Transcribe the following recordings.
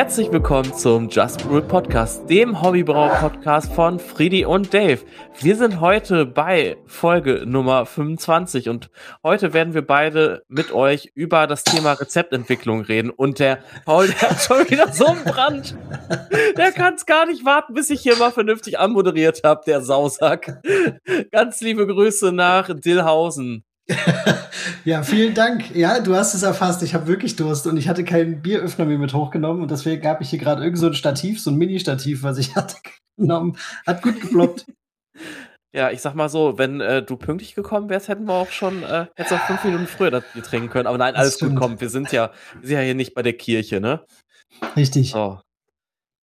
Herzlich willkommen zum Just Brew Podcast, dem Hobbybrau-Podcast von Friedi und Dave. Wir sind heute bei Folge Nummer 25 und heute werden wir beide mit euch über das Thema Rezeptentwicklung reden. Und der Paul, der hat schon wieder so einen Brand. Der kann es gar nicht warten, bis ich hier mal vernünftig anmoderiert habe, der Sausack. Ganz liebe Grüße nach Dillhausen. ja, vielen Dank. Ja, du hast es erfasst. Ich habe wirklich Durst und ich hatte keinen Bieröffner mir mit hochgenommen und deswegen gab ich hier gerade irgend so ein Stativ, so ein Mini-Stativ, was ich hatte genommen. Hat gut geploppt. Ja, ich sag mal so, wenn äh, du pünktlich gekommen wärst, hätten wir auch schon, äh, hättest auch fünf Minuten früher das Bier trinken können. Aber nein, alles gut, komm, wir sind ja, wir sind ja hier nicht bei der Kirche, ne? Richtig. So.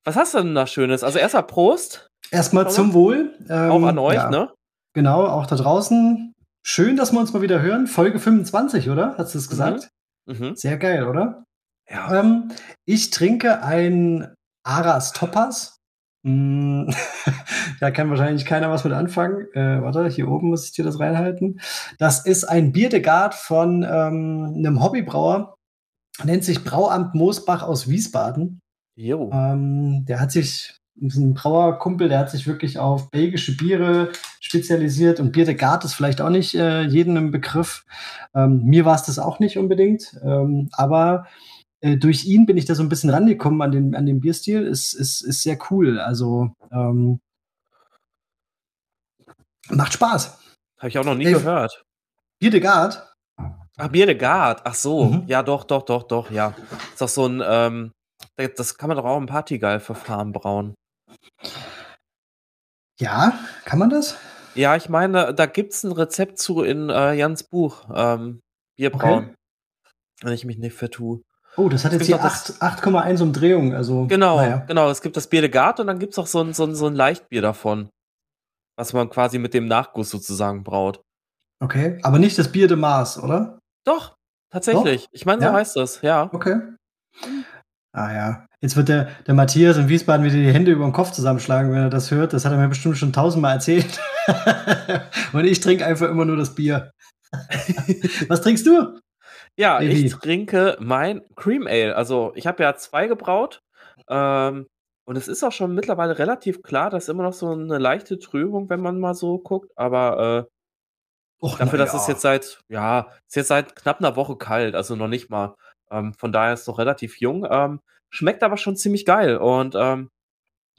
Was hast du denn da Schönes? Also erstmal Prost. Erstmal zum Wohl. Ähm, auch an euch, ja. ne? Genau, auch da draußen. Schön, dass wir uns mal wieder hören. Folge 25, oder? Hast du es gesagt? Mhm. Mhm. Sehr geil, oder? Ja. Ähm, ich trinke ein Aras Topas. Mm, da kann wahrscheinlich keiner was mit anfangen. Äh, warte, hier oben muss ich dir das reinhalten. Das ist ein Bier de Garde von ähm, einem Hobbybrauer. Nennt sich Brauamt Moosbach aus Wiesbaden. Jo. Ähm, der hat sich ein Brauerkumpel, der hat sich wirklich auf belgische Biere spezialisiert und Bier de Gart ist vielleicht auch nicht äh, jedem im Begriff. Ähm, mir war es das auch nicht unbedingt, ähm, aber äh, durch ihn bin ich da so ein bisschen rangekommen an den, an den Bierstil. Ist, ist, ist sehr cool. Also ähm, macht Spaß. Habe ich auch noch nie Ey, gehört. Bier de Gart? Ach, Bier de Gart. Ach so. Mhm. Ja, doch, doch, doch, doch, ja. Ist doch so ein, ähm, das kann man doch auch im Partygeil-Verfahren brauen. Ja, kann man das? Ja, ich meine, da gibt es ein Rezept zu in äh, Jans Buch, ähm, Bierbrauen. Okay. Wenn ich mich nicht vertue. Oh, das hat jetzt hier 8,1 Umdrehungen. Also, genau, naja. genau. Es gibt das Bier de Gart und dann gibt es auch so ein, so, ein, so ein Leichtbier davon. Was man quasi mit dem Nachguss sozusagen braut. Okay, aber nicht das Bier de Mars, oder? Doch, tatsächlich. Doch? Ich meine, so ja? heißt das, ja. Okay. Ah ja. Jetzt wird der, der Matthias in Wiesbaden wieder die Hände über den Kopf zusammenschlagen, wenn er das hört. Das hat er mir bestimmt schon tausendmal erzählt. Und ich trinke einfach immer nur das Bier. Was trinkst du? Ja, Baby? ich trinke mein Cream Ale. Also ich habe ja zwei gebraut. Ähm, und es ist auch schon mittlerweile relativ klar, dass immer noch so eine leichte Trübung, wenn man mal so guckt. Aber äh, Och, dafür, dass ja. es jetzt seit, ja, ist jetzt seit knapp einer Woche kalt, also noch nicht mal. Ähm, von daher ist es noch relativ jung. Ähm, Schmeckt aber schon ziemlich geil. Und ähm,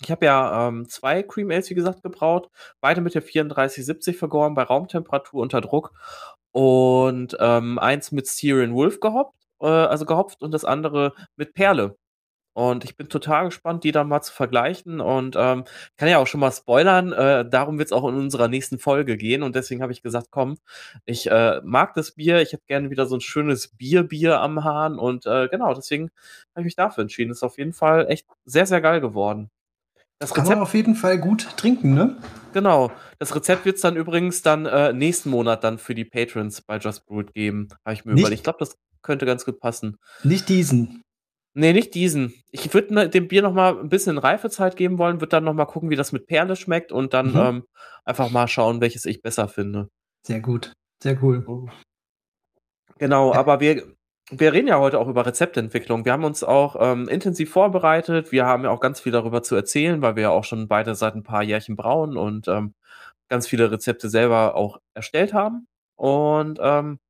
ich habe ja ähm, zwei Cream Ales, wie gesagt, gebraut. Beide mit der 3470 vergoren, bei Raumtemperatur unter Druck. Und ähm, eins mit Styrian Wolf gehopft, äh, also gehopft und das andere mit Perle. Und ich bin total gespannt, die dann mal zu vergleichen. Und ähm, kann ja auch schon mal spoilern. Äh, darum wird es auch in unserer nächsten Folge gehen. Und deswegen habe ich gesagt, komm, ich äh, mag das Bier. Ich hätte gerne wieder so ein schönes Bier-Bier am Hahn. Und äh, genau, deswegen habe ich mich dafür entschieden. Ist auf jeden Fall echt sehr, sehr geil geworden. Das Rezept, Kann man auf jeden Fall gut trinken, ne? Genau. Das Rezept wird es dann übrigens dann äh, nächsten Monat dann für die Patrons bei Just Brewed geben. Habe ich mir Nicht, überlegt. Ich glaube, das könnte ganz gut passen. Nicht diesen. Nee, nicht diesen. Ich würde ne, dem Bier noch mal ein bisschen Reifezeit geben wollen, würde dann noch mal gucken, wie das mit Perle schmeckt und dann mhm. ähm, einfach mal schauen, welches ich besser finde. Sehr gut. Sehr cool. Genau, ja. aber wir, wir reden ja heute auch über Rezeptentwicklung. Wir haben uns auch ähm, intensiv vorbereitet. Wir haben ja auch ganz viel darüber zu erzählen, weil wir ja auch schon beide seit ein paar Jährchen brauen und ähm, ganz viele Rezepte selber auch erstellt haben. Und ähm,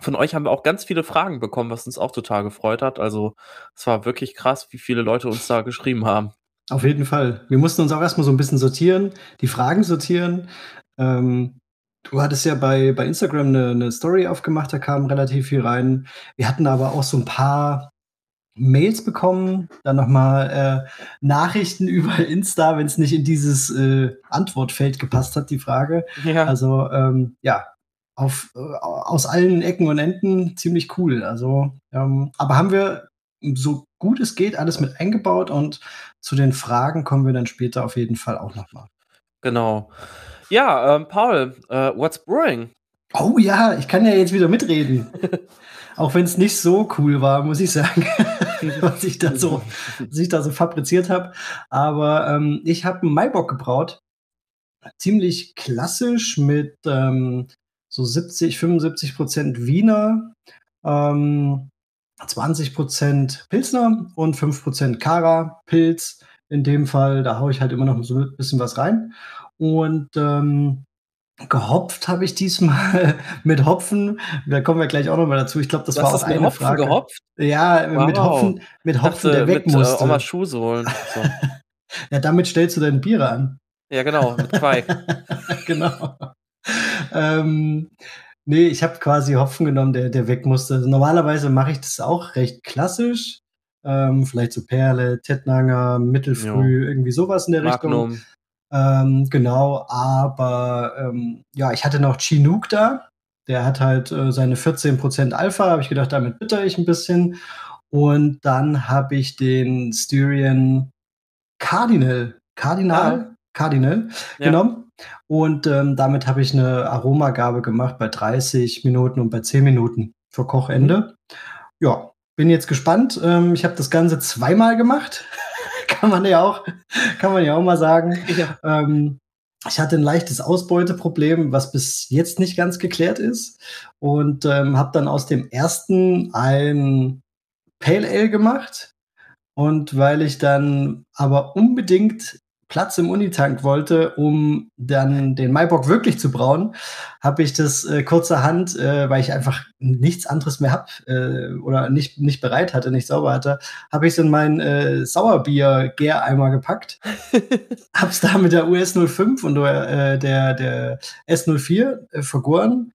von euch haben wir auch ganz viele Fragen bekommen, was uns auch total gefreut hat. Also es war wirklich krass, wie viele Leute uns da geschrieben haben. Auf jeden Fall. Wir mussten uns auch erstmal so ein bisschen sortieren, die Fragen sortieren. Ähm, du hattest ja bei, bei Instagram eine, eine Story aufgemacht, da kam relativ viel rein. Wir hatten aber auch so ein paar Mails bekommen, dann nochmal äh, Nachrichten über Insta, wenn es nicht in dieses äh, Antwortfeld gepasst hat, die Frage. Ja. Also ähm, ja, auf, äh, aus allen Ecken und Enden ziemlich cool. Also, ähm, aber haben wir so gut es geht alles mit eingebaut und zu den Fragen kommen wir dann später auf jeden Fall auch nochmal. Genau. Ja, ähm, Paul, uh, what's brewing? Oh ja, ich kann ja jetzt wieder mitreden. auch wenn es nicht so cool war, muss ich sagen, was ich da so, was ich da so fabriziert habe. Aber ähm, ich habe einen Maibock gebraut. Ziemlich klassisch mit ähm, so 70, 75 Prozent Wiener, ähm, 20% Pilsner und 5% Kara, Pilz. In dem Fall, da haue ich halt immer noch so ein bisschen was rein. Und ähm, Gehopft habe ich diesmal mit Hopfen. Da kommen wir gleich auch noch mal dazu. Ich glaube, das du war auch eine Hopfen Frage. Gehopft? Ja, wow. mit Hopfen, mit Hopfen, der weg mit, musste. Äh, Oma Schuhsohlen. So. ja, damit stellst du deine Biere an. Ja, genau, mit Quark. genau. Ähm, nee, ich habe quasi Hopfen genommen, der, der weg musste. Also normalerweise mache ich das auch recht klassisch. Ähm, vielleicht so Perle, Tettnanger, Mittelfrüh, jo. irgendwie sowas in der Magnum. Richtung. Ähm, genau, aber ähm, ja, ich hatte noch Chinook da. Der hat halt äh, seine 14% Alpha, habe ich gedacht, damit bitter ich ein bisschen. Und dann habe ich den Styrian Cardinal, Cardinal, ja. Cardinal ja. genommen. Und ähm, damit habe ich eine Aromagabe gemacht bei 30 Minuten und bei 10 Minuten für Kochende. Mhm. Ja, bin jetzt gespannt. Ähm, ich habe das Ganze zweimal gemacht. kann man ja auch, kann man ja auch mal sagen. Ja. Ähm, ich hatte ein leichtes Ausbeuteproblem, was bis jetzt nicht ganz geklärt ist. Und ähm, habe dann aus dem ersten ein Pale Ale gemacht. Und weil ich dann aber unbedingt Platz im Unitank wollte, um dann den Maibock wirklich zu brauen, habe ich das äh, kurzerhand, äh, weil ich einfach nichts anderes mehr hab äh, oder nicht, nicht bereit hatte, nicht sauber hatte, habe ich es in mein äh, Sauerbier-Gäreimer gepackt, hab's da mit der US 05 und äh, der, der S04 äh, vergoren,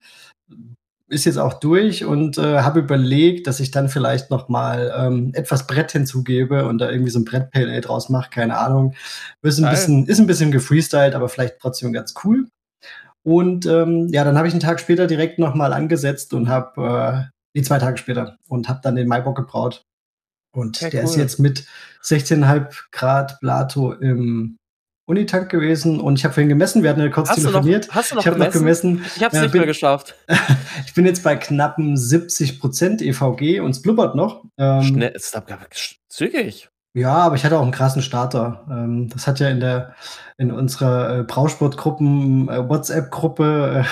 ist jetzt auch durch und äh, habe überlegt, dass ich dann vielleicht noch mal ähm, etwas Brett hinzugebe und da irgendwie so ein Brett Pale Ale draus mache, keine Ahnung. Ist ein, bisschen, ist ein bisschen gefreestylt, aber vielleicht trotzdem ganz cool. Und ähm, ja, dann habe ich einen Tag später direkt noch mal angesetzt und habe, äh, die zwei Tage später, und habe dann den Maibock gebraut. Und ja, der cool. ist jetzt mit 16,5 Grad Plato im Unitank gewesen und ich habe vorhin gemessen, wir hatten ja kurz hast telefoniert. Du noch, hast du noch ich habe noch gemessen. Ich habe es äh, nicht bin, mehr geschafft. ich bin jetzt bei knappen 70 Prozent EVG und es blubbert noch. Ähm, Schnell, ist zügig. Ja, aber ich hatte auch einen krassen Starter. Ähm, das hat ja in der in unserer äh, Brausportgruppen äh, WhatsApp-Gruppe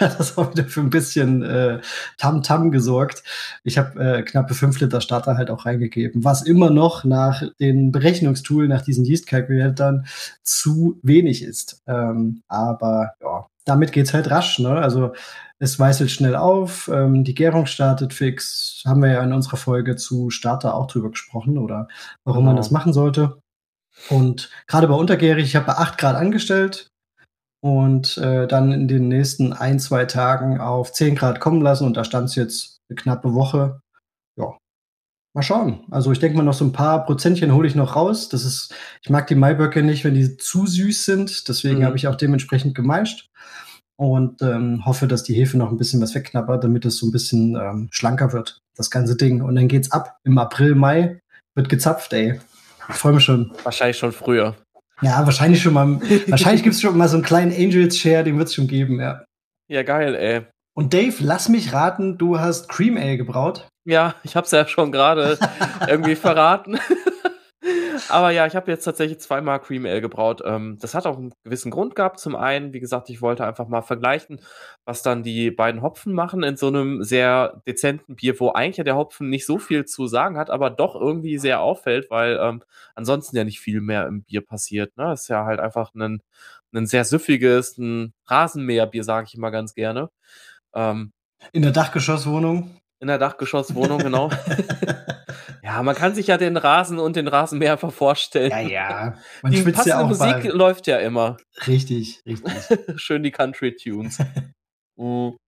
äh, das auch wieder für ein bisschen äh, Tam-Tam gesorgt. Ich habe äh, knappe 5 Liter Starter halt auch reingegeben, was immer noch nach den Berechnungstool, nach diesen Yeast-Calculatoren zu wenig ist. Ähm, aber ja, damit geht's halt rasch. Ne? Also es weißelt schnell auf, ähm, die Gärung startet fix. Haben wir ja in unserer Folge zu Starter auch drüber gesprochen oder warum genau. man das machen sollte. Und gerade bei untergärig, ich habe bei 8 Grad angestellt, und äh, dann in den nächsten ein, zwei Tagen auf 10 Grad kommen lassen. Und da stand es jetzt eine knappe Woche. Ja, mal schauen. Also ich denke mal, noch so ein paar Prozentchen hole ich noch raus. Das ist, ich mag die Maiböcke nicht, wenn die zu süß sind. Deswegen mhm. habe ich auch dementsprechend gemeischt. Und ähm, hoffe, dass die Hefe noch ein bisschen was wegknappert, damit es so ein bisschen ähm, schlanker wird, das ganze Ding. Und dann geht's ab. Im April, Mai wird gezapft, ey. Ich freue mich schon. Wahrscheinlich schon früher. Ja, wahrscheinlich schon mal. wahrscheinlich gibt es schon mal so einen kleinen Angels-Share, den wird es schon geben, ja. Ja, geil, ey. Und Dave, lass mich raten, du hast Cream Ale gebraut. Ja, ich hab's ja schon gerade irgendwie verraten. Aber ja, ich habe jetzt tatsächlich zweimal Cream Ale gebraut. Ähm, das hat auch einen gewissen Grund gehabt. Zum einen, wie gesagt, ich wollte einfach mal vergleichen, was dann die beiden Hopfen machen in so einem sehr dezenten Bier, wo eigentlich ja der Hopfen nicht so viel zu sagen hat, aber doch irgendwie sehr auffällt, weil ähm, ansonsten ja nicht viel mehr im Bier passiert. Ne? Das ist ja halt einfach ein, ein sehr süffiges, ein Rasenmäherbier, sage ich immer ganz gerne. Ähm, in der Dachgeschosswohnung? In der Dachgeschosswohnung, genau. ja, man kann sich ja den Rasen und den Rasenmäher einfach vorstellen. Ja, ja. Man die passende ja Musik bei... läuft ja immer. Richtig, richtig. Schön die Country-Tunes. mm.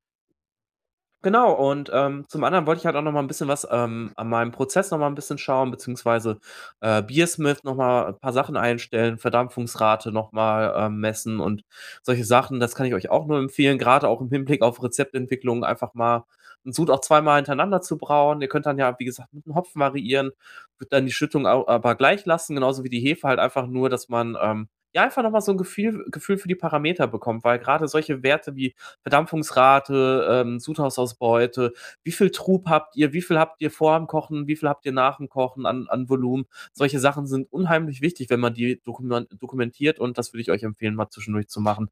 Genau, und ähm, zum anderen wollte ich halt auch noch mal ein bisschen was ähm, an meinem Prozess noch mal ein bisschen schauen, beziehungsweise äh, Beersmith noch mal ein paar Sachen einstellen, Verdampfungsrate noch mal ähm, messen und solche Sachen. Das kann ich euch auch nur empfehlen, gerade auch im Hinblick auf Rezeptentwicklung einfach mal einen Sud auch zweimal hintereinander zu brauen. Ihr könnt dann ja, wie gesagt, mit dem Hopfen variieren, wird dann die Schüttung aber gleich lassen, genauso wie die Hefe halt einfach nur, dass man ähm, ja einfach nochmal so ein Gefühl, Gefühl für die Parameter bekommt, weil gerade solche Werte wie Verdampfungsrate, ähm, Sudhausausbeute, wie viel Trub habt ihr, wie viel habt ihr vor dem Kochen, wie viel habt ihr nach dem Kochen an, an Volumen, solche Sachen sind unheimlich wichtig, wenn man die dokumentiert und das würde ich euch empfehlen, mal zwischendurch zu machen.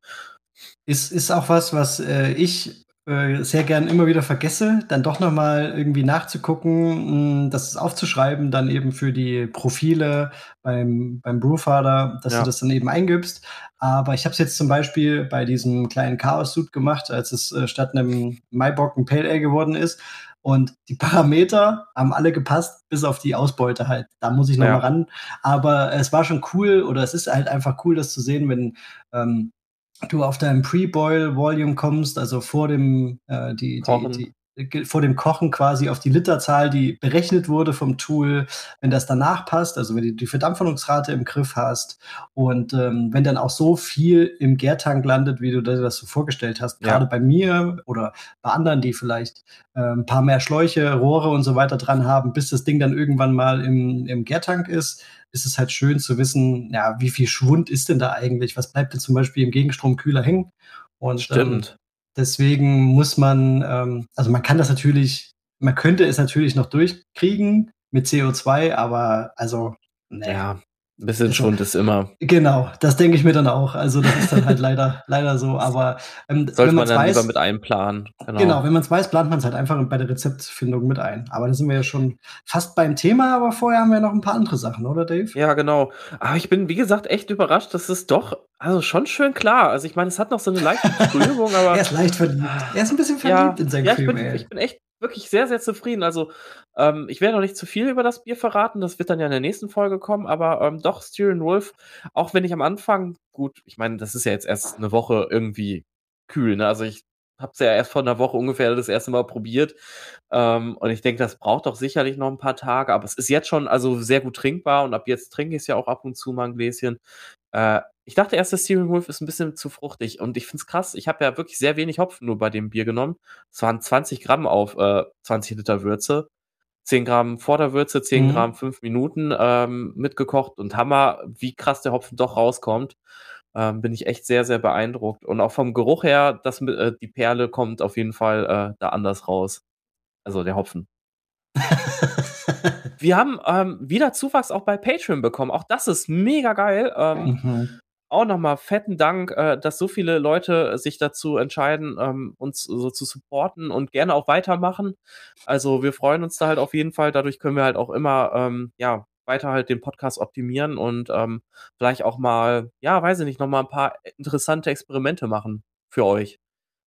Ist, ist auch was, was äh, ich äh, sehr gern immer wieder vergesse, dann doch noch mal irgendwie nachzugucken, mh, das aufzuschreiben, dann eben für die Profile beim, beim Brewfather, dass ja. du das dann eben eingibst. Aber ich habe es jetzt zum Beispiel bei diesem kleinen Chaos-Suit gemacht, als es äh, statt einem Maibock ein Pale Ale geworden ist. Und die Parameter haben alle gepasst, bis auf die Ausbeute halt. Da muss ich noch ja. ran. Aber es war schon cool, oder es ist halt einfach cool, das zu sehen, wenn ähm, du auf deinem Pre-Boil-Volume kommst, also vor dem, äh, die, die, die, vor dem Kochen quasi auf die Literzahl, die berechnet wurde vom Tool, wenn das danach passt, also wenn du die Verdampfungsrate im Griff hast und ähm, wenn dann auch so viel im Gärtank landet, wie du dir das so vorgestellt hast, ja. gerade bei mir oder bei anderen, die vielleicht äh, ein paar mehr Schläuche, Rohre und so weiter dran haben, bis das Ding dann irgendwann mal im, im Gärtank ist, ist es halt schön zu wissen, ja, wie viel Schwund ist denn da eigentlich? Was bleibt denn zum Beispiel im Gegenstromkühler hängen? Und Stimmt. Ähm, deswegen muss man, ähm, also man kann das natürlich, man könnte es natürlich noch durchkriegen mit CO2, aber also, nee. Ein bisschen also, Schwund ist immer. Genau, das denke ich mir dann auch. Also das ist dann halt leider, leider so. Aber ähm, sollte man dann weiß, lieber mit einplanen. Genau, genau wenn man es weiß, plant man es halt einfach bei der Rezeptfindung mit ein. Aber da sind wir ja schon fast beim Thema, aber vorher haben wir noch ein paar andere Sachen, oder Dave? Ja, genau. Aber ich bin, wie gesagt, echt überrascht, dass es doch, also schon schön klar. Also ich meine, es hat noch so eine leichte Trübung, aber. er ist leicht verliebt. Er ist ein bisschen verliebt ja, in sein ja, ich bin, ich bin echt wirklich sehr, sehr zufrieden. Also, ähm, ich werde noch nicht zu viel über das Bier verraten, das wird dann ja in der nächsten Folge kommen, aber ähm, doch, Styrian Wolf, auch wenn ich am Anfang, gut, ich meine, das ist ja jetzt erst eine Woche irgendwie kühl, ne? Also ich habe es ja erst vor einer Woche ungefähr das erste Mal probiert. Ähm, und ich denke, das braucht doch sicherlich noch ein paar Tage, aber es ist jetzt schon also sehr gut trinkbar und ab jetzt trinke ich es ja auch ab und zu mal ein Gläschen. Äh, ich dachte erst, der Steering Wolf ist ein bisschen zu fruchtig und ich finde es krass. Ich habe ja wirklich sehr wenig Hopfen nur bei dem Bier genommen. Es waren 20 Gramm auf äh, 20 Liter Würze. 10 Gramm vor der Würze, 10 mhm. Gramm 5 Minuten ähm, mitgekocht und Hammer, wie krass der Hopfen doch rauskommt. Ähm, bin ich echt sehr, sehr beeindruckt. Und auch vom Geruch her, das, äh, die Perle kommt auf jeden Fall äh, da anders raus. Also der Hopfen. Wir haben ähm, wieder Zuwachs auch bei Patreon bekommen. Auch das ist mega geil. Ähm, mhm. Auch nochmal fetten Dank, äh, dass so viele Leute sich dazu entscheiden, ähm, uns so zu supporten und gerne auch weitermachen. Also wir freuen uns da halt auf jeden Fall. Dadurch können wir halt auch immer ähm, ja, weiter halt den Podcast optimieren und ähm, vielleicht auch mal, ja, weiß ich nicht, nochmal ein paar interessante Experimente machen für euch.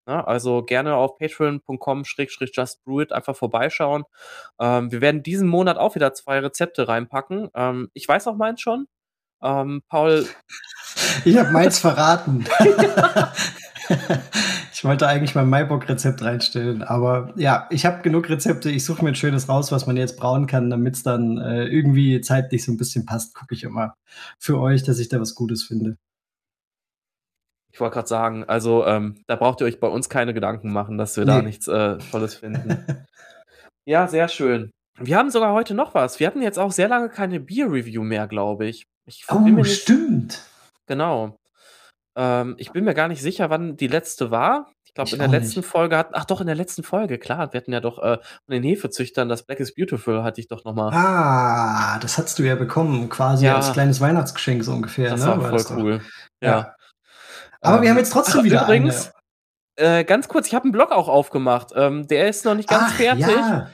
Ne? Also gerne auf patreon.com-justbrewit einfach vorbeischauen. Ähm, wir werden diesen Monat auch wieder zwei Rezepte reinpacken. Ähm, ich weiß auch meins schon. Ähm, Paul. Ich habe meins verraten. ich wollte eigentlich mein Maibock-Rezept reinstellen, aber ja, ich habe genug Rezepte. Ich suche mir ein schönes raus, was man jetzt brauen kann, damit es dann äh, irgendwie zeitlich so ein bisschen passt. Gucke ich immer für euch, dass ich da was Gutes finde. Ich wollte gerade sagen, also ähm, da braucht ihr euch bei uns keine Gedanken machen, dass wir nee. da nichts äh, Tolles finden. ja, sehr schön. Wir haben sogar heute noch was. Wir hatten jetzt auch sehr lange keine Bier-Review mehr, glaube ich. Ich oh, nicht, stimmt. Genau. Ähm, ich bin mir gar nicht sicher, wann die letzte war. Ich glaube, in der letzten nicht. Folge hatten, ach doch, in der letzten Folge, klar, wir hatten ja doch äh, von den Hefezüchtern das Black is Beautiful, hatte ich doch nochmal. Ah, das hast du ja bekommen, quasi ja. als kleines Weihnachtsgeschenk so ungefähr. Das ne? war voll cool. Ja. ja. Aber ähm, wir haben jetzt trotzdem ach, wieder übrigens, äh, ganz kurz, ich habe einen Blog auch aufgemacht. Ähm, der ist noch nicht ganz ach, fertig. Ja.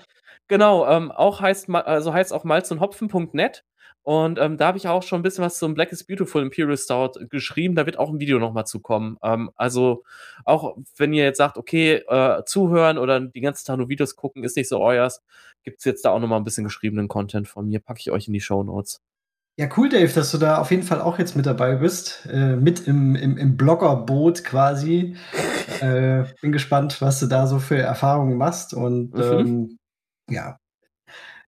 Genau, ähm, auch heißt, also heißt auch malzundhopfen.net. Und ähm, da habe ich auch schon ein bisschen was zum Black is Beautiful Imperial Stout geschrieben. Da wird auch ein Video nochmal zu kommen. Ähm, also auch wenn ihr jetzt sagt, okay, äh, zuhören oder die ganzen Tag nur Videos gucken, ist nicht so euers, gibt es jetzt da auch nochmal ein bisschen geschriebenen Content von mir. Packe ich euch in die Show Notes. Ja, cool, Dave, dass du da auf jeden Fall auch jetzt mit dabei bist. Äh, mit im, im, im Bloggerboot quasi. äh, bin gespannt, was du da so für Erfahrungen machst. Und mhm. ähm, ja.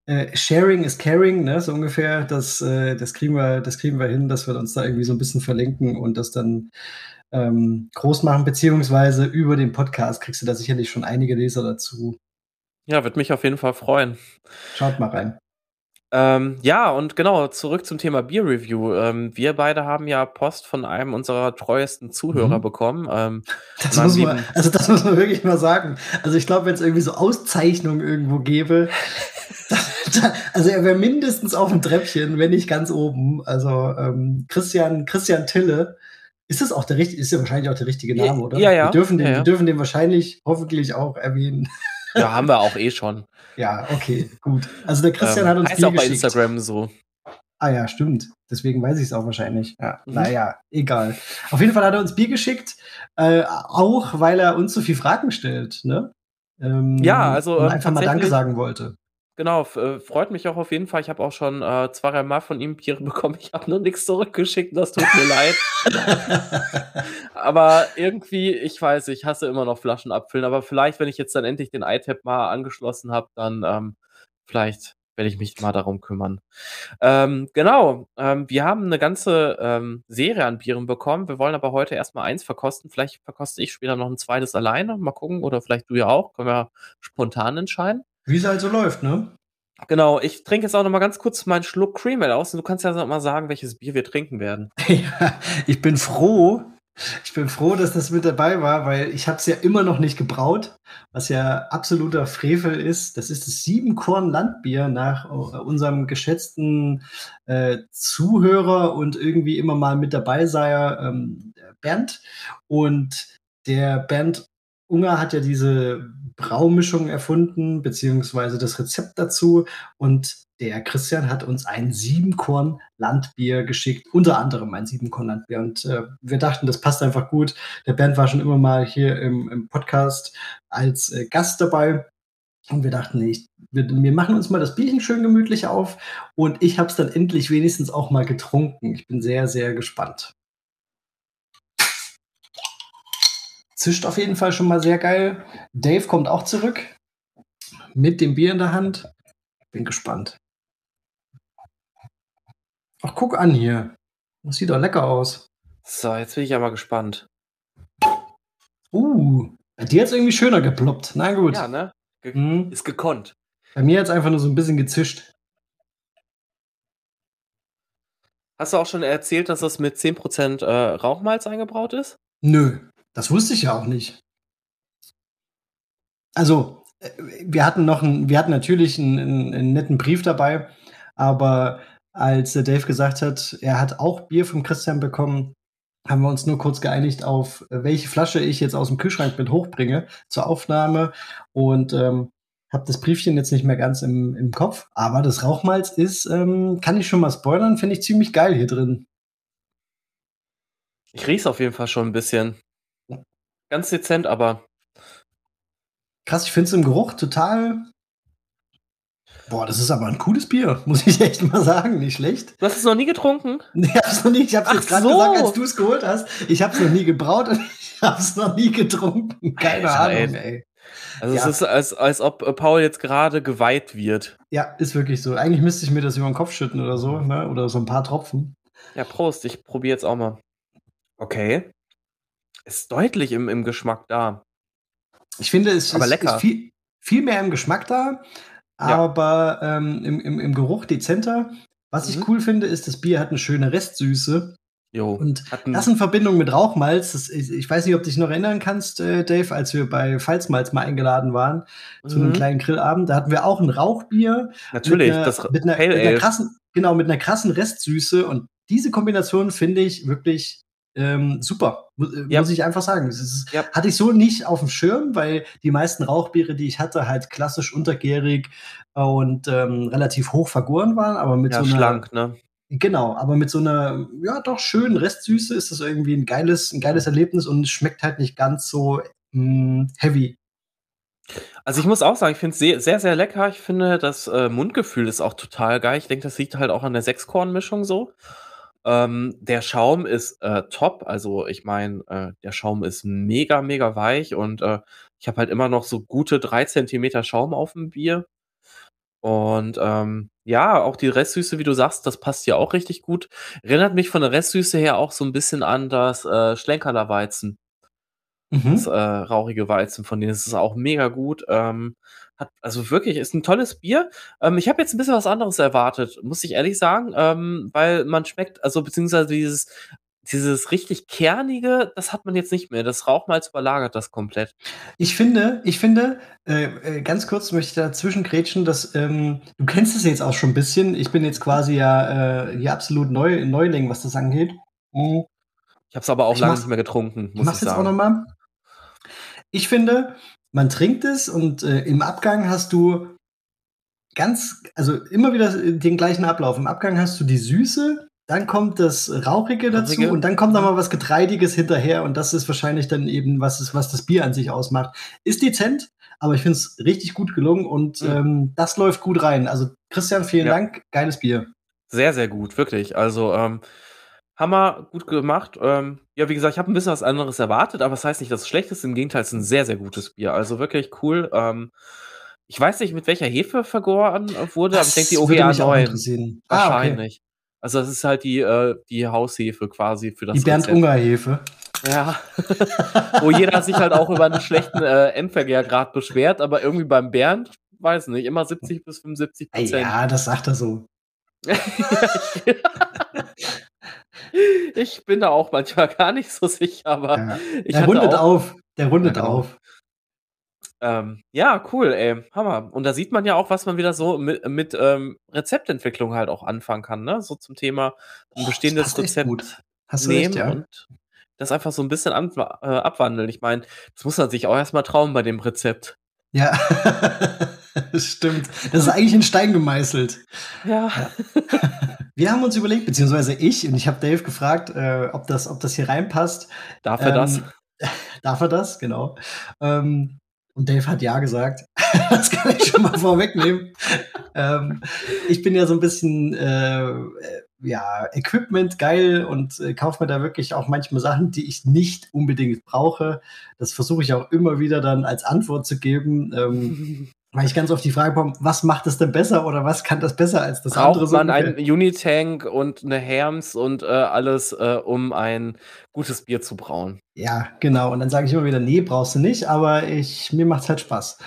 Äh, sharing is caring, ne? So ungefähr. Das, äh, das, kriegen wir, das kriegen wir hin, dass wir uns da irgendwie so ein bisschen verlinken und das dann ähm, groß machen, beziehungsweise über den Podcast kriegst du da sicherlich schon einige Leser dazu. Ja, wird mich auf jeden Fall freuen. Schaut mal rein. Ähm, ja, und genau, zurück zum Thema Beer Review. Ähm, wir beide haben ja Post von einem unserer treuesten Zuhörer mhm. bekommen. Ähm, das muss man, also das muss man wirklich mal sagen. Also ich glaube, wenn es irgendwie so Auszeichnungen irgendwo gäbe, also er wäre mindestens auf dem Treppchen, wenn nicht ganz oben. Also ähm, Christian, Christian Tille, Ist das auch der richtige, ist ja wahrscheinlich auch der richtige Name, oder? Ja, ja. Wir dürfen den, ja, ja. Wir dürfen den wahrscheinlich hoffentlich auch erwähnen. Ja, haben wir auch eh schon. Ja, okay, gut. Also der Christian ähm, hat uns heißt auch bei geschickt. Instagram so. Ah ja, stimmt. Deswegen weiß ich es auch wahrscheinlich. Ja, mhm. Naja, egal. Auf jeden Fall hat er uns Bier geschickt, äh, auch weil er uns so viele Fragen stellt, ne? Ähm, ja, also und ähm, einfach mal Danke sagen wollte. Genau, äh, freut mich auch auf jeden Fall. Ich habe auch schon äh, zwei, drei Mal von ihm Biere bekommen. Ich habe nur nichts zurückgeschickt, das tut mir leid. aber irgendwie, ich weiß, ich hasse immer noch Flaschen abfüllen. Aber vielleicht, wenn ich jetzt dann endlich den iTap mal angeschlossen habe, dann ähm, vielleicht werde ich mich mal darum kümmern. Ähm, genau, ähm, wir haben eine ganze ähm, Serie an Bieren bekommen. Wir wollen aber heute erstmal eins verkosten. Vielleicht verkoste ich später noch ein zweites alleine. Mal gucken. Oder vielleicht du ja auch. Können wir spontan entscheiden. Wie es halt so läuft, ne? Genau, ich trinke jetzt auch noch mal ganz kurz meinen Schluck Cream Ale aus und du kannst ja mal sagen, welches Bier wir trinken werden. ja, ich bin froh, ich bin froh, dass das mit dabei war, weil ich habe es ja immer noch nicht gebraut, was ja absoluter Frevel ist. Das ist das Siebenkorn Landbier nach äh, unserem geschätzten äh, Zuhörer und irgendwie immer mal mit dabei sei ähm, Bernd. Und der Bernd Unger hat ja diese Braumischung erfunden, beziehungsweise das Rezept dazu. Und der Christian hat uns ein Siebenkorn-Landbier geschickt, unter anderem ein Siebenkorn-Landbier. Und äh, wir dachten, das passt einfach gut. Der Bernd war schon immer mal hier im, im Podcast als äh, Gast dabei. Und wir dachten, ich, wir, wir, machen uns mal das Bierchen schön gemütlich auf. Und ich habe es dann endlich wenigstens auch mal getrunken. Ich bin sehr, sehr gespannt. Zischt auf jeden Fall schon mal sehr geil. Dave kommt auch zurück mit dem Bier in der Hand. Bin gespannt. Ach, guck an hier. Das sieht doch lecker aus. So, jetzt bin ich ja mal gespannt. Uh, bei dir hat es irgendwie schöner geploppt. Na gut. Ja, ne? Ge hm. Ist gekonnt. Bei mir hat es einfach nur so ein bisschen gezischt. Hast du auch schon erzählt, dass das mit 10% äh, Rauchmalz eingebraut ist? Nö. Das wusste ich ja auch nicht. Also, äh, wir hatten noch einen, wir hatten natürlich einen, einen, einen netten Brief dabei, aber als der Dave gesagt hat, er hat auch Bier vom Christian bekommen, haben wir uns nur kurz geeinigt auf, welche Flasche ich jetzt aus dem Kühlschrank mit hochbringe zur Aufnahme und ähm, habe das Briefchen jetzt nicht mehr ganz im, im Kopf. Aber das Rauchmalz ist, ähm, kann ich schon mal spoilern, finde ich ziemlich geil hier drin. Ich riech's auf jeden Fall schon ein bisschen. Ganz dezent, aber. Krass, ich finde es im Geruch total. Boah, das ist aber ein cooles Bier, muss ich echt mal sagen. Nicht schlecht. Du hast es noch nie getrunken? Nee, hab's noch nie. Ich hab's Ach jetzt gerade so. gesagt, als du es geholt hast. Ich hab's noch nie gebraut und ich hab's noch nie getrunken. Keine Alter, Ahnung, ey. Also ja. es ist, als, als ob Paul jetzt gerade geweiht wird. Ja, ist wirklich so. Eigentlich müsste ich mir das über den Kopf schütten oder so, ne? Oder so ein paar Tropfen. Ja, Prost, ich probiere jetzt auch mal. Okay ist deutlich im, im Geschmack da. Ich finde, es aber ist, lecker. ist viel, viel mehr im Geschmack da, aber ja. ähm, im, im, im Geruch dezenter. Was mhm. ich cool finde, ist, das Bier hat eine schöne Restsüße. Jo, und das in Verbindung mit Rauchmalz, das, ich, ich, weiß nicht, ob du dich noch erinnern kannst, äh, Dave, als wir bei Pfalzmalz mal eingeladen waren mhm. zu einem mhm. kleinen Grillabend, da hatten wir auch ein Rauchbier. Natürlich, mit einer, das mit einer, mit einer krassen, genau, mit einer krassen Restsüße und diese Kombination finde ich wirklich ähm, super, mu äh, ja. muss ich einfach sagen. Ist, ja. Hatte ich so nicht auf dem Schirm, weil die meisten Rauchbiere, die ich hatte, halt klassisch untergärig und ähm, relativ hoch vergoren waren, aber mit ja, so einer. Schlank, ne? Genau, aber mit so einer, ja, doch schönen Restsüße ist das irgendwie ein geiles, ein geiles Erlebnis und schmeckt halt nicht ganz so mh, hm, heavy. Also ich muss auch sagen, ich finde es sehr, sehr, sehr lecker. Ich finde, das äh, Mundgefühl ist auch total geil. Ich denke, das liegt halt auch an der Sechskorn-Mischung so. Ähm, der Schaum ist äh, top. Also ich meine, äh, der Schaum ist mega, mega weich und äh, ich habe halt immer noch so gute drei Zentimeter Schaum auf dem Bier. Und ähm, ja, auch die Restsüße, wie du sagst, das passt ja auch richtig gut. Erinnert mich von der Restsüße her auch so ein bisschen an das äh, Schlenkerler Weizen. Mhm. Das äh, rauchige Weizen, von denen ist es auch mega gut. Ähm, hat, also wirklich, ist ein tolles Bier. Ähm, ich habe jetzt ein bisschen was anderes erwartet, muss ich ehrlich sagen, ähm, weil man schmeckt, also beziehungsweise dieses, dieses richtig kernige, das hat man jetzt nicht mehr. Das Rauchmalz überlagert das komplett. Ich finde, ich finde, äh, äh, ganz kurz möchte ich dazwischen grätschen, dass ähm, du kennst es jetzt auch schon ein bisschen. Ich bin jetzt quasi ja äh, hier absolut neu, Neuling, was das angeht. Mhm. Ich habe es aber auch ich lange nicht mehr getrunken, muss ich, ich jetzt auch noch mal. Ich finde, man trinkt es und äh, im Abgang hast du ganz, also immer wieder den gleichen Ablauf. Im Abgang hast du die Süße, dann kommt das Rauchige dazu Rauchige. und dann kommt da mal was Getreidiges hinterher und das ist wahrscheinlich dann eben, was, ist, was das Bier an sich ausmacht. Ist dezent, aber ich finde es richtig gut gelungen und mhm. ähm, das läuft gut rein. Also Christian, vielen ja. Dank, geiles Bier. Sehr, sehr gut, wirklich. Also ähm, Hammer, gut gemacht. Ähm, ja, wie gesagt, ich habe ein bisschen was anderes erwartet, aber das heißt nicht, dass es schlecht ist. Im Gegenteil, es ist ein sehr, sehr gutes Bier. Also wirklich cool. Ähm, ich weiß nicht, mit welcher Hefe vergoren wurde, das aber ich denke, die OGA 9. Wahrscheinlich. Ah, okay. Also, das ist halt die, äh, die Haushefe quasi für das Die Bernd-Unger-Hefe. Ja. Wo jeder sich halt auch über einen schlechten äh, Endverkehrgrad beschwert, aber irgendwie beim Bernd, weiß nicht, immer 70 bis 75 Prozent. Ja, das sagt er so. ich bin da auch manchmal gar nicht so sicher, aber ja. der rundet auch, auf. Der rundet ja, genau. auf. Ähm, ja, cool, ey. Hammer. Und da sieht man ja auch, was man wieder so mit, mit ähm, Rezeptentwicklung halt auch anfangen kann, ne? So zum Thema ein bestehendes oh, Rezept nehmen recht, ja. und das einfach so ein bisschen an, äh, abwandeln. Ich meine, das muss man sich auch erstmal trauen bei dem Rezept. Ja, stimmt. Das ist eigentlich in Stein gemeißelt. Ja. ja. Wir haben uns überlegt, beziehungsweise ich, und ich habe Dave gefragt, äh, ob, das, ob das hier reinpasst. Darf er ähm, das? Darf er das, genau. Ähm, und Dave hat ja gesagt. das kann ich schon mal vorwegnehmen. ähm, ich bin ja so ein bisschen äh, ja, Equipment geil und äh, kaufe mir da wirklich auch manchmal Sachen, die ich nicht unbedingt brauche. Das versuche ich auch immer wieder dann als Antwort zu geben. Ähm, weil ich ganz oft die Frage bekomme, was macht es denn besser oder was kann das besser als das Braucht andere? Braucht man einen Unitank und eine Herms und äh, alles, äh, um ein gutes Bier zu brauen? Ja, genau. Und dann sage ich immer wieder, nee, brauchst du nicht, aber ich, mir macht es halt Spaß.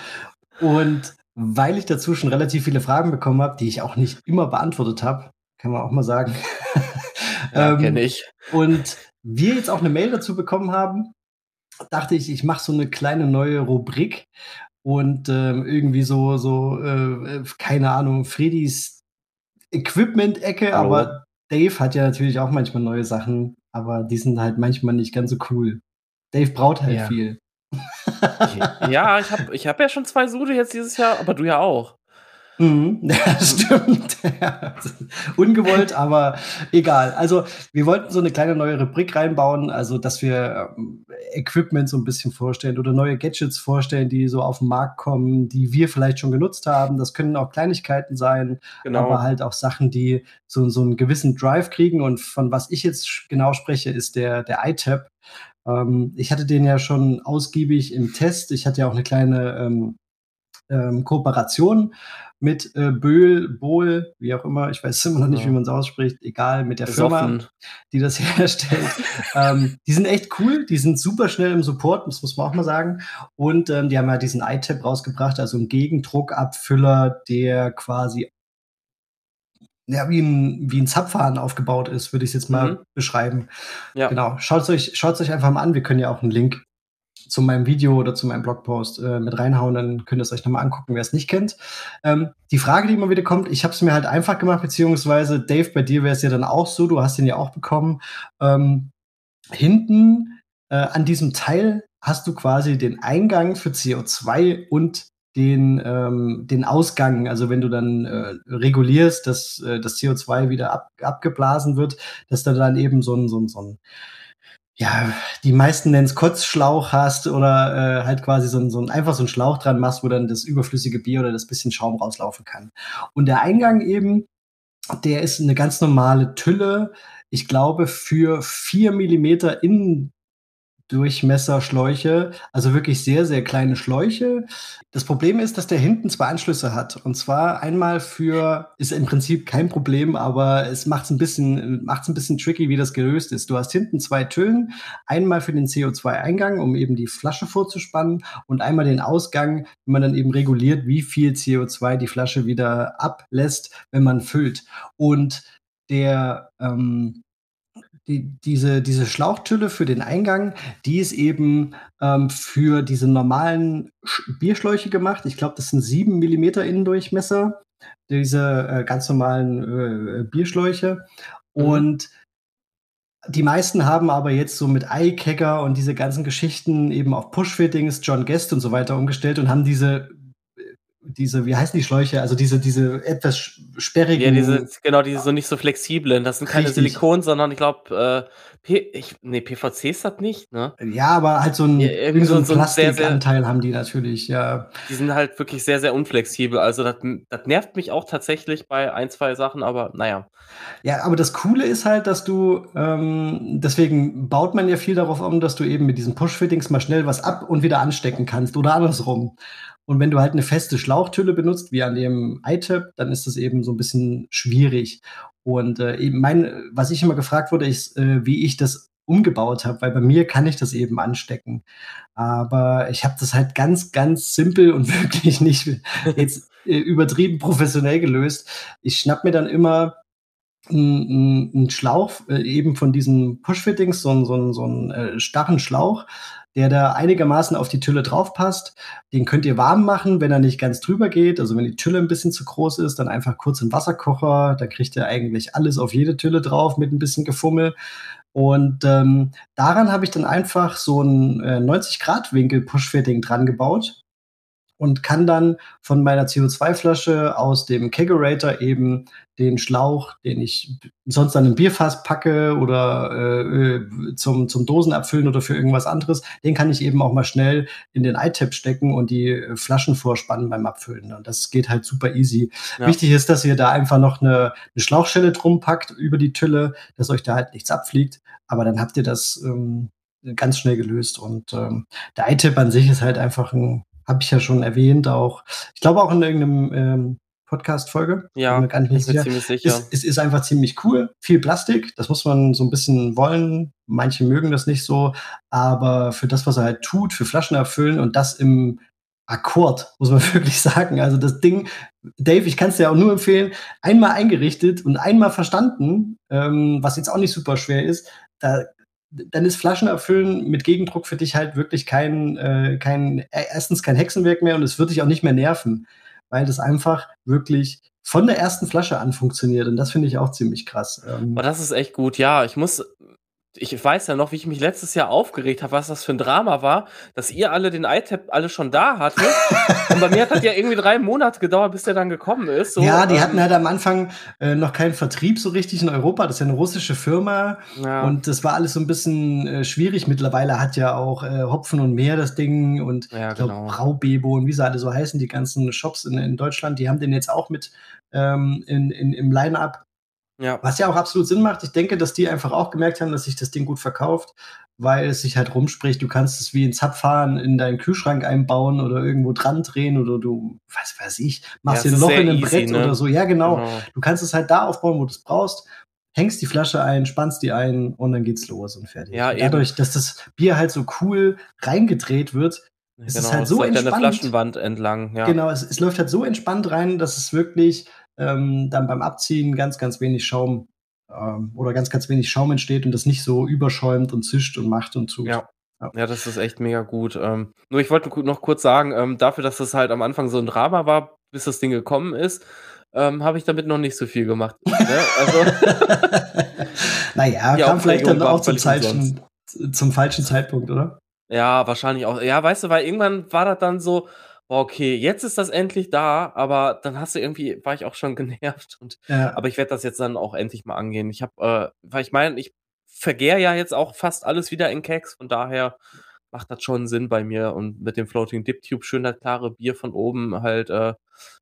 Und weil ich dazu schon relativ viele Fragen bekommen habe, die ich auch nicht immer beantwortet habe, kann man auch mal sagen. ja, ähm, kenne ich. Und wir jetzt auch eine Mail dazu bekommen haben, dachte ich, ich mache so eine kleine neue Rubrik und ähm, irgendwie so, so äh, äh, keine Ahnung, Fredis Equipment-Ecke, aber Dave hat ja natürlich auch manchmal neue Sachen, aber die sind halt manchmal nicht ganz so cool. Dave braut halt ja. viel. ja, ich habe ich hab ja schon zwei Sude jetzt dieses Jahr, aber du ja auch. Mhm, ja, stimmt. Ungewollt, aber egal. Also, wir wollten so eine kleine neue Rubrik reinbauen, also dass wir ähm, Equipment so ein bisschen vorstellen oder neue Gadgets vorstellen, die so auf den Markt kommen, die wir vielleicht schon genutzt haben. Das können auch Kleinigkeiten sein, genau. aber halt auch Sachen, die so, so einen gewissen Drive kriegen. Und von was ich jetzt genau spreche, ist der, der iTab. Ähm, ich hatte den ja schon ausgiebig im Test. Ich hatte ja auch eine kleine ähm, ähm, Kooperation mit äh, Böhl, Bohl, wie auch immer, ich weiß immer noch nicht, wie man es ausspricht, egal, mit der Besoffen. Firma, die das herstellt. ähm, die sind echt cool, die sind super schnell im Support, das muss man auch mal sagen. Und ähm, die haben ja diesen iTap rausgebracht, also einen Gegendruckabfüller, der quasi ja, wie ein, wie ein Zapfhahn aufgebaut ist, würde ich es jetzt mal mhm. beschreiben. Ja. Genau. Schaut es euch, schaut's euch einfach mal an. Wir können ja auch einen Link zu meinem Video oder zu meinem Blogpost äh, mit reinhauen, dann könnt ihr es euch nochmal angucken, wer es nicht kennt. Ähm, die Frage, die immer wieder kommt, ich habe es mir halt einfach gemacht, beziehungsweise Dave, bei dir wäre es ja dann auch so, du hast den ja auch bekommen. Ähm, hinten äh, an diesem Teil hast du quasi den Eingang für CO2 und den, ähm, den Ausgang, also wenn du dann äh, regulierst, dass äh, das CO2 wieder ab, abgeblasen wird, dass da dann eben so ein, so ein, so ein ja, die meisten nennen es Kotzschlauch hast oder äh, halt quasi so ein, so ein, einfach so ein Schlauch dran machst, wo dann das überflüssige Bier oder das bisschen Schaum rauslaufen kann. Und der Eingang eben, der ist eine ganz normale Tülle, ich glaube, für vier Millimeter in Durchmesserschläuche, also wirklich sehr, sehr kleine Schläuche. Das Problem ist, dass der hinten zwei Anschlüsse hat. Und zwar einmal für, ist im Prinzip kein Problem, aber es macht es ein bisschen, macht es ein bisschen tricky, wie das gelöst ist. Du hast hinten zwei Tüllen, einmal für den CO2-Eingang, um eben die Flasche vorzuspannen und einmal den Ausgang, wenn man dann eben reguliert, wie viel CO2 die Flasche wieder ablässt, wenn man füllt. Und der, ähm, die, diese, diese Schlauchtülle für den Eingang, die ist eben ähm, für diese normalen Sch Bierschläuche gemacht. Ich glaube, das sind sieben Millimeter Innendurchmesser, diese äh, ganz normalen äh, Bierschläuche. Mhm. Und die meisten haben aber jetzt so mit Eye-Kegger und diese ganzen Geschichten eben auf Push-Fittings, John Guest und so weiter umgestellt und haben diese diese, wie heißen die Schläuche? Also diese, diese etwas sperrigen. Ja, diese, genau, diese so nicht so flexiblen. Das sind keine Richtig. Silikon, sondern ich glaube, äh, ich, nee, PVC ist das nicht, ne? Ja, aber halt so ein, ja, irgendwie so, so ein Plastikanteil haben die natürlich, ja. Die sind halt wirklich sehr, sehr unflexibel. Also das, das nervt mich auch tatsächlich bei ein, zwei Sachen, aber naja. Ja, aber das Coole ist halt, dass du, ähm, deswegen baut man ja viel darauf um, dass du eben mit diesen Push-Fittings mal schnell was ab und wieder anstecken kannst oder andersrum. Und wenn du halt eine feste Schlauchtülle benutzt, wie an dem iTap, dann ist das eben so ein bisschen schwierig. Und äh, eben mein, was ich immer gefragt wurde, ist, äh, wie ich das umgebaut habe, weil bei mir kann ich das eben anstecken. Aber ich habe das halt ganz, ganz simpel und wirklich nicht jetzt äh, übertrieben professionell gelöst. Ich schnapp mir dann immer einen Schlauch äh, eben von diesen Push-Fittings, so, so, so einen äh, starren Schlauch, der da einigermaßen auf die Tülle drauf passt. Den könnt ihr warm machen, wenn er nicht ganz drüber geht. Also wenn die Tülle ein bisschen zu groß ist, dann einfach kurz im Wasserkocher. Da kriegt ihr eigentlich alles auf jede Tülle drauf mit ein bisschen Gefummel. Und ähm, daran habe ich dann einfach so ein äh, 90-Grad-Winkel Push-Fitting dran gebaut und kann dann von meiner CO2-Flasche aus dem Kegerator eben den Schlauch, den ich sonst an ein Bierfass packe oder äh, zum, zum Dosen abfüllen oder für irgendwas anderes, den kann ich eben auch mal schnell in den iTap stecken und die Flaschen vorspannen beim Abfüllen. Und das geht halt super easy. Ja. Wichtig ist, dass ihr da einfach noch eine, eine Schlauchschelle drum packt über die Tülle, dass euch da halt nichts abfliegt. Aber dann habt ihr das ähm, ganz schnell gelöst. Und ähm, der iTap an sich ist halt einfach ein habe ich ja schon erwähnt, auch, ich glaube auch in irgendeinem ähm, Podcast-Folge. Ja, bin mir gar nicht ich bin sicher. ziemlich sicher. Es, es, ist einfach ziemlich cool. Viel Plastik, das muss man so ein bisschen wollen. Manche mögen das nicht so, aber für das, was er halt tut, für Flaschen erfüllen und das im Akkord, muss man wirklich sagen. Also das Ding, Dave, ich kann es dir auch nur empfehlen, einmal eingerichtet und einmal verstanden, ähm, was jetzt auch nicht super schwer ist, da dann ist Flaschen erfüllen mit Gegendruck für dich halt wirklich kein, äh, kein, äh, erstens kein Hexenwerk mehr und es wird dich auch nicht mehr nerven, weil das einfach wirklich von der ersten Flasche an funktioniert und das finde ich auch ziemlich krass. Ähm, Aber das ist echt gut, ja. Ich muss ich weiß ja noch, wie ich mich letztes Jahr aufgeregt habe, was das für ein Drama war, dass ihr alle den iTab alle schon da hattet. und bei mir hat das ja irgendwie drei Monate gedauert, bis der dann gekommen ist. So, ja, die ähm, hatten halt am Anfang äh, noch keinen Vertrieb so richtig in Europa. Das ist ja eine russische Firma. Ja. Und das war alles so ein bisschen äh, schwierig. Mittlerweile hat ja auch äh, Hopfen und Meer das Ding und ja, ich glaube genau. Braubebo und wie sie alle so heißen, die ganzen Shops in, in Deutschland, die haben den jetzt auch mit ähm, in, in, im Line-Up. Ja. Was ja auch absolut Sinn macht. Ich denke, dass die einfach auch gemerkt haben, dass sich das Ding gut verkauft, weil es sich halt rumspricht. Du kannst es wie ein Zapfhahn in deinen Kühlschrank einbauen oder irgendwo dran drehen oder du, was weiß ich, machst ja, dir ein Loch in ein Brett ne? oder so. Ja, genau. genau. Du kannst es halt da aufbauen, wo du es brauchst hängst die Flasche ein, spannst die ein und dann geht's los und fertig. Ja, Dadurch, dass das Bier halt so cool reingedreht wird, ist genau, es halt so es entspannt. Eine Flaschenwand entlang, ja. Genau, es, es, läuft halt so entspannt rein, dass es wirklich ähm, dann beim Abziehen ganz, ganz wenig Schaum ähm, oder ganz, ganz wenig Schaum entsteht und das nicht so überschäumt und zischt und macht und tut. Ja. Ja, das ist echt mega gut. Ähm, nur ich wollte noch kurz sagen, ähm, dafür, dass das halt am Anfang so ein Drama war, bis das Ding gekommen ist, ähm, habe ich damit noch nicht so viel gemacht. ne? also, naja, kam vielleicht dann auch zum, falschen, zum falschen Zeitpunkt, oder? Ja, wahrscheinlich auch. Ja, weißt du, weil irgendwann war das dann so, okay, jetzt ist das endlich da, aber dann hast du irgendwie, war ich auch schon genervt. Und, ja. Aber ich werde das jetzt dann auch endlich mal angehen. Ich habe, äh, weil ich meine, ich vergehre ja jetzt auch fast alles wieder in Keks, von daher macht das schon Sinn bei mir und mit dem Floating Dip Tube schön das klare Bier von oben halt äh,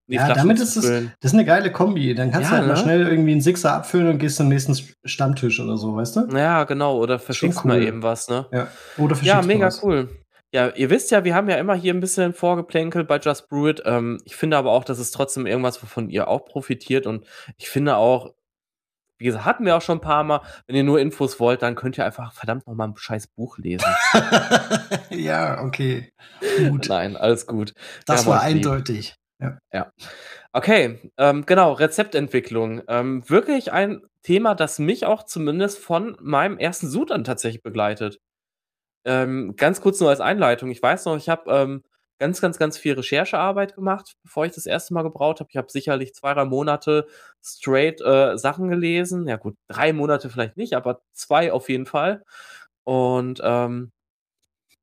ja, damit ist es, das ist eine geile Kombi. Dann kannst ja, du halt ne? mal schnell irgendwie einen Sixer abfüllen und gehst zum nächsten Stammtisch oder so, weißt du? Ja, genau. Oder verschickst cool. mal eben was, ne? Ja, oder ja mega cool. Ja, ihr wisst ja, wir haben ja immer hier ein bisschen vorgeplänkelt bei Just Brew It. Ähm, ich finde aber auch, das ist trotzdem irgendwas, wovon ihr auch profitiert. Und ich finde auch, wie gesagt, hatten wir auch schon ein paar Mal. Wenn ihr nur Infos wollt, dann könnt ihr einfach verdammt nochmal ein scheiß Buch lesen. ja, okay. Gut. Nein, alles gut. Das war eindeutig. Ja. ja. Okay, ähm, genau, Rezeptentwicklung. Ähm, wirklich ein Thema, das mich auch zumindest von meinem ersten Sud an tatsächlich begleitet. Ähm, ganz kurz nur als Einleitung. Ich weiß noch, ich habe ähm, ganz, ganz, ganz viel Recherchearbeit gemacht, bevor ich das erste Mal gebraut habe. Ich habe sicherlich zwei, drei Monate straight äh, Sachen gelesen. Ja gut, drei Monate vielleicht nicht, aber zwei auf jeden Fall. Und ähm,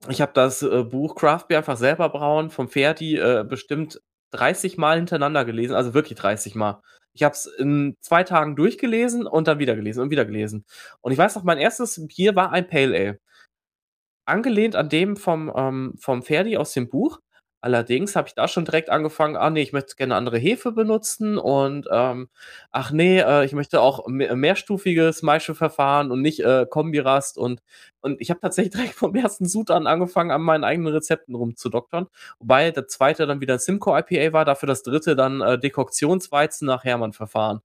ich habe das äh, Buch Craft Beer einfach selber brauen vom Ferdi äh, bestimmt 30 Mal hintereinander gelesen, also wirklich 30 Mal. Ich habe es in zwei Tagen durchgelesen und dann wieder gelesen und wieder gelesen. Und ich weiß noch, mein erstes Bier war ein Pale Ale. Angelehnt an dem vom, ähm, vom Ferdi aus dem Buch. Allerdings habe ich da schon direkt angefangen, ah nee, ich möchte gerne andere Hefe benutzen und ähm, ach nee, äh, ich möchte auch mehr, mehrstufiges Maischeverfahren und nicht äh, Kombirast und, und ich habe tatsächlich direkt vom ersten Sud an angefangen, an meinen eigenen Rezepten rumzudoktern. Wobei der zweite dann wieder Simcoe IPA war, dafür das dritte dann äh, Dekoktionsweizen nach Hermann-Verfahren.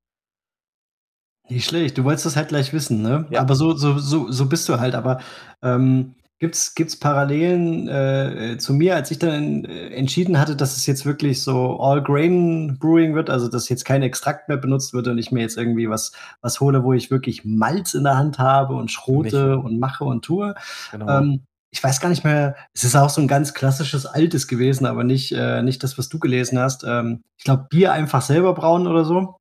Nicht schlecht, du wolltest das halt gleich wissen, ne? Ja. Aber so, so, so, so bist du halt, aber ähm, Gibt's gibt's Parallelen äh, zu mir, als ich dann äh, entschieden hatte, dass es jetzt wirklich so All-Grain Brewing wird, also dass jetzt kein Extrakt mehr benutzt wird und ich mir jetzt irgendwie was was hole, wo ich wirklich Malz in der Hand habe und schrote und mache und tue. Genau. Ähm, ich weiß gar nicht mehr, es ist auch so ein ganz klassisches Altes gewesen, aber nicht äh, nicht das, was du gelesen hast. Ähm, ich glaube, Bier einfach selber brauen oder so.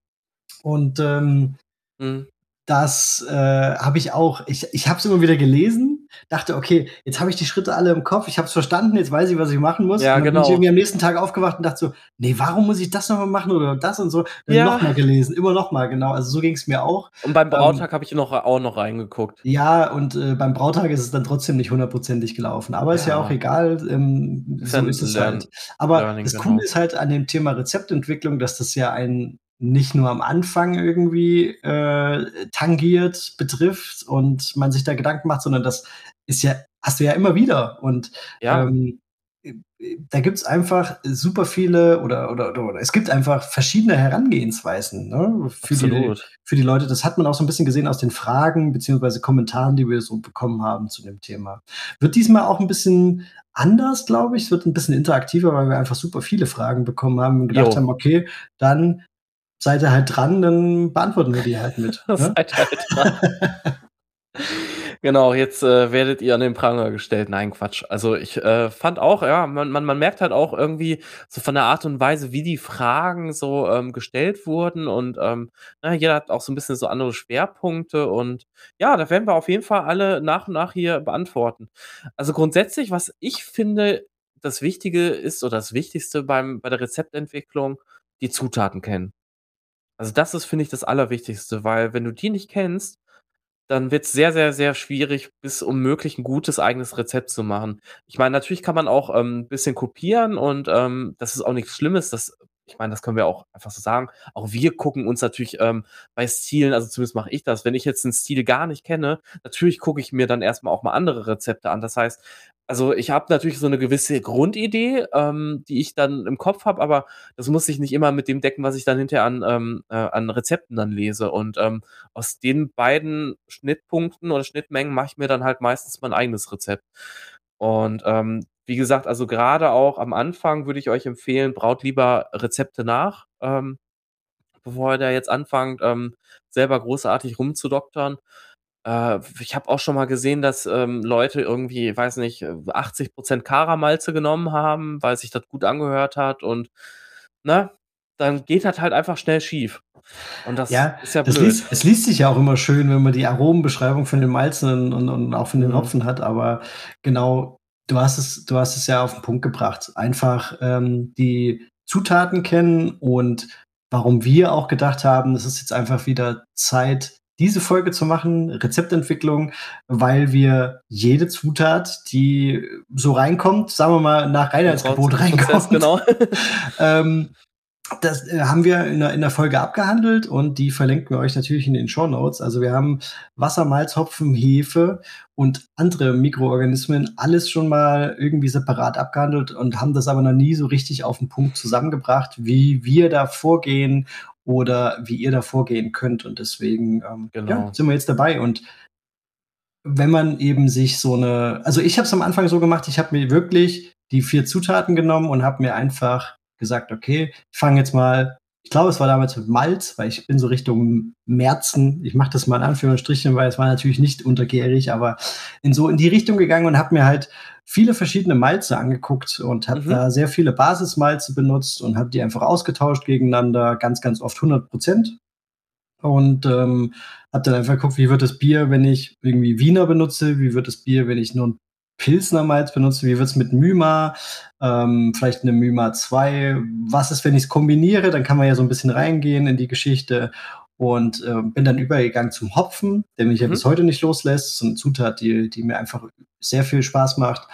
Und, ähm, mhm. das, äh, habe ich auch ich ich habe es immer wieder gelesen dachte, okay, jetzt habe ich die Schritte alle im Kopf, ich habe es verstanden, jetzt weiß ich, was ich machen muss. Ja, und dann genau. bin ich irgendwie am nächsten Tag aufgewacht und dachte so, nee, warum muss ich das nochmal machen oder das und so. Dann ja. nochmal gelesen, immer nochmal, genau. Also so ging es mir auch. Und beim Brautag ähm, habe ich noch, auch noch reingeguckt. Ja, und äh, beim Brautag ist es dann trotzdem nicht hundertprozentig gelaufen. Aber ja. ist ja auch egal. Ähm, so ist es halt. Aber das Coole genau. ist halt an dem Thema Rezeptentwicklung, dass das ja ein nicht nur am Anfang irgendwie äh, tangiert, betrifft und man sich da Gedanken macht, sondern das ist ja, hast du ja immer wieder. Und ja. ähm, da gibt es einfach super viele oder, oder, oder, es gibt einfach verschiedene Herangehensweisen ne? für, die, für die Leute. Das hat man auch so ein bisschen gesehen aus den Fragen beziehungsweise Kommentaren, die wir so bekommen haben zu dem Thema. Wird diesmal auch ein bisschen anders, glaube ich. Es wird ein bisschen interaktiver, weil wir einfach super viele Fragen bekommen haben und gedacht jo. haben, okay, dann seid ihr halt dran, dann beantworten wir die halt mit. ne? seid halt dran. Genau, jetzt äh, werdet ihr an den Pranger gestellt. Nein, Quatsch. Also ich äh, fand auch, ja, man, man, man merkt halt auch irgendwie so von der Art und Weise, wie die Fragen so ähm, gestellt wurden und ähm, na, jeder hat auch so ein bisschen so andere Schwerpunkte und ja, da werden wir auf jeden Fall alle nach und nach hier beantworten. Also grundsätzlich, was ich finde, das Wichtige ist oder das Wichtigste beim, bei der Rezeptentwicklung, die Zutaten kennen. Also das ist, finde ich, das Allerwichtigste, weil wenn du die nicht kennst, dann wird es sehr, sehr, sehr schwierig bis unmöglich ein gutes eigenes Rezept zu machen. Ich meine, natürlich kann man auch, ein ähm, bisschen kopieren und, ähm, das ist auch nichts Schlimmes. Das ich meine, das können wir auch einfach so sagen. Auch wir gucken uns natürlich ähm, bei Stilen, also zumindest mache ich das, wenn ich jetzt einen Stil gar nicht kenne, natürlich gucke ich mir dann erstmal auch mal andere Rezepte an. Das heißt, also ich habe natürlich so eine gewisse Grundidee, ähm, die ich dann im Kopf habe, aber das muss sich nicht immer mit dem decken, was ich dann hinterher an, ähm, äh, an Rezepten dann lese. Und ähm, aus den beiden Schnittpunkten oder Schnittmengen mache ich mir dann halt meistens mein eigenes Rezept. Und ähm, wie gesagt, also gerade auch am Anfang würde ich euch empfehlen, braut lieber Rezepte nach, ähm, bevor ihr da jetzt anfangt, ähm, selber großartig rumzudoktern. Äh, ich habe auch schon mal gesehen, dass ähm, Leute irgendwie, weiß nicht, 80% Karamalze genommen haben, weil sich das gut angehört hat und ne, dann geht das halt einfach schnell schief. Und das ja, ist ja blöd. Liest, es liest sich ja auch immer schön, wenn man die Aromenbeschreibung von den Malzen und, und auch von den mhm. Hopfen hat, aber genau, du hast es, du hast es ja auf den Punkt gebracht. Einfach ähm, die Zutaten kennen und warum wir auch gedacht haben, es ist jetzt einfach wieder Zeit, diese Folge zu machen, Rezeptentwicklung, weil wir jede Zutat, die so reinkommt, sagen wir mal nach Reinheitsgebot reinkommt, genau. ähm, das äh, haben wir in der, in der Folge abgehandelt und die verlinken wir euch natürlich in den Show Notes. Also wir haben Wasser, Malz, Hopfen, Hefe und andere Mikroorganismen alles schon mal irgendwie separat abgehandelt und haben das aber noch nie so richtig auf den Punkt zusammengebracht, wie wir da vorgehen oder wie ihr da vorgehen könnt. Und deswegen ähm, genau. ja, sind wir jetzt dabei. Und wenn man eben sich so eine, also ich habe es am Anfang so gemacht, ich habe mir wirklich die vier Zutaten genommen und habe mir einfach gesagt, okay, ich fange jetzt mal ich glaube, es war damals mit Malz, weil ich bin so Richtung Märzen, ich mache das mal in Anführungsstrichen, weil es war natürlich nicht untergärig, aber in so in die Richtung gegangen und habe mir halt viele verschiedene Malze angeguckt und habe mhm. da sehr viele Basismalze benutzt und habe die einfach ausgetauscht gegeneinander, ganz, ganz oft 100 Prozent. Und ähm, habe dann einfach geguckt, wie wird das Bier, wenn ich irgendwie Wiener benutze, wie wird das Bier, wenn ich nur ein Pilsner Malz benutze, wie wird es mit Myma, ähm, vielleicht eine Myma 2, was ist, wenn ich es kombiniere, dann kann man ja so ein bisschen reingehen in die Geschichte und äh, bin dann übergegangen zum Hopfen, der mich mhm. ja bis heute nicht loslässt. So eine Zutat, die, die mir einfach sehr viel Spaß macht.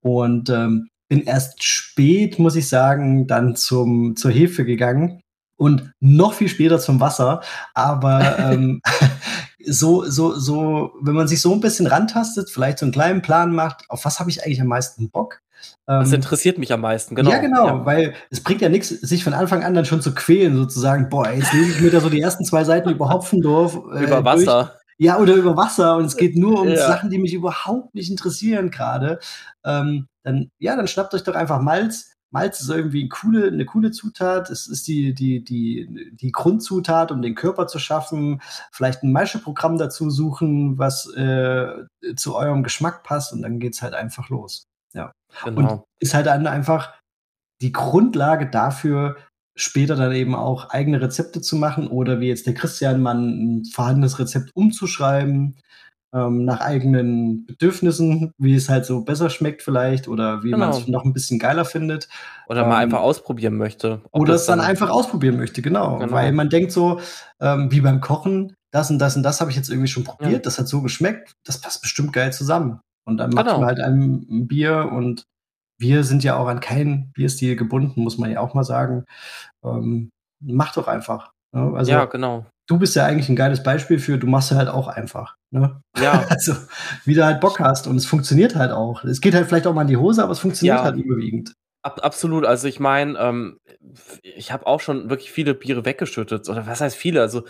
Und ähm, bin erst spät, muss ich sagen, dann zum, zur Hefe gegangen und noch viel später zum Wasser. Aber ähm, so, so, so, wenn man sich so ein bisschen rantastet, vielleicht so einen kleinen Plan macht, auf was habe ich eigentlich am meisten Bock? Das ähm, interessiert mich am meisten, genau. Ja, genau, ja. weil es bringt ja nichts, sich von Anfang an dann schon zu quälen, sozusagen, boah, jetzt lese ich mir da so die ersten zwei Seiten über Hopfendorf. Äh, über Wasser. Durch. Ja, oder über Wasser und es geht nur um ja. Sachen, die mich überhaupt nicht interessieren gerade. Ähm, dann, ja, dann schnappt euch doch einfach Malz, Malz ist irgendwie eine coole, eine coole Zutat. Es ist die, die, die, die Grundzutat, um den Körper zu schaffen. Vielleicht ein Maischeprogramm dazu suchen, was äh, zu eurem Geschmack passt und dann geht's halt einfach los. Genau. Und ist halt dann einfach die Grundlage dafür, später dann eben auch eigene Rezepte zu machen oder wie jetzt der Christian mal ein vorhandenes Rezept umzuschreiben ähm, nach eigenen Bedürfnissen, wie es halt so besser schmeckt vielleicht oder wie genau. man es noch ein bisschen geiler findet. Oder ähm, mal einfach ausprobieren möchte. Oder es dann, dann einfach ausprobieren möchte, genau. genau. Weil man denkt so, ähm, wie beim Kochen, das und das und das habe ich jetzt irgendwie schon probiert, ja. das hat so geschmeckt, das passt bestimmt geil zusammen. Und dann macht genau. man halt ein Bier und wir sind ja auch an keinen Bierstil gebunden, muss man ja auch mal sagen. Ähm, mach doch einfach. Ne? Also, ja, genau du bist ja eigentlich ein geiles Beispiel für, du machst ja halt auch einfach. Ne? Ja. Also, wie du halt Bock hast und es funktioniert halt auch. Es geht halt vielleicht auch mal in die Hose, aber es funktioniert ja. halt überwiegend. Ab, absolut. Also ich meine, ähm, ich habe auch schon wirklich viele Biere weggeschüttet. Oder was heißt viele? Also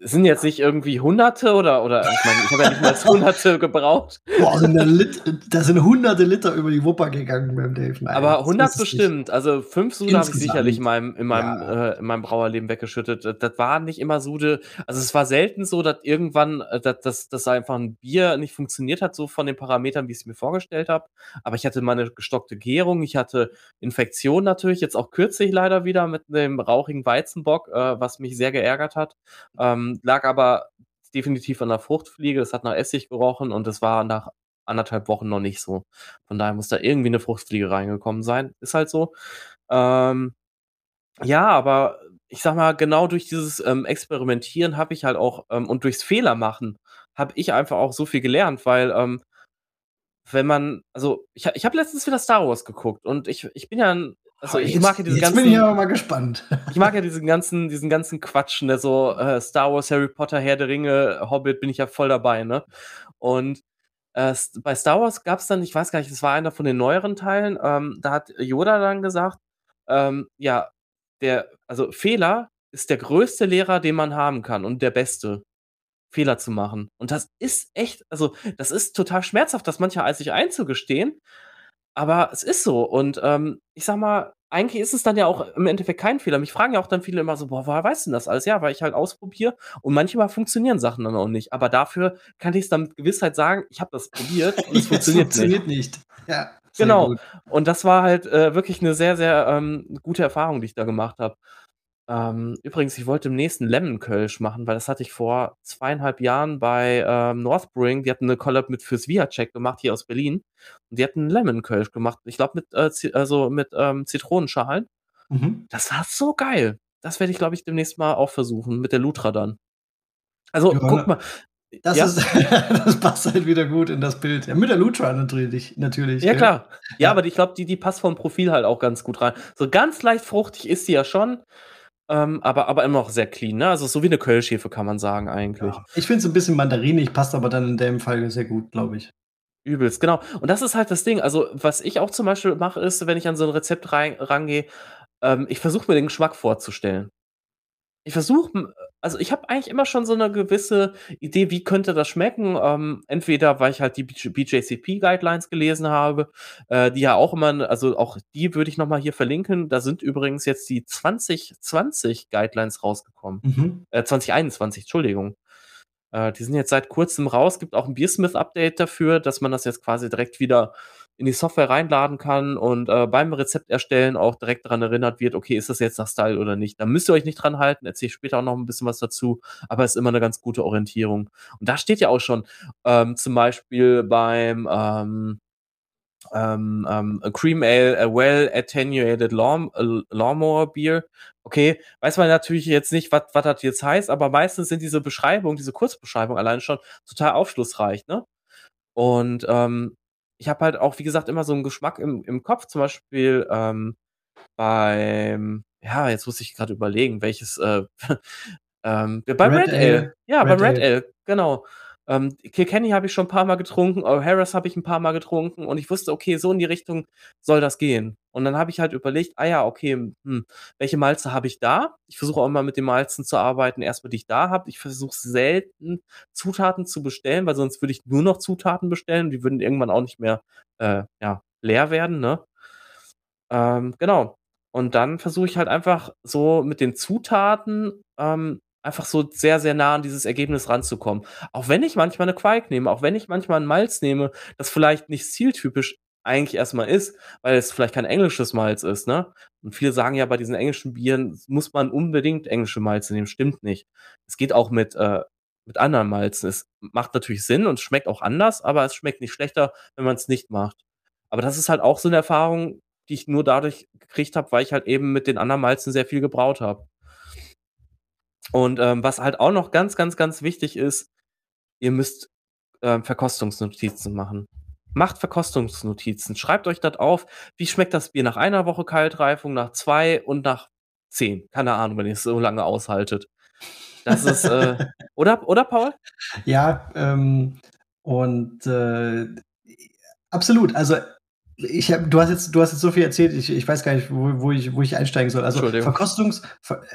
sind jetzt nicht irgendwie Hunderte oder, oder ich meine, ich habe ja nicht mal Hunderte gebraucht. Boah, sind da, Lit da sind hunderte Liter über die Wupper gegangen beim Dave. Nein, Aber 100 bestimmt. Also fünf Sude habe ich sicherlich in meinem, in meinem, ja. äh, in meinem Brauerleben weggeschüttet. Das, war nicht immer Sude. Also es war selten so, dass irgendwann, äh, dass, dass, dass einfach ein Bier nicht funktioniert hat, so von den Parametern, wie ich es mir vorgestellt habe. Aber ich hatte meine gestockte Gärung, ich hatte Infektion natürlich, jetzt auch kürzlich leider wieder mit dem rauchigen Weizenbock, äh, was mich sehr geärgert hat. Ähm, ähm, lag aber definitiv an der Fruchtfliege. Es hat nach Essig gerochen und es war nach anderthalb Wochen noch nicht so. Von daher muss da irgendwie eine Fruchtfliege reingekommen sein. Ist halt so. Ähm, ja, aber ich sag mal, genau durch dieses ähm, Experimentieren habe ich halt auch ähm, und durchs Fehler machen habe ich einfach auch so viel gelernt, weil ähm, wenn man, also ich, ich habe letztens wieder Star Wars geguckt und ich, ich bin ja ein also ich jetzt, mag ja diesen jetzt ganzen. bin ich aber mal gespannt. Ich mag ja diesen ganzen, diesen ganzen Quatsch, ne, so äh, Star Wars, Harry Potter, Herr der Ringe, Hobbit, bin ich ja voll dabei, ne? Und äh, bei Star Wars gab es dann, ich weiß gar nicht, das war einer von den neueren Teilen, ähm, da hat Yoda dann gesagt, ähm, ja, der, also Fehler ist der größte Lehrer, den man haben kann und der beste. Fehler zu machen. Und das ist echt, also das ist total schmerzhaft, das mancher als sich einzugestehen. Aber es ist so. Und ähm, ich sag mal, eigentlich ist es dann ja auch im Endeffekt kein Fehler. Mich fragen ja auch dann viele immer so, boah, woher weißt du denn das alles? Ja, weil ich halt ausprobiere und manchmal funktionieren Sachen dann auch nicht. Aber dafür kann ich es dann mit Gewissheit sagen, ich habe das probiert und es funktioniert, funktioniert nicht. nicht. Ja, genau. Gut. Und das war halt äh, wirklich eine sehr, sehr ähm, gute Erfahrung, die ich da gemacht habe. Ähm, übrigens, ich wollte im nächsten Lemon Kölsch machen, weil das hatte ich vor zweieinhalb Jahren bei ähm, Northbring. Die hatten eine Collab mit fürs Via-Check gemacht, hier aus Berlin. Und die hatten Lemon Kölsch gemacht. Ich glaube, mit, äh, also mit ähm, Zitronenschalen. Mhm. Das war so geil. Das werde ich, glaube ich, demnächst mal auch versuchen, mit der Lutra dann. Also, ja, guck mal. Das, ja? ist, das passt halt wieder gut in das Bild. Ja, mit der Lutra natürlich. natürlich ja, klar. Ja, ja, aber ich glaube, die, die passt vom Profil halt auch ganz gut rein. So ganz leicht fruchtig ist sie ja schon. Ähm, aber, aber immer noch sehr clean, ne? Also so wie eine Kölschhefe kann man sagen eigentlich. Ja. Ich finde es ein bisschen mandarinig, passt aber dann in dem Fall sehr gut, glaube ich. Übelst, genau. Und das ist halt das Ding. Also, was ich auch zum Beispiel mache, ist, wenn ich an so ein Rezept rein, rangehe, ähm, ich versuche mir den Geschmack vorzustellen. Ich versuche, also ich habe eigentlich immer schon so eine gewisse Idee, wie könnte das schmecken. Ähm, entweder, weil ich halt die BJCP-Guidelines gelesen habe, äh, die ja auch immer, also auch die würde ich nochmal hier verlinken. Da sind übrigens jetzt die 2020 Guidelines rausgekommen. Mhm. Äh, 2021, Entschuldigung. Äh, die sind jetzt seit kurzem raus. Gibt auch ein Beersmith-Update dafür, dass man das jetzt quasi direkt wieder in die Software reinladen kann und äh, beim Rezept erstellen auch direkt daran erinnert wird, okay, ist das jetzt nach Style oder nicht. Da müsst ihr euch nicht dran halten, erzähle ich später auch noch ein bisschen was dazu, aber es ist immer eine ganz gute Orientierung. Und da steht ja auch schon ähm, zum Beispiel beim ähm, ähm, ähm, a Cream Ale, a well attenuated lawn, uh, lawnmower beer. Okay, weiß man natürlich jetzt nicht, was das jetzt heißt, aber meistens sind diese Beschreibungen, diese Kurzbeschreibungen allein schon total aufschlussreich, ne? Und ähm, ich habe halt auch, wie gesagt, immer so einen Geschmack im, im Kopf, zum Beispiel ähm, beim, ja, jetzt muss ich gerade überlegen, welches, äh, ähm, beim Red, Red Ale. Ale. Ja, Red beim Red Ale, Ale genau. Ähm, Kilkenny habe ich schon ein paar Mal getrunken, Harris habe ich ein paar Mal getrunken und ich wusste, okay, so in die Richtung soll das gehen. Und dann habe ich halt überlegt, ah ja, okay, hm, welche Malze habe ich da? Ich versuche auch immer mit den Malzen zu arbeiten, erstmal die ich da habe. Ich versuche selten Zutaten zu bestellen, weil sonst würde ich nur noch Zutaten bestellen. Die würden irgendwann auch nicht mehr äh, ja, leer werden, ne? Ähm, genau. Und dann versuche ich halt einfach so mit den Zutaten ähm, einfach so sehr, sehr nah an dieses Ergebnis ranzukommen. Auch wenn ich manchmal eine Quark nehme, auch wenn ich manchmal ein Malz nehme, das vielleicht nicht zieltypisch eigentlich erstmal ist, weil es vielleicht kein englisches Malz ist, ne? Und viele sagen ja, bei diesen englischen Bieren muss man unbedingt englische Malze nehmen. Stimmt nicht. Es geht auch mit, äh, mit anderen Malzen. Es macht natürlich Sinn und schmeckt auch anders, aber es schmeckt nicht schlechter, wenn man es nicht macht. Aber das ist halt auch so eine Erfahrung, die ich nur dadurch gekriegt habe, weil ich halt eben mit den anderen Malzen sehr viel gebraut habe. Und ähm, was halt auch noch ganz, ganz, ganz wichtig ist, ihr müsst ähm, Verkostungsnotizen machen. Macht Verkostungsnotizen. Schreibt euch das auf. Wie schmeckt das Bier nach einer Woche Kaltreifung, nach zwei und nach zehn? Keine Ahnung, wenn ihr es so lange aushaltet. Das ist, äh, oder, oder Paul? Ja, ähm, und äh, absolut. Also ich hab, du hast jetzt, du hast jetzt so viel erzählt, ich, ich weiß gar nicht, wo, wo, ich, wo ich einsteigen soll. Also Verkostungs,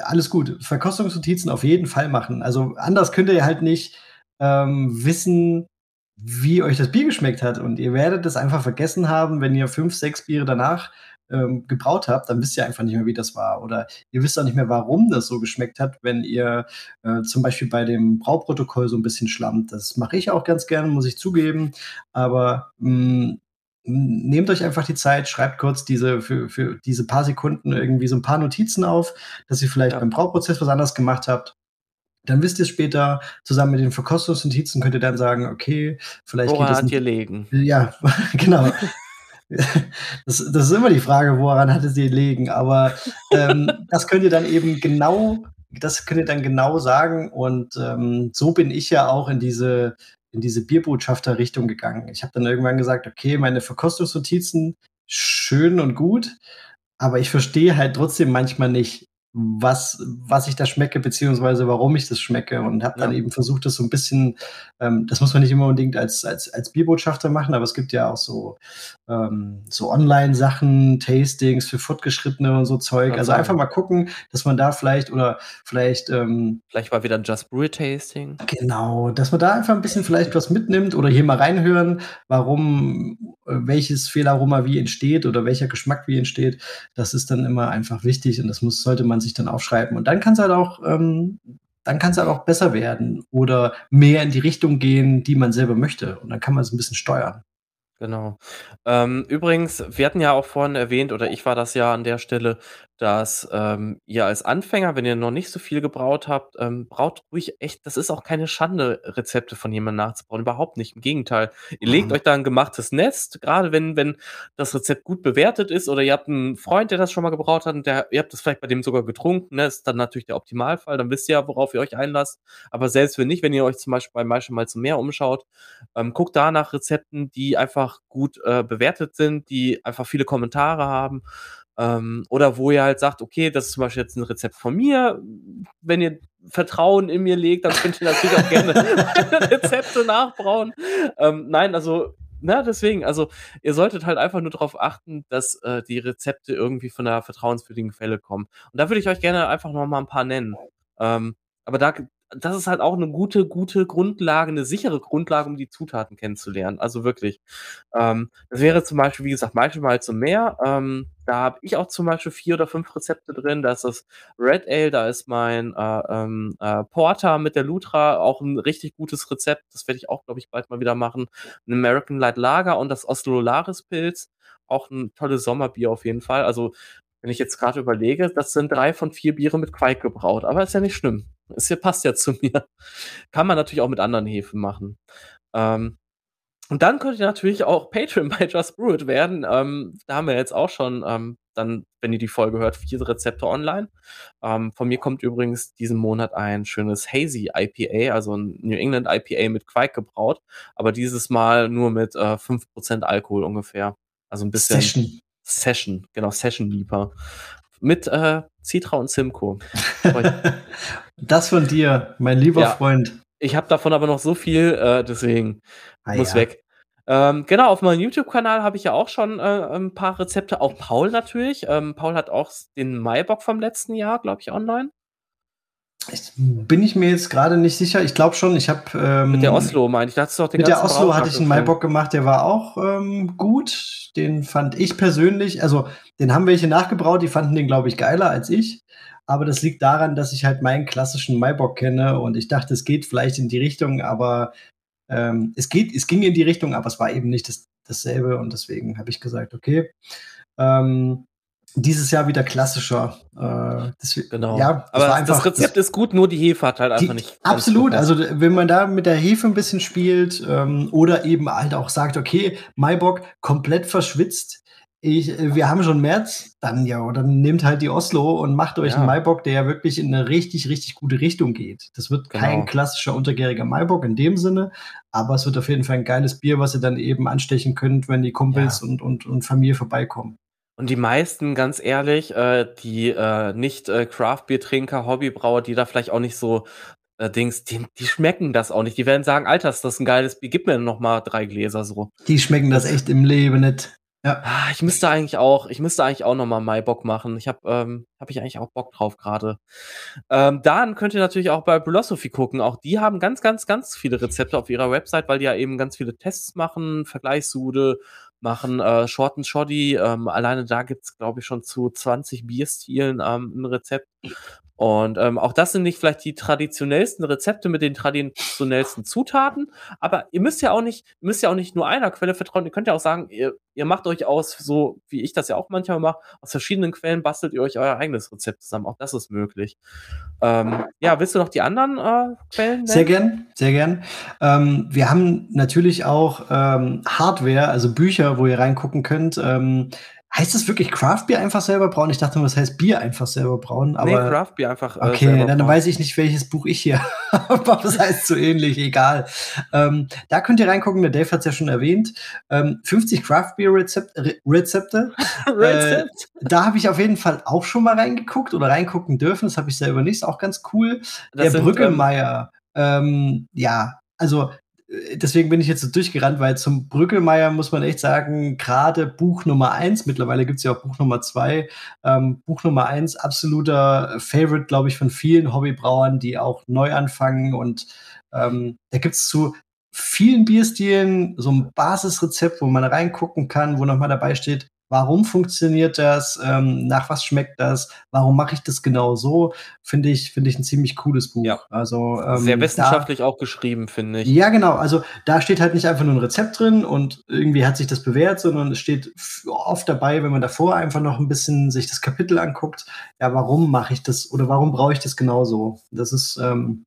alles gut. Verkostungsnotizen auf jeden Fall machen. Also anders könnt ihr halt nicht ähm, wissen, wie euch das Bier geschmeckt hat. Und ihr werdet es einfach vergessen haben, wenn ihr fünf, sechs Biere danach ähm, gebraut habt, dann wisst ihr einfach nicht mehr, wie das war. Oder ihr wisst auch nicht mehr, warum das so geschmeckt hat, wenn ihr äh, zum Beispiel bei dem Brauprotokoll so ein bisschen schlammt. Das mache ich auch ganz gerne, muss ich zugeben. Aber mh, mm, nehmt euch einfach die Zeit, schreibt kurz diese für, für diese paar Sekunden irgendwie so ein paar Notizen auf, dass ihr vielleicht ja. beim Brauprozess was anderes gemacht habt. Dann wisst ihr später, zusammen mit den Verkostungsnotizen könnt ihr dann sagen, okay, vielleicht woran geht es. Woran hat ihr legen? Ja, genau. das, das, ist immer die Frage, woran hatte sie legen, aber ähm, das könnt ihr dann eben genau, das könnt ihr dann genau sagen und ähm, so bin ich ja auch in diese in diese Bierbotschafter-Richtung gegangen. Ich habe dann irgendwann gesagt, okay, meine Verkostungsnotizen schön und gut, aber ich verstehe halt trotzdem manchmal nicht, was, was ich da schmecke, beziehungsweise warum ich das schmecke. Und habe dann ja. eben versucht, das so ein bisschen, ähm, das muss man nicht immer unbedingt als, als, als Bierbotschafter machen, aber es gibt ja auch so, ähm, so Online-Sachen, Tastings für Fortgeschrittene und so Zeug. Also einfach mal gucken, dass man da vielleicht oder vielleicht. Ähm, vielleicht mal wieder ein Just Brew Tasting. Genau, dass man da einfach ein bisschen vielleicht was mitnimmt oder hier mal reinhören, warum, äh, welches Fehlaroma wie entsteht oder welcher Geschmack wie entsteht. Das ist dann immer einfach wichtig und das muss, sollte man sich dann aufschreiben. Und dann kann es halt auch, ähm, dann kann es halt auch besser werden oder mehr in die Richtung gehen, die man selber möchte. Und dann kann man es ein bisschen steuern. Genau. Ähm, übrigens, wir hatten ja auch vorhin erwähnt, oder ich war das ja an der Stelle, dass ähm, ihr als Anfänger, wenn ihr noch nicht so viel gebraut habt, ähm, braut ruhig echt, das ist auch keine Schande, Rezepte von jemandem nachzubauen. Überhaupt nicht. Im Gegenteil. Ihr legt mhm. euch da ein gemachtes Nest, gerade wenn, wenn das Rezept gut bewertet ist oder ihr habt einen Freund, der das schon mal gebraut hat und der, ihr habt das vielleicht bei dem sogar getrunken, ne, ist dann natürlich der Optimalfall, dann wisst ihr ja, worauf ihr euch einlasst. Aber selbst wenn nicht, wenn ihr euch zum Beispiel bei Maische mal zum Meer umschaut, ähm, guckt da nach Rezepten, die einfach gut äh, bewertet sind, die einfach viele Kommentare haben. Ähm, oder wo ihr halt sagt, okay, das ist zum Beispiel jetzt ein Rezept von mir. Wenn ihr Vertrauen in mir legt, dann könnt ihr natürlich auch gerne Rezepte nachbrauen. Ähm, nein, also, na, deswegen, also, ihr solltet halt einfach nur darauf achten, dass äh, die Rezepte irgendwie von einer vertrauenswürdigen Quelle kommen. Und da würde ich euch gerne einfach noch mal ein paar nennen. Ähm, aber da das ist halt auch eine gute gute Grundlage, eine sichere Grundlage, um die Zutaten kennenzulernen. Also wirklich. Ähm, das wäre zum Beispiel, wie gesagt, manchmal zum Meer. Ähm, da habe ich auch zum Beispiel vier oder fünf Rezepte drin. Da ist das Red Ale, da ist mein äh, ähm, äh, Porter mit der Lutra, auch ein richtig gutes Rezept. Das werde ich auch, glaube ich, bald mal wieder machen. Ein American Light Lager und das Oslolaris Pilz. Auch ein tolles Sommerbier auf jeden Fall. Also wenn ich jetzt gerade überlege, das sind drei von vier Biere mit Quake gebraut, aber ist ja nicht schlimm. Es passt ja zu mir. Kann man natürlich auch mit anderen Hefen machen. Ähm, und dann könnt ihr natürlich auch Patreon bei Just Brew It werden. Ähm, da haben wir jetzt auch schon, ähm, dann, wenn ihr die Folge hört, vier Rezepte online. Ähm, von mir kommt übrigens diesen Monat ein schönes Hazy IPA, also ein New England IPA mit Quake gebraut, aber dieses Mal nur mit äh, 5% Alkohol ungefähr. Also ein bisschen. Session. Session, genau, Session Leaper. Mit äh, Citra und Simcoe. das von dir, mein lieber ja, Freund. Ich habe davon aber noch so viel, äh, deswegen ah, muss ja. weg. Ähm, genau, auf meinem YouTube-Kanal habe ich ja auch schon äh, ein paar Rezepte. Auch Paul natürlich. Ähm, Paul hat auch den Maibock vom letzten Jahr, glaube ich, online. Ich, bin ich mir jetzt gerade nicht sicher. Ich glaube schon, ich habe. Ähm, mit der Oslo, meine ich. Da hast du doch den mit der Oslo hatte ich einen Maibock gemacht, der war auch ähm, gut. Den fand ich persönlich, also den haben welche nachgebraut, die fanden den, glaube ich, geiler als ich. Aber das liegt daran, dass ich halt meinen klassischen Maibock kenne und ich dachte, es geht vielleicht in die Richtung, aber ähm, es geht, es ging in die Richtung, aber es war eben nicht das, dasselbe und deswegen habe ich gesagt, okay. Ähm, dieses Jahr wieder klassischer. Äh, das, genau. Ja, das aber einfach, das Rezept ist gut, nur die Hefe hat halt einfach die, nicht. Absolut. Also wenn man da mit der Hefe ein bisschen spielt ähm, oder eben halt auch sagt, okay, Maibock komplett verschwitzt. Ich, äh, wir haben schon März, dann ja, oder nehmt halt die Oslo und macht euch ja. einen Maibock, der ja wirklich in eine richtig, richtig gute Richtung geht. Das wird genau. kein klassischer untergäriger Maibock in dem Sinne, aber es wird auf jeden Fall ein geiles Bier, was ihr dann eben anstechen könnt, wenn die Kumpels ja. und, und, und Familie vorbeikommen. Und die meisten, ganz ehrlich, äh, die äh, nicht äh, Craft-Bier-Trinker, Hobbybrauer, die da vielleicht auch nicht so äh, Dings, die, die schmecken das auch nicht. Die werden sagen, Alter, ist das ein geiles Bier, gib mir noch mal drei Gläser so. Die schmecken das echt im Leben nicht. Ja. Ah, ich müsste eigentlich auch, ich müsste eigentlich auch noch mal Maibock machen. Ich habe, ähm, habe ich eigentlich auch Bock drauf gerade. Ähm, dann könnt ihr natürlich auch bei Philosophy gucken. Auch die haben ganz, ganz, ganz viele Rezepte auf ihrer Website, weil die ja eben ganz viele Tests machen, Vergleichssude, machen äh, Short and Shoddy. Ähm, alleine da gibt's glaube ich, schon zu 20 Bierstilen ähm, ein Rezept. Und ähm, auch das sind nicht vielleicht die traditionellsten Rezepte mit den traditionellsten Zutaten, aber ihr müsst ja auch nicht, müsst ja auch nicht nur einer Quelle vertrauen. Ihr könnt ja auch sagen, ihr, ihr macht euch aus, so wie ich das ja auch manchmal mache, aus verschiedenen Quellen bastelt ihr euch euer eigenes Rezept zusammen. Auch das ist möglich. Ähm, ja, willst du noch die anderen äh, Quellen? Nennen? Sehr gern, sehr gern. Ähm, wir haben natürlich auch ähm, Hardware, also Bücher, wo ihr reingucken könnt. Ähm, Heißt das wirklich Craft Beer einfach selber brauen? Ich dachte, das heißt Bier einfach selber brauen. Aber nee, Craft Beer einfach. Äh, okay, dann brauen. weiß ich nicht, welches Buch ich hier habe. das heißt so ähnlich, egal. Ähm, da könnt ihr reingucken, der Dave hat es ja schon erwähnt. Ähm, 50 Craft Beer Rezept, Re Rezepte. äh, da habe ich auf jeden Fall auch schon mal reingeguckt oder reingucken dürfen. Das habe ich selber nicht. Ist auch ganz cool. Das der sind, Brückelmeier. Ähm, ja, also deswegen bin ich jetzt so durchgerannt, weil zum Brückelmeier muss man echt sagen, gerade Buch Nummer eins, mittlerweile gibt es ja auch Buch Nummer zwei, ähm, Buch Nummer eins, absoluter Favorite, glaube ich, von vielen Hobbybrauern, die auch neu anfangen. Und ähm, da gibt es zu vielen Bierstilen so ein Basisrezept, wo man reingucken kann, wo nochmal dabei steht, Warum funktioniert das? Ähm, nach was schmeckt das? Warum mache ich das genau so? Finde ich, finde ich ein ziemlich cooles Buch. Ja. Also ähm, sehr wissenschaftlich da, auch geschrieben, finde ich. Ja, genau. Also da steht halt nicht einfach nur ein Rezept drin und irgendwie hat sich das bewährt, sondern es steht oft dabei, wenn man davor einfach noch ein bisschen sich das Kapitel anguckt. Ja, warum mache ich das oder warum brauche ich das genauso? Das ist ähm,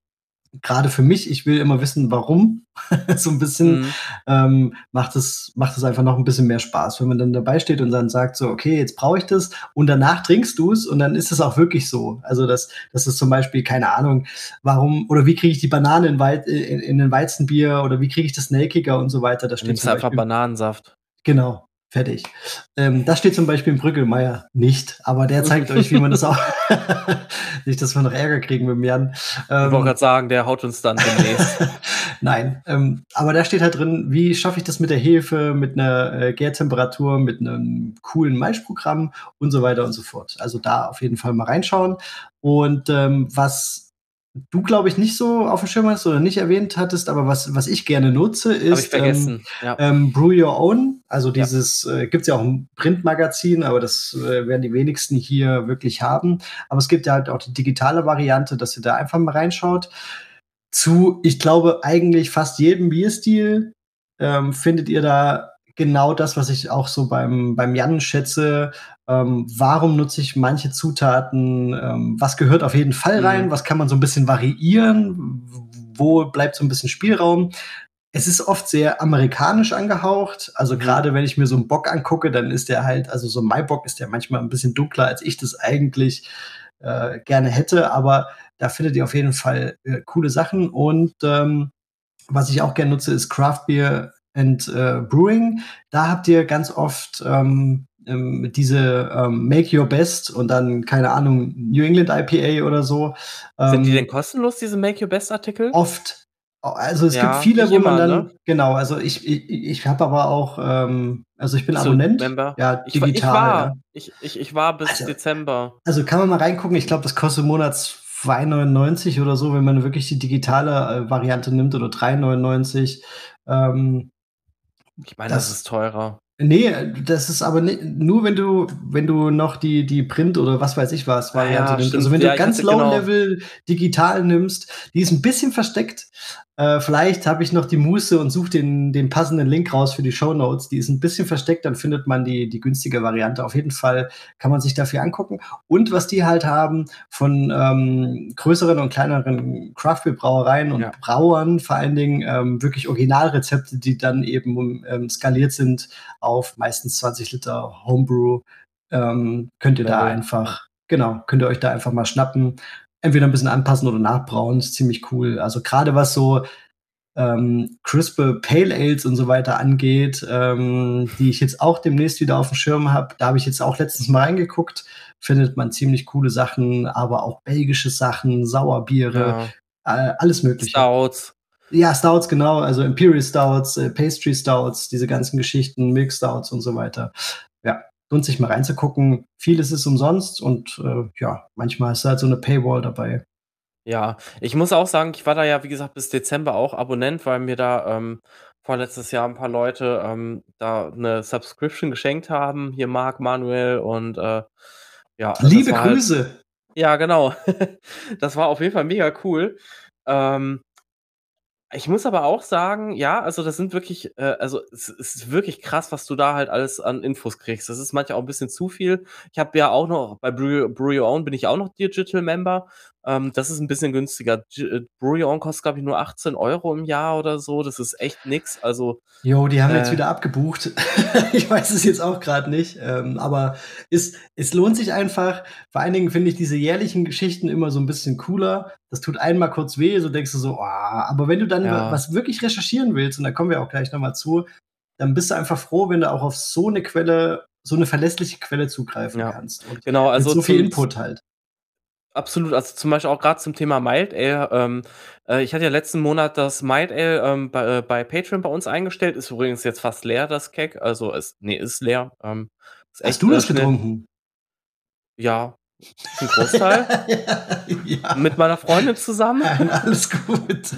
gerade für mich, ich will immer wissen, warum. so ein bisschen mhm. ähm, macht es macht es einfach noch ein bisschen mehr Spaß, wenn man dann dabei steht und dann sagt so, okay, jetzt brauche ich das und danach trinkst du es und dann ist es auch wirklich so. Also das das ist zum Beispiel keine Ahnung, warum oder wie kriege ich die Banane in, Wei in, in den Weizenbier oder wie kriege ich das Snakiger und so weiter. Da steht einfach Bananensaft. Genau. Fertig. Ähm, das steht zum Beispiel im Brückelmeier nicht, aber der zeigt euch, wie man das auch. nicht, dass wir noch Ärger kriegen mit dem Jan. Ähm, ich wollte ähm, gerade sagen, der haut uns dann demnächst. Nein, ähm, aber da steht halt drin, wie schaffe ich das mit der Hefe, mit einer äh, Gärtemperatur, mit einem coolen Maischprogramm und so weiter und so fort. Also da auf jeden Fall mal reinschauen. Und ähm, was du, glaube ich, nicht so auf dem Schirm hast oder nicht erwähnt hattest, aber was, was ich gerne nutze, ist ähm, ja. ähm, Brew Your Own. Also dieses ja. äh, gibt es ja auch im Printmagazin, aber das äh, werden die wenigsten hier wirklich haben. Aber es gibt ja halt auch die digitale Variante, dass ihr da einfach mal reinschaut. Zu, ich glaube, eigentlich fast jedem Bierstil ähm, findet ihr da genau das, was ich auch so beim, beim Jan schätze. Ähm, warum nutze ich manche Zutaten? Ähm, was gehört auf jeden Fall mhm. rein? Mhm. Was kann man so ein bisschen variieren? Wo bleibt so ein bisschen Spielraum? Es ist oft sehr amerikanisch angehaucht. Also mhm. gerade wenn ich mir so einen Bock angucke, dann ist der halt, also so ein Maibock ist der manchmal ein bisschen dunkler, als ich das eigentlich äh, gerne hätte. Aber da findet ihr auf jeden Fall äh, coole Sachen. Und ähm, was ich auch gerne nutze, ist Craft Beer and äh, Brewing. Da habt ihr ganz oft ähm, ähm, diese ähm, Make Your Best und dann, keine Ahnung, New England IPA oder so. Sind die ähm, denn kostenlos, diese Make Your Best Artikel? Oft. Also es ja, gibt viele, wo man dann, ne? genau, also ich, ich, ich habe aber auch, ähm, also ich bin so, Abonnent. Member. Ja, digital. Ich, ich war, ja. ich, ich, ich war bis also, Dezember. Also kann man mal reingucken, ich glaube, das kostet Monats 2,99 oder so, wenn man wirklich die digitale äh, Variante nimmt oder 3,99. Ähm, ich meine, das, das ist teurer. Nee, das ist aber nicht, nur wenn du, wenn du noch die, die Print oder was weiß ich was Variante ja, nimmst. Also wenn ja, du ganz Low genau. Level digital nimmst, die ist ein bisschen versteckt, äh, vielleicht habe ich noch die Muße und suche den, den passenden Link raus für die Show Notes. Die ist ein bisschen versteckt, dann findet man die, die günstige Variante. Auf jeden Fall kann man sich dafür angucken. Und was die halt haben von ähm, größeren und kleineren Craftbeer-Brauereien und ja. Brauern, vor allen Dingen ähm, wirklich Originalrezepte, die dann eben ähm, skaliert sind auf meistens 20 Liter Homebrew, ähm, könnt ihr ja, da einfach, genau, könnt ihr euch da einfach mal schnappen entweder ein bisschen anpassen oder nachbrauen. ist ziemlich cool. Also gerade was so ähm, crispe Pale Ales und so weiter angeht, ähm, die ich jetzt auch demnächst wieder auf dem Schirm habe. Da habe ich jetzt auch letztens mal reingeguckt. Findet man ziemlich coole Sachen, aber auch belgische Sachen, Sauerbiere, ja. äh, alles mögliche. Stouts. Ja, Stouts, genau. Also Imperial Stouts, äh, Pastry Stouts, diese ganzen Geschichten, Milk Stouts und so weiter. Ja, lohnt sich mal reinzugucken. Vieles ist umsonst und äh, ja, manchmal ist halt so eine Paywall dabei. Ja, ich muss auch sagen, ich war da ja, wie gesagt, bis Dezember auch Abonnent, weil mir da ähm, vorletztes Jahr ein paar Leute ähm, da eine Subscription geschenkt haben. Hier Marc, Manuel und äh, ja. Liebe Grüße! Halt, ja, genau. das war auf jeden Fall mega cool. Ähm, ich muss aber auch sagen, ja, also das sind wirklich, äh, also es, ist wirklich krass, was du da halt alles an Infos kriegst. Das ist manchmal auch ein bisschen zu viel. Ich habe ja auch noch, bei Brew, Brew Your Own bin ich auch noch Digital Member. Ähm, das ist ein bisschen günstiger. Äh, Brew Your Own kostet, glaube ich, nur 18 Euro im Jahr oder so. Das ist echt nix. Also. Jo, die haben äh, jetzt wieder abgebucht. ich weiß es jetzt auch gerade nicht. Ähm, aber es, es lohnt sich einfach. Vor allen Dingen finde ich diese jährlichen Geschichten immer so ein bisschen cooler. Das tut einmal kurz weh, so denkst du so, oh, aber wenn du dann ja. was wirklich recherchieren willst, und da kommen wir auch gleich nochmal zu, dann bist du einfach froh, wenn du auch auf so eine Quelle, so eine verlässliche Quelle zugreifen ja. kannst. Und genau, also so viel Input halt. Absolut, also zum Beispiel auch gerade zum Thema Mild Ale. Ähm, äh, ich hatte ja letzten Monat das Mild Ale ähm, bei, äh, bei Patreon bei uns eingestellt. Ist übrigens jetzt fast leer, das Keck. Also, es, nee, ist leer. Ähm, ist Hast du das getrunken? Ja, ein Großteil. ja. Mit meiner Freundin zusammen. Alles gut.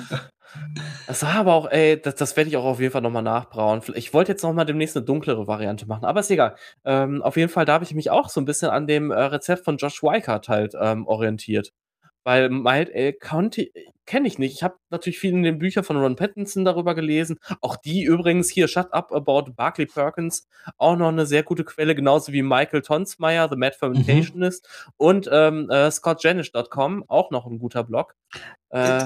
Das war aber auch, ey, das, das werde ich auch auf jeden Fall nochmal nachbrauen. Ich wollte jetzt nochmal demnächst eine dunklere Variante machen, aber ist egal. Ähm, auf jeden Fall, da habe ich mich auch so ein bisschen an dem äh, Rezept von Josh Weikart halt ähm, orientiert. Weil Mild Ale kenne ich nicht. Ich habe natürlich viel in den Büchern von Ron Pattinson darüber gelesen. Auch die übrigens hier, Shut Up About Barclay Perkins, auch noch eine sehr gute Quelle, genauso wie Michael Tonsmeyer, The Mad Fermentationist mhm. und ähm, äh, scottjanish.com, auch noch ein guter Blog. Äh,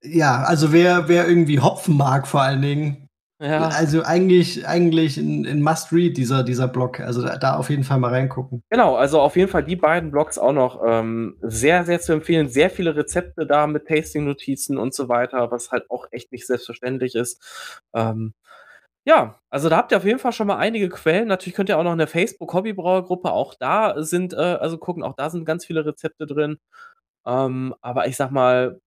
ja, also wer, wer irgendwie Hopfen mag vor allen Dingen, ja. Also eigentlich, eigentlich ein, ein Must-Read, dieser, dieser Blog. Also da, da, auf jeden Fall mal reingucken. Genau, also auf jeden Fall die beiden Blogs auch noch ähm, sehr, sehr zu empfehlen. Sehr viele Rezepte da mit Tasting-Notizen und so weiter, was halt auch echt nicht selbstverständlich ist. Ähm, ja, also da habt ihr auf jeden Fall schon mal einige Quellen. Natürlich könnt ihr auch noch eine Facebook-Hobbybrauergruppe, auch da sind, äh, also gucken, auch da sind ganz viele Rezepte drin. Ähm, aber ich sag mal,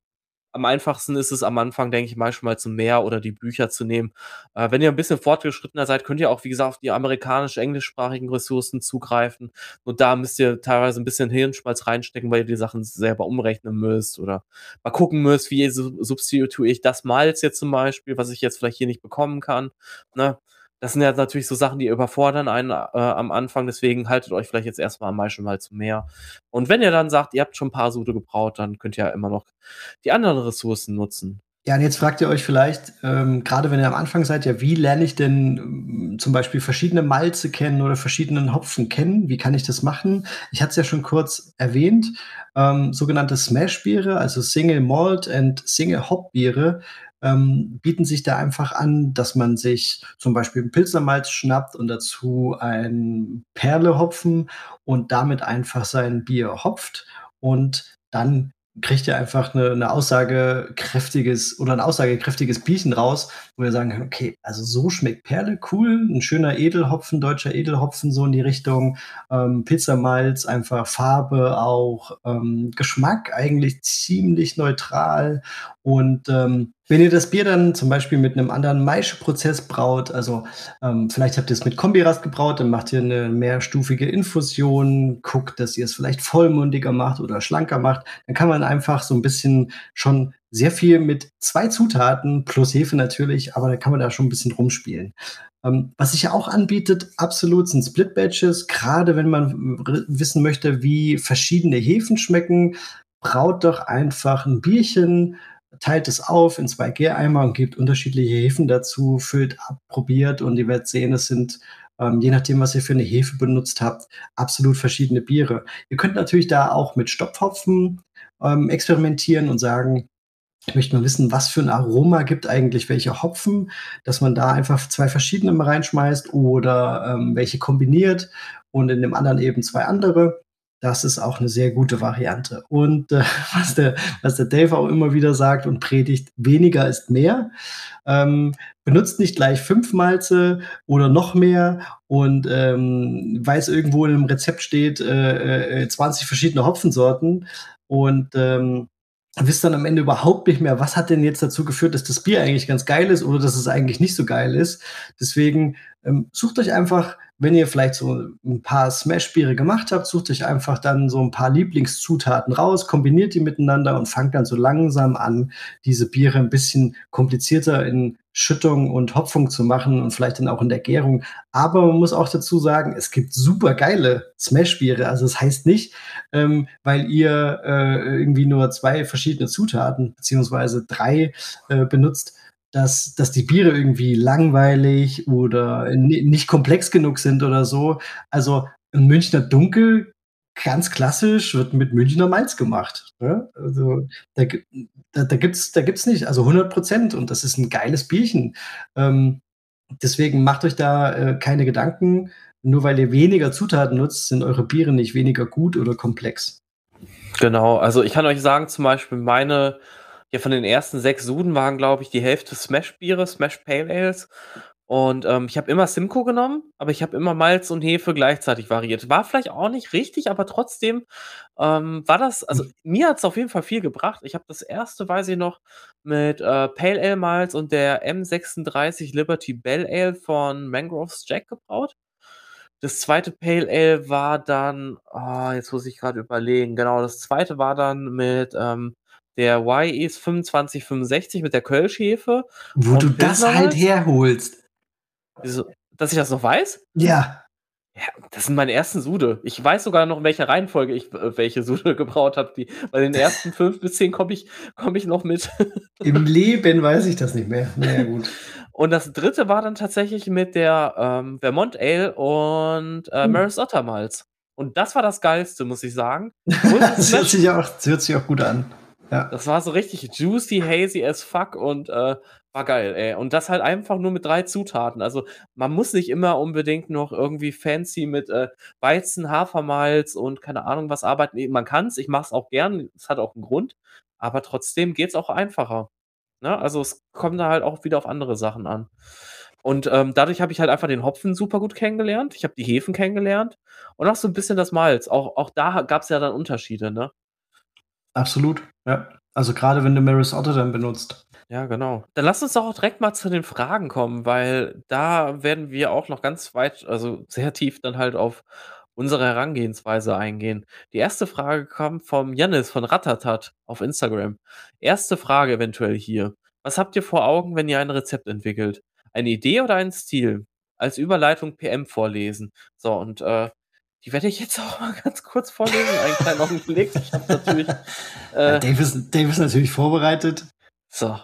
am einfachsten ist es am Anfang, denke ich, manchmal zum Meer oder die Bücher zu nehmen. Äh, wenn ihr ein bisschen fortgeschrittener seid, könnt ihr auch, wie gesagt, auf die amerikanisch-englischsprachigen Ressourcen zugreifen. Nur da müsst ihr teilweise ein bisschen Hirnschmalz reinstecken, weil ihr die Sachen selber umrechnen müsst oder mal gucken müsst, wie substituiere ich das Malz jetzt zum Beispiel, was ich jetzt vielleicht hier nicht bekommen kann. Ne? Das sind ja natürlich so Sachen, die überfordern einen äh, am Anfang, deswegen haltet euch vielleicht jetzt erstmal am meisten mal zu mehr. Und wenn ihr dann sagt, ihr habt schon ein paar Sude gebraut, dann könnt ihr ja immer noch die anderen Ressourcen nutzen. Ja, und jetzt fragt ihr euch vielleicht, ähm, gerade wenn ihr am Anfang seid, ja, wie lerne ich denn ähm, zum Beispiel verschiedene Malze kennen oder verschiedenen Hopfen kennen? Wie kann ich das machen? Ich hatte es ja schon kurz erwähnt, ähm, sogenannte Smash-Biere, also Single Malt and Single Hop Biere, ähm, bieten sich da einfach an, dass man sich zum Beispiel einen Pilzermalz schnappt und dazu ein Perlehopfen und damit einfach sein Bier hopft. Und dann kriegt ihr einfach eine, eine aussagekräftiges oder ein aussagekräftiges Bierchen raus, wo wir sagen, okay, also so schmeckt Perle, cool, ein schöner Edelhopfen, deutscher Edelhopfen, so in die Richtung, ähm, Pizzamalz, einfach Farbe auch, ähm, Geschmack eigentlich ziemlich neutral und ähm, wenn ihr das Bier dann zum Beispiel mit einem anderen Maischeprozess braut, also ähm, vielleicht habt ihr es mit Kombirast gebraut, dann macht ihr eine mehrstufige Infusion, guckt, dass ihr es vielleicht vollmundiger macht oder schlanker macht, dann kann man einfach so ein bisschen schon sehr viel mit zwei Zutaten plus Hefe natürlich, aber da kann man da schon ein bisschen rumspielen. Ähm, was sich ja auch anbietet, absolut sind Split Batches, gerade wenn man wissen möchte, wie verschiedene Hefen schmecken, braut doch einfach ein Bierchen, teilt es auf in zwei Gäreimer und gibt unterschiedliche Hefen dazu, füllt ab, probiert und ihr werdet sehen, es sind ähm, je nachdem, was ihr für eine Hefe benutzt habt, absolut verschiedene Biere. Ihr könnt natürlich da auch mit Stopfhopfen ähm, experimentieren und sagen, ich möchte mal wissen, was für ein Aroma gibt eigentlich welche Hopfen, dass man da einfach zwei verschiedene mal reinschmeißt oder ähm, welche kombiniert und in dem anderen eben zwei andere. Das ist auch eine sehr gute Variante. Und äh, was, der, was der Dave auch immer wieder sagt und predigt, weniger ist mehr. Ähm, benutzt nicht gleich fünf Malze oder noch mehr und ähm, weil es irgendwo in einem Rezept steht, äh, äh, 20 verschiedene Hopfensorten und ähm, wisst dann am Ende überhaupt nicht mehr, was hat denn jetzt dazu geführt, dass das Bier eigentlich ganz geil ist oder dass es eigentlich nicht so geil ist. Deswegen ähm, sucht euch einfach wenn ihr vielleicht so ein paar Smash-Biere gemacht habt, sucht euch einfach dann so ein paar Lieblingszutaten raus, kombiniert die miteinander und fangt dann so langsam an, diese Biere ein bisschen komplizierter in Schüttung und Hopfung zu machen und vielleicht dann auch in der Gärung. Aber man muss auch dazu sagen, es gibt super geile Smash-Biere. Also das heißt nicht, ähm, weil ihr äh, irgendwie nur zwei verschiedene Zutaten beziehungsweise drei äh, benutzt, dass, dass die Biere irgendwie langweilig oder nicht komplex genug sind oder so. Also ein Münchner Dunkel, ganz klassisch, wird mit Münchner Malz gemacht. Ne? Also da, da, da gibt es da gibt's nicht, also 100 Prozent und das ist ein geiles Bierchen. Ähm, deswegen macht euch da äh, keine Gedanken. Nur weil ihr weniger Zutaten nutzt, sind eure Biere nicht weniger gut oder komplex. Genau, also ich kann euch sagen, zum Beispiel meine ja, von den ersten sechs Suden waren, glaube ich, die Hälfte Smash-Biere, Smash Pale Ales. Und ähm, ich habe immer Simcoe genommen, aber ich habe immer Malz und Hefe gleichzeitig variiert. War vielleicht auch nicht richtig, aber trotzdem ähm, war das, also hm. mir hat es auf jeden Fall viel gebracht. Ich habe das erste, weiß ich noch, mit äh, Pale Ale Malz und der M36 Liberty Bell Ale von Mangroves Jack gebraut. Das zweite Pale Ale war dann, oh, jetzt muss ich gerade überlegen, genau, das zweite war dann mit ähm, der YES 2565 mit der Kölschhefe. Wo du das halt herholst. Wieso, dass ich das noch weiß? Ja. Ja, das sind meine ersten Sude. Ich weiß sogar noch, in welcher Reihenfolge ich äh, welche Sude gebraut habe. Bei den ersten fünf bis zehn komme ich, komm ich noch mit. Im Leben weiß ich das nicht mehr. Naja, gut. Und das dritte war dann tatsächlich mit der ähm, Vermont Ale und äh, hm. Maris Otter Malz. Und das war das Geilste, muss ich sagen. das, hört sich auch, das hört sich auch gut an. Ja. Das war so richtig juicy, hazy as fuck und äh, war geil, ey. Und das halt einfach nur mit drei Zutaten. Also man muss nicht immer unbedingt noch irgendwie fancy mit äh, Weizen, Hafermalz und keine Ahnung was arbeiten. Man kann es, ich mache es auch gern, es hat auch einen Grund, aber trotzdem geht es auch einfacher. Ne? Also es kommt da halt auch wieder auf andere Sachen an. Und ähm, dadurch habe ich halt einfach den Hopfen super gut kennengelernt. Ich habe die Hefen kennengelernt und auch so ein bisschen das Malz. Auch, auch da gab es ja dann Unterschiede, ne? Absolut, ja. Also gerade wenn du Maris Otter dann benutzt. Ja, genau. Dann lass uns doch auch direkt mal zu den Fragen kommen, weil da werden wir auch noch ganz weit, also sehr tief dann halt auf unsere Herangehensweise eingehen. Die erste Frage kam vom Jannis von Ratatat auf Instagram. Erste Frage eventuell hier. Was habt ihr vor Augen, wenn ihr ein Rezept entwickelt? Eine Idee oder ein Stil? Als Überleitung PM vorlesen. So, und äh, die werde ich jetzt auch mal ganz kurz vorlesen. Einen kleinen Augenblick. Ich habe natürlich. Äh, Dave, ist, Dave ist natürlich vorbereitet. So,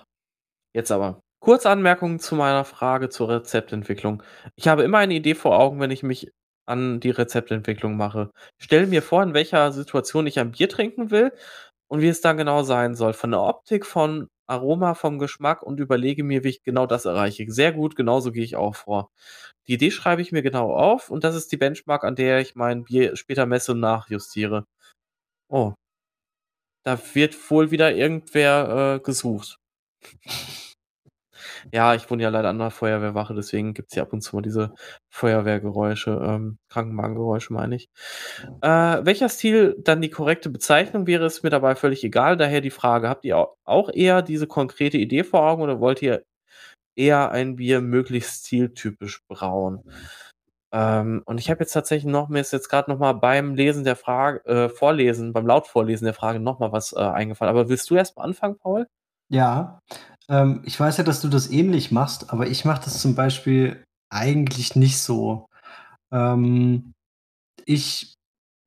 jetzt aber. Kurzanmerkungen zu meiner Frage zur Rezeptentwicklung. Ich habe immer eine Idee vor Augen, wenn ich mich an die Rezeptentwicklung mache. Stelle mir vor, in welcher Situation ich ein Bier trinken will und wie es dann genau sein soll. Von der Optik, von Aroma, vom Geschmack und überlege mir, wie ich genau das erreiche. Sehr gut, genauso gehe ich auch vor. Die Idee schreibe ich mir genau auf und das ist die Benchmark, an der ich mein Bier später messe und nachjustiere. Oh. Da wird wohl wieder irgendwer äh, gesucht. Ja, ich wohne ja leider an der Feuerwehrwache, deswegen gibt es hier ab und zu mal diese Feuerwehrgeräusche, ähm, Krankenwagengeräusche meine ich. Äh, welcher Stil dann die korrekte Bezeichnung wäre, ist mir dabei völlig egal. Daher die Frage, habt ihr auch eher diese konkrete Idee vor Augen oder wollt ihr eher ein Bier möglichst stiltypisch brauen? Ähm, und ich habe jetzt tatsächlich noch, mir ist jetzt gerade noch mal beim Lesen der Frage, äh, Vorlesen, beim Lautvorlesen der Frage noch mal was äh, eingefallen. Aber willst du erst mal anfangen, Paul? Ja, ähm, ich weiß ja, dass du das ähnlich machst, aber ich mache das zum Beispiel eigentlich nicht so. Ähm, ich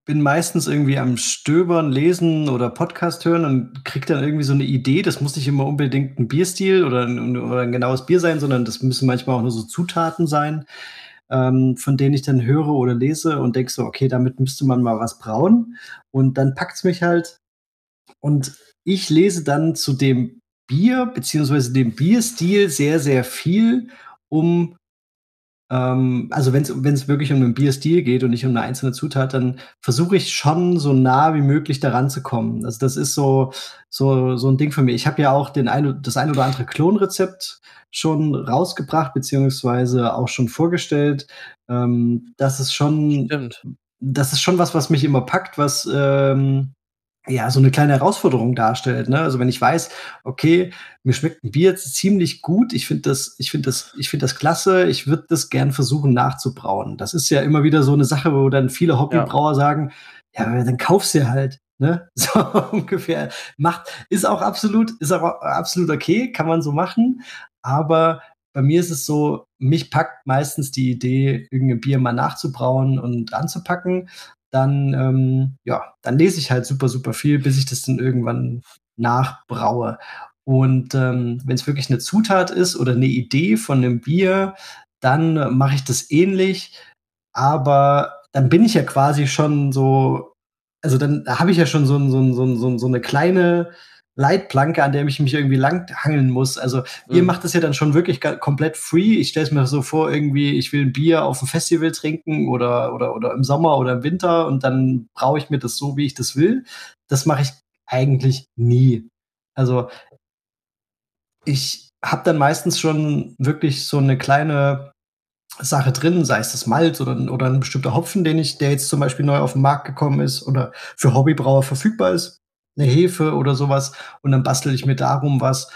bin meistens irgendwie am Stöbern, Lesen oder Podcast hören und kriege dann irgendwie so eine Idee. Das muss nicht immer unbedingt ein Bierstil oder ein, oder ein genaues Bier sein, sondern das müssen manchmal auch nur so Zutaten sein, ähm, von denen ich dann höre oder lese und denke so, okay, damit müsste man mal was brauen. Und dann packt es mich halt. Und ich lese dann zu dem Bier beziehungsweise dem Bierstil sehr, sehr viel um ähm, also wenn es wirklich um einen Bierstil geht und nicht um eine einzelne Zutat, dann versuche ich schon so nah wie möglich daran zu kommen. Also das ist so, so, so ein Ding für mich. Ich habe ja auch den ein, das ein oder andere Klonrezept schon rausgebracht, beziehungsweise auch schon vorgestellt. Ähm, das ist schon, Stimmt. das ist schon was, was mich immer packt, was ähm, ja, so eine kleine Herausforderung darstellt. Ne? Also wenn ich weiß, okay, mir schmeckt ein Bier jetzt ziemlich gut, ich finde das, ich finde das, ich finde das klasse, ich würde das gern versuchen nachzubrauen. Das ist ja immer wieder so eine Sache, wo dann viele Hobbybrauer ja. sagen, ja, dann kaufst du halt. Ne? So ungefähr. Macht, ist auch absolut, ist auch absolut okay, kann man so machen. Aber bei mir ist es so, mich packt meistens die Idee, irgendein Bier mal nachzubrauen und anzupacken dann, ähm, ja, dann lese ich halt super, super viel, bis ich das dann irgendwann nachbraue. Und ähm, wenn es wirklich eine Zutat ist oder eine Idee von einem Bier, dann mache ich das ähnlich. Aber dann bin ich ja quasi schon so, also dann habe ich ja schon so, so, so, so eine kleine Leitplanke, an der ich mich irgendwie lang hangeln muss. Also ihr mhm. macht das ja dann schon wirklich komplett free. Ich stelle es mir so vor, irgendwie, ich will ein Bier auf dem Festival trinken oder, oder, oder im Sommer oder im Winter und dann brauche ich mir das so, wie ich das will. Das mache ich eigentlich nie. Also ich habe dann meistens schon wirklich so eine kleine Sache drin, sei es das Malz oder, oder ein bestimmter Hopfen, den ich, der jetzt zum Beispiel neu auf den Markt gekommen ist oder für Hobbybrauer verfügbar ist eine Hefe oder sowas und dann bastel ich mir darum was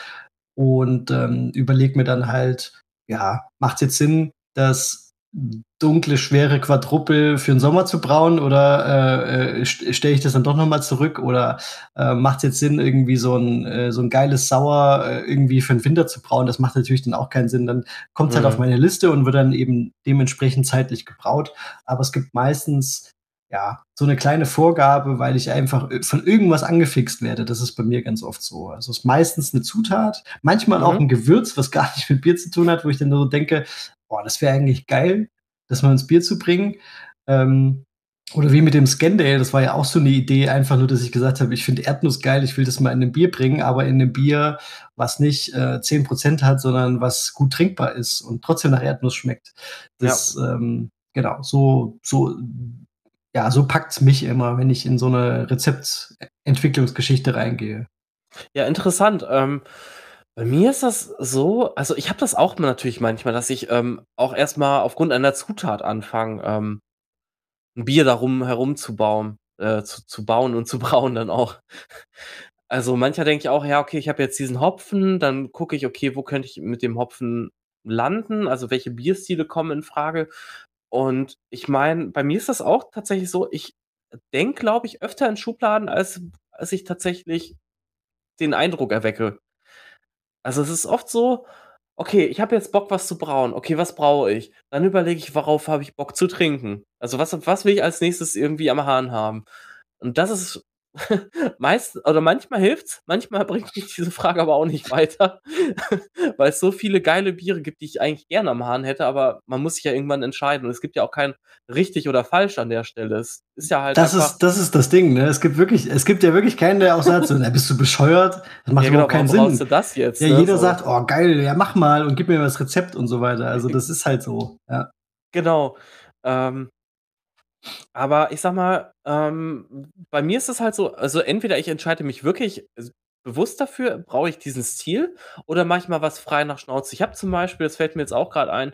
und ähm, überlege mir dann halt, ja, macht jetzt Sinn, das dunkle, schwere Quadruppel für den Sommer zu brauen oder äh, äh stelle ich das dann doch nochmal zurück oder äh, macht es jetzt Sinn, irgendwie so ein, äh, so ein geiles Sauer äh, irgendwie für den Winter zu brauen? Das macht natürlich dann auch keinen Sinn. Dann kommt es mhm. halt auf meine Liste und wird dann eben dementsprechend zeitlich gebraut. Aber es gibt meistens ja, so eine kleine Vorgabe, weil ich einfach von irgendwas angefixt werde. Das ist bei mir ganz oft so. Also es ist meistens eine Zutat, manchmal mhm. auch ein Gewürz, was gar nicht mit Bier zu tun hat, wo ich dann so denke, boah, das wäre eigentlich geil, das mal ins Bier zu bringen. Ähm, oder wie mit dem Scandale, das war ja auch so eine Idee, einfach nur, dass ich gesagt habe, ich finde Erdnuss geil, ich will das mal in ein Bier bringen, aber in einem Bier, was nicht äh, 10% hat, sondern was gut trinkbar ist und trotzdem nach Erdnuss schmeckt. Das, ja. ähm, genau, so, so ja, so packt es mich immer, wenn ich in so eine Rezeptentwicklungsgeschichte reingehe. Ja, interessant. Ähm, bei mir ist das so, also ich habe das auch natürlich manchmal, dass ich ähm, auch erstmal aufgrund einer Zutat anfange, ähm, ein Bier darum herumzubauen, äh, zu, zu bauen und zu brauen dann auch. Also, manchmal denke ich auch: „Ja, okay, ich habe jetzt diesen Hopfen“, dann gucke ich: „Okay, wo könnte ich mit dem Hopfen landen? Also, welche Bierstile kommen in Frage?“ Und ich meine, bei mir ist das auch tatsächlich so, ich denke, glaube ich, öfter in Schubladen, als als ich tatsächlich den Eindruck erwecke. Also, es ist oft so: „Okay, ich habe jetzt Bock, was zu brauen. Okay, was braue ich?“ Dann überlege ich: „Worauf habe ich Bock zu trinken?“ Also, was was will ich als Nächstes irgendwie am Hahn haben? Und das ist meist oder manchmal hilft's, manchmal bringt mich diese Frage aber auch nicht weiter, weil es so viele geile Biere gibt, die ich eigentlich gerne am Hahn hätte, aber man muss sich ja irgendwann entscheiden und es gibt ja auch kein richtig oder falsch an der Stelle. Es ist ja halt Das ist das ist das Ding, ne? Es gibt wirklich es gibt ja wirklich keinen, der auch sagt so: „Na, bist du bescheuert? Das macht Ja, überhaupt genau, keinen warum brauchst Sinn.“ du das jetzt, Ja, ne, jeder so? sagt: „Oh geil, ja mach mal und gib mir das Rezept“ und so weiter. Also, das ist halt so, ja. Genau. Ähm aber ich sage mal, ähm, bei mir ist es halt so also, entweder ich entscheide mich wirklich s bewusst dafür, brauche ich diesen Stil oder mache ich mal was frei nach Schnauze. Ich habe zum Beispiel, das fällt mir jetzt auch grad ein,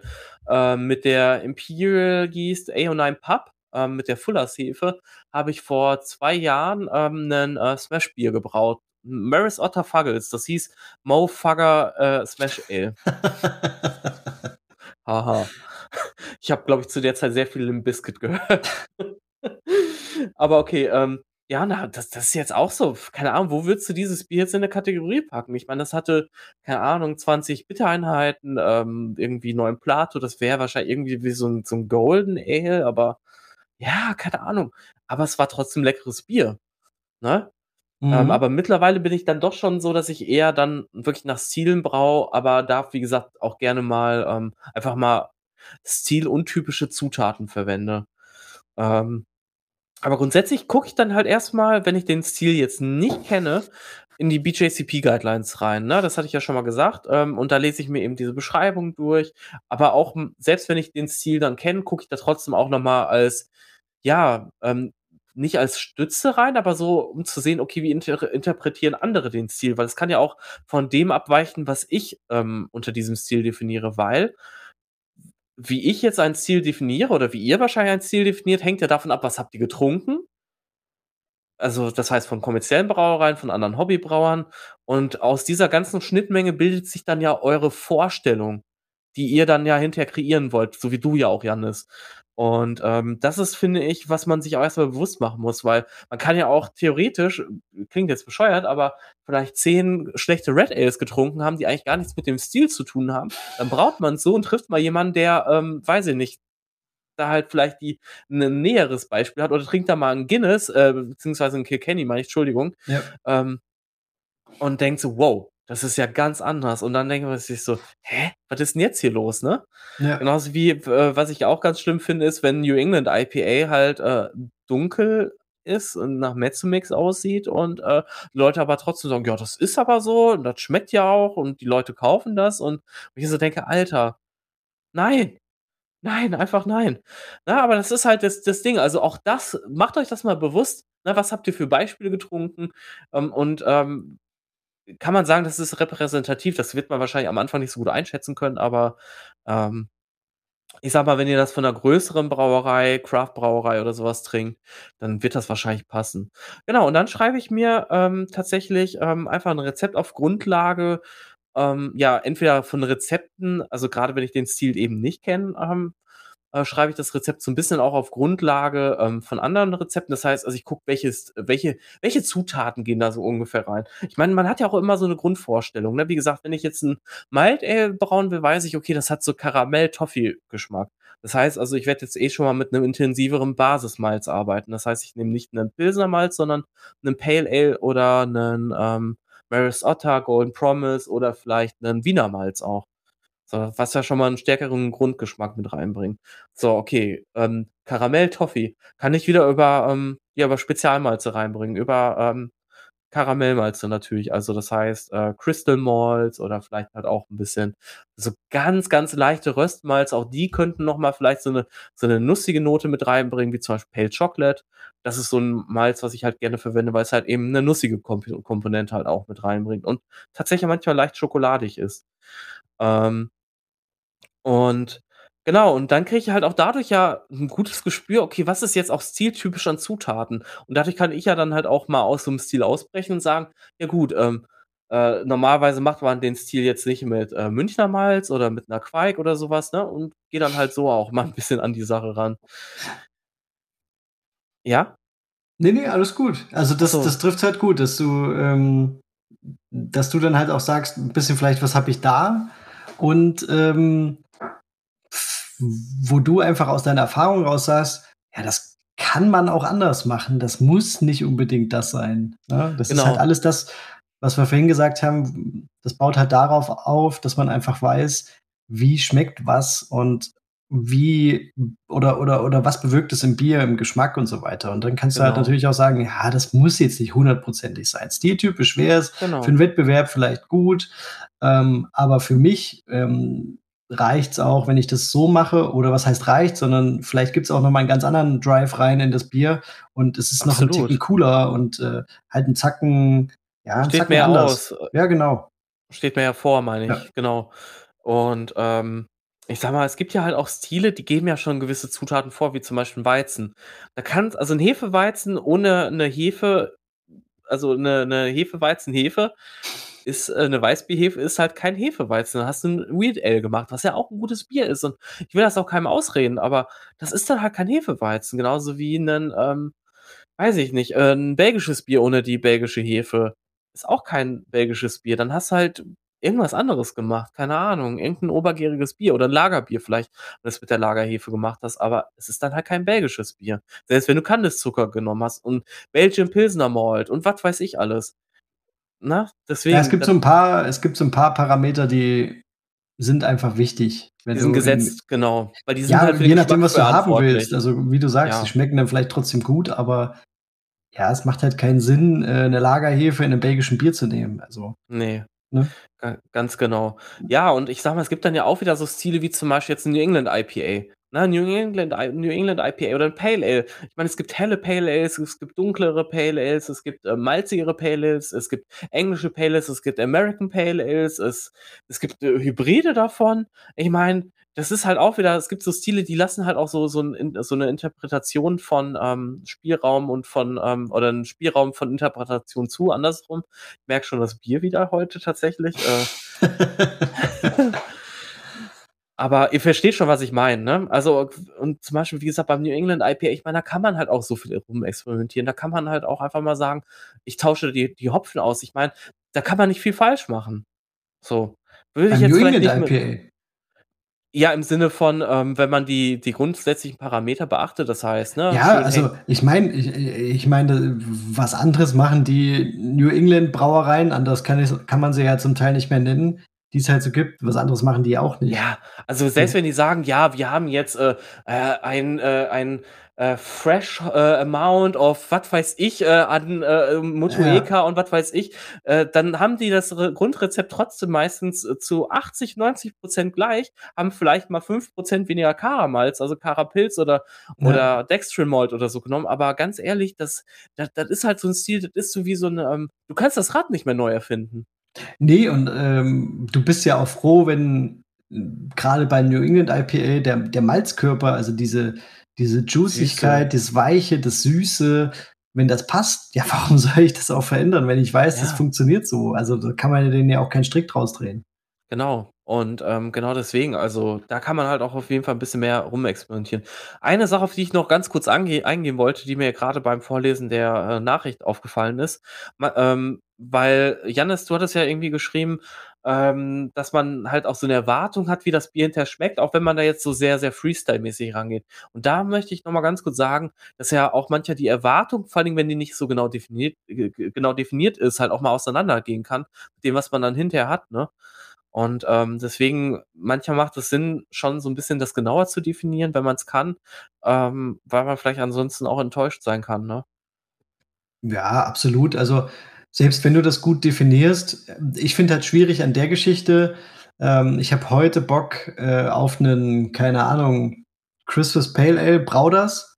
ähm, mit der Imperial Yeast A-09 Pub, ähm, mit der Fuller's Hefe, habe ich vor 2 Jahren, ähm, 'nen, äh, Smash-Bier gebraut. Maris Otter Fuggles. Das hieß Mo Fugger, äh, Smash Ale. Haha. Ich habe, glaube ich, zu der Zeit sehr viel Limp Bizkit gehört. Aber okay, ähm, ja, na, das das ist jetzt auch so, keine Ahnung, wo würdest du dieses Bier jetzt in 'ne Kategorie packen? Ich meine, das hatte, keine Ahnung, 20 Bittereinheiten, ähm, irgendwie 9 Plato. Das wäre wahrscheinlich irgendwie wie so 'n so 'n Golden Ale, aber ja, keine Ahnung. Aber es war trotzdem leckeres Bier, ne? Ähm, Mhm. aber mittlerweile bin ich dann doch schon so, dass ich eher dann wirklich nach Stilen braue, aber darf, wie gesagt, auch gerne mal, ähm, einfach mal stiluntypische Zutaten verwende. Ähm, aber grundsätzlich gucke ich dann halt erst mal, wenn ich den Stil jetzt nicht kenne, in die BJCP Guidelines rein, ne? Das hatte ich ja schon mal gesagt, ähm, und da lese ich mir eben diese Beschreibung durch. Aber auch, selbst wenn ich den Stil dann kenne, gucke ich da trotzdem auch noch mal als ja, ähm, nicht als Stütze rein, aber so, um zu sehen, okay, wie inter interpretieren andere den Stil? Weil es kann ja auch von dem abweichen, was ich, ähm, unter diesem Stil definiere, weil wie ich jetzt einen Stil definiere oder wie ihr wahrscheinlich einen Stil definiert, hängt ja davon ab, was habt ihr getrunken? Also, das heißt von kommerziellen Brauereien, von anderen Hobbybrauern. Und aus dieser ganzen Schnittmenge bildet sich dann ja eure Vorstellung, die ihr dann ja hinterher kreieren wollt, so wie du ja auch, Jannis. Und, ähm, das ist, finde ich, was man sich auch erst mal bewusst machen muss, weil man kann ja auch theoretisch klingt jetzt bescheuert, aber vielleicht 10 schlechte Red Ales getrunken haben, die eigentlich gar nichts mit dem Stil zu tun haben. Dann braut man's so und trifft mal jemanden, der, ähm, weiß ich nicht, da halt vielleicht die 'nen näheres Beispiel hat oder trinkt da mal 'n Guinness, äh, beziehungsweise 'n Kilkenny, meine ich, Entschuldigung, Ja. ähm, und denkt so: „Wow, das ist ja ganz anders.“ Und dann denkt man sich so: „Hä, was ist 'n jetzt hier los“, ne? Ja. Genauso wie, äh, was ich auch ganz schlimm finde, ist, wenn New England IPA halt, äh, dunkel ist und nach Mezzo-Mix aussieht und, äh, Leute aber trotzdem sagen: „Ja, das ist aber so und das schmeckt ja auch und die Leute kaufen das.“ Und ich so denke: „Alter, nein, nein, einfach nein.“ Ne, aber das ist halt das das Ding. Also, auch das macht euch das mal bewusst, ne? Was habt ihr für Beispiele getrunken? Ähm, und, ähm, kann man sagen, das ist repräsentativ? Das wird man wahrscheinlich am Anfang nicht so gut einschätzen können, aber, ähm, ich sage mal, wenn ihr das von 'ner größeren Brauerei, Craft-Brauerei oder so was trinkt, dann wird das wahrscheinlich passen. Genau, und dann schreibe ich mir, ähm, tatsächlich, ähm, einfach 'n Rezept auf Grundlage, ähm, ja, entweder von Rezepten also, grade wenn ich den Stil eben nicht kenne, ähm, äh, schreibe ich das Rezept so 'n bisschen auch auf Grundlage, ähm, von anderen Rezepten. Das heißt, also, ich gucke, welches welche welche Zutaten gehen da so ungefähr rein? Ich meine, man hat ja auch immer so 'ne Grundvorstellung, ne? Wie gesagt, wenn ich jetzt 'n Mild Ale brauen will, weiß ich, okay, das hat so Karamell-Toffee-Geschmack. Das heißt also, ich werde jetzt eh schon mal mit 'nem intensiveren Basismalz arbeiten. Das heißt, ich nehme nicht 'nen Pilsner Malz, sondern 'nen Pale Ale oder 'nen, ähm, Maris Otter, Golden Promise oder vielleicht 'nen Wiener Malz auch. So, was ja schon mal 'n stärkeren Grundgeschmack mit reinbringt. So, okay, ähm, Karamell-Toffee kann ich wieder über, ähm ja, über Spezialmalze reinbringen, über, ähm, Karamellmalze natürlich. Also, das heißt, äh, Crystal Malt oder vielleicht halt auch 'n bisschen so ganz, ganz leichte Röstmalze. Auch die könnten noch mal vielleicht so 'ne so 'ne nussige Note mit reinbringen, wie zum Beispiel Pale Chocolate. Das ist so 'n Malz, was ich halt gerne verwende, weil's halt eben 'ne nussige Komp Komponente halt auch mit reinbringt und tatsächlich manchmal leicht schokoladig ist. Ähm und Genau, und dann kriege ich halt auch dadurch ja ein gutes Gespür, okay, was ist jetzt auch stiltypisch an Zutaten? Und dadurch kann ich ja dann halt auch mal aus so einem Stil ausbrechen und sagen: „Ja gut, ähm, äh, normalerweise macht man den Stil jetzt nicht mit, äh, Münchner Malz oder mit einer Quake oder sowas, ne, und gehe dann halt so auch mal ein bisschen an die Sache ran. Ja? Nee, nee, alles gut. Also, das so. das trifft's halt gut, dass du ähm, dass du dann halt auch sagst, ein bisschen vielleicht: „Was habe ich da?“ Und, ähm wo du einfach aus deiner Erfahrung raus sagst, ja, das kann man auch anders machen. Das muss nicht unbedingt das sein. Ne? Das genau. ist halt alles das, was wir vorhin gesagt haben. Das baut halt darauf auf, dass man einfach weiß, wie schmeckt was und wie oder oder oder was bewirkt es im Bier, im Geschmack und so weiter. Und dann kannst genau. du halt genau. natürlich auch sagen, ja, das muss jetzt nicht hundertprozentig sein. Stiltypisch wäre es, genau. für einen Wettbewerb vielleicht gut, ähm, aber für mich ähm, reicht es auch, wenn ich das so mache, oder was heißt reicht, sondern vielleicht gibt es auch noch mal einen ganz anderen Drive rein in das Bier und es ist Absolut. noch ein Ticken cooler und äh, halt ein Zacken, ja, ein Steht Zacken mehr anders. aus. Ja, genau. Steht mir ja vor, meine ich, ja. genau. Und ähm, ich sag mal, es gibt ja halt auch Stile, die geben ja schon gewisse Zutaten vor, wie zum Beispiel Weizen. Da kann, also ein Hefeweizen ohne eine Hefe, also eine, eine Hefeweizen-Hefe, ist äh, eine Weißbierhefe ist halt kein Hefeweizen. Da hast du ein Weird Ale gemacht, was ja auch ein gutes Bier ist. Und ich will das auch keinem ausreden, aber das ist dann halt kein Hefeweizen. Genauso wie ein, ähm, weiß ich nicht, äh, ein belgisches Bier ohne die belgische Hefe ist auch kein belgisches Bier. Dann hast du halt irgendwas anderes gemacht. Keine Ahnung. Irgendein obergäriges Bier oder ein Lagerbier vielleicht, wenn du es mit der Lagerhefe gemacht hast. Aber es ist dann halt kein belgisches Bier. Selbst wenn du Kandiszucker genommen hast und Belgian Pilsner Malt und was weiß ich alles. Na, deswegen. Ja, es gibt so ein paar, es gibt so ein paar Parameter, die sind einfach wichtig. die sind gesetzt, genau. Weil die sind ja, halt je nachdem, was du haben willst. Also wie du sagst, ja. die schmecken dann vielleicht trotzdem gut, aber ja, es macht halt keinen Sinn, äh, eine Lagerhefe in einem belgischen Bier zu nehmen. Also. Nee. Ne? Ganz genau. Ja, und ich sag mal, es gibt dann ja auch wieder so Stile wie zum Beispiel jetzt ein New England IPA. Ne, New England, New England IPA oder ein Pale Ale. Ich meine, es gibt helle Pale Ales, es gibt dunklere Pale Ales, es gibt äh, malzigere Pale Ales, es gibt englische Pale Ales, es gibt American Pale Ales, es, es gibt äh, Hybride davon. Ich meine, das ist halt auch wieder, es gibt so Stile, die lassen halt auch so, so, ein, so eine Interpretation von ähm, Spielraum und von, ähm, oder einen Spielraum von Interpretation zu, andersrum. Ich merke schon das Bier wieder heute tatsächlich. Äh. Aber ihr versteht schon, was ich meine, ne? Also, und zum Beispiel, wie gesagt, beim New England IPA, ich meine, da kann man halt auch so viel rumexperimentieren. Da kann man halt auch einfach mal sagen, ich tausche die, die Hopfen aus. Ich meine, da kann man nicht viel falsch machen. So. Würde ich jetzt New England IPA. Mit, ja, im Sinne von, ähm, wenn man die, die grundsätzlichen Parameter beachtet, das heißt, ne? Ja, also ich meine, ich, ich meine, was anderes machen die New England Brauereien, anders kann, ich, kann man sie ja zum Teil nicht mehr nennen die es halt so gibt. Was anderes machen die auch nicht. Ja, also selbst wenn die sagen, ja, wir haben jetzt äh, äh ein, äh, ein äh, fresh äh, amount of was weiß ich äh, an äh, Motueka ja. und was weiß ich, äh, dann haben die das Re Grundrezept trotzdem meistens äh, zu 80, 90 Prozent gleich, haben vielleicht mal 5 Prozent weniger Karamalz, also Karapilz oder, ja. oder Dextrin-Malt oder so genommen, aber ganz ehrlich, das, das, das ist halt so ein Stil, das ist so wie so ein, ähm, du kannst das Rad nicht mehr neu erfinden. Nee, und ähm, du bist ja auch froh, wenn gerade bei New England IPA der, der Malzkörper, also diese, diese Juicigkeit, Süße. das Weiche, das Süße, wenn das passt, ja, warum soll ich das auch verändern, wenn ich weiß, ja. das funktioniert so? Also da kann man den ja auch keinen Strick draus drehen. Genau. Und ähm, genau deswegen, also da kann man halt auch auf jeden Fall ein bisschen mehr rumexperimentieren. Eine Sache, auf die ich noch ganz kurz eingehen wollte, die mir gerade beim Vorlesen der äh, Nachricht aufgefallen ist, ähm, weil Janis, du hattest ja irgendwie geschrieben, ähm, dass man halt auch so eine Erwartung hat, wie das Bier hinterher schmeckt, auch wenn man da jetzt so sehr, sehr Freestyle-mäßig rangeht. Und da möchte ich nochmal ganz kurz sagen, dass ja auch mancher die Erwartung, vor allem wenn die nicht so genau definiert, genau definiert ist, halt auch mal auseinandergehen kann mit dem, was man dann hinterher hat, ne? Und ähm, deswegen, manchmal macht es Sinn, schon so ein bisschen das genauer zu definieren, wenn man es kann, ähm, weil man vielleicht ansonsten auch enttäuscht sein kann, ne? Ja, absolut. Also selbst wenn du das gut definierst, ich finde halt schwierig an der Geschichte. Ähm, ich habe heute Bock äh, auf einen, keine Ahnung, Christmas Pale Ale, brau das.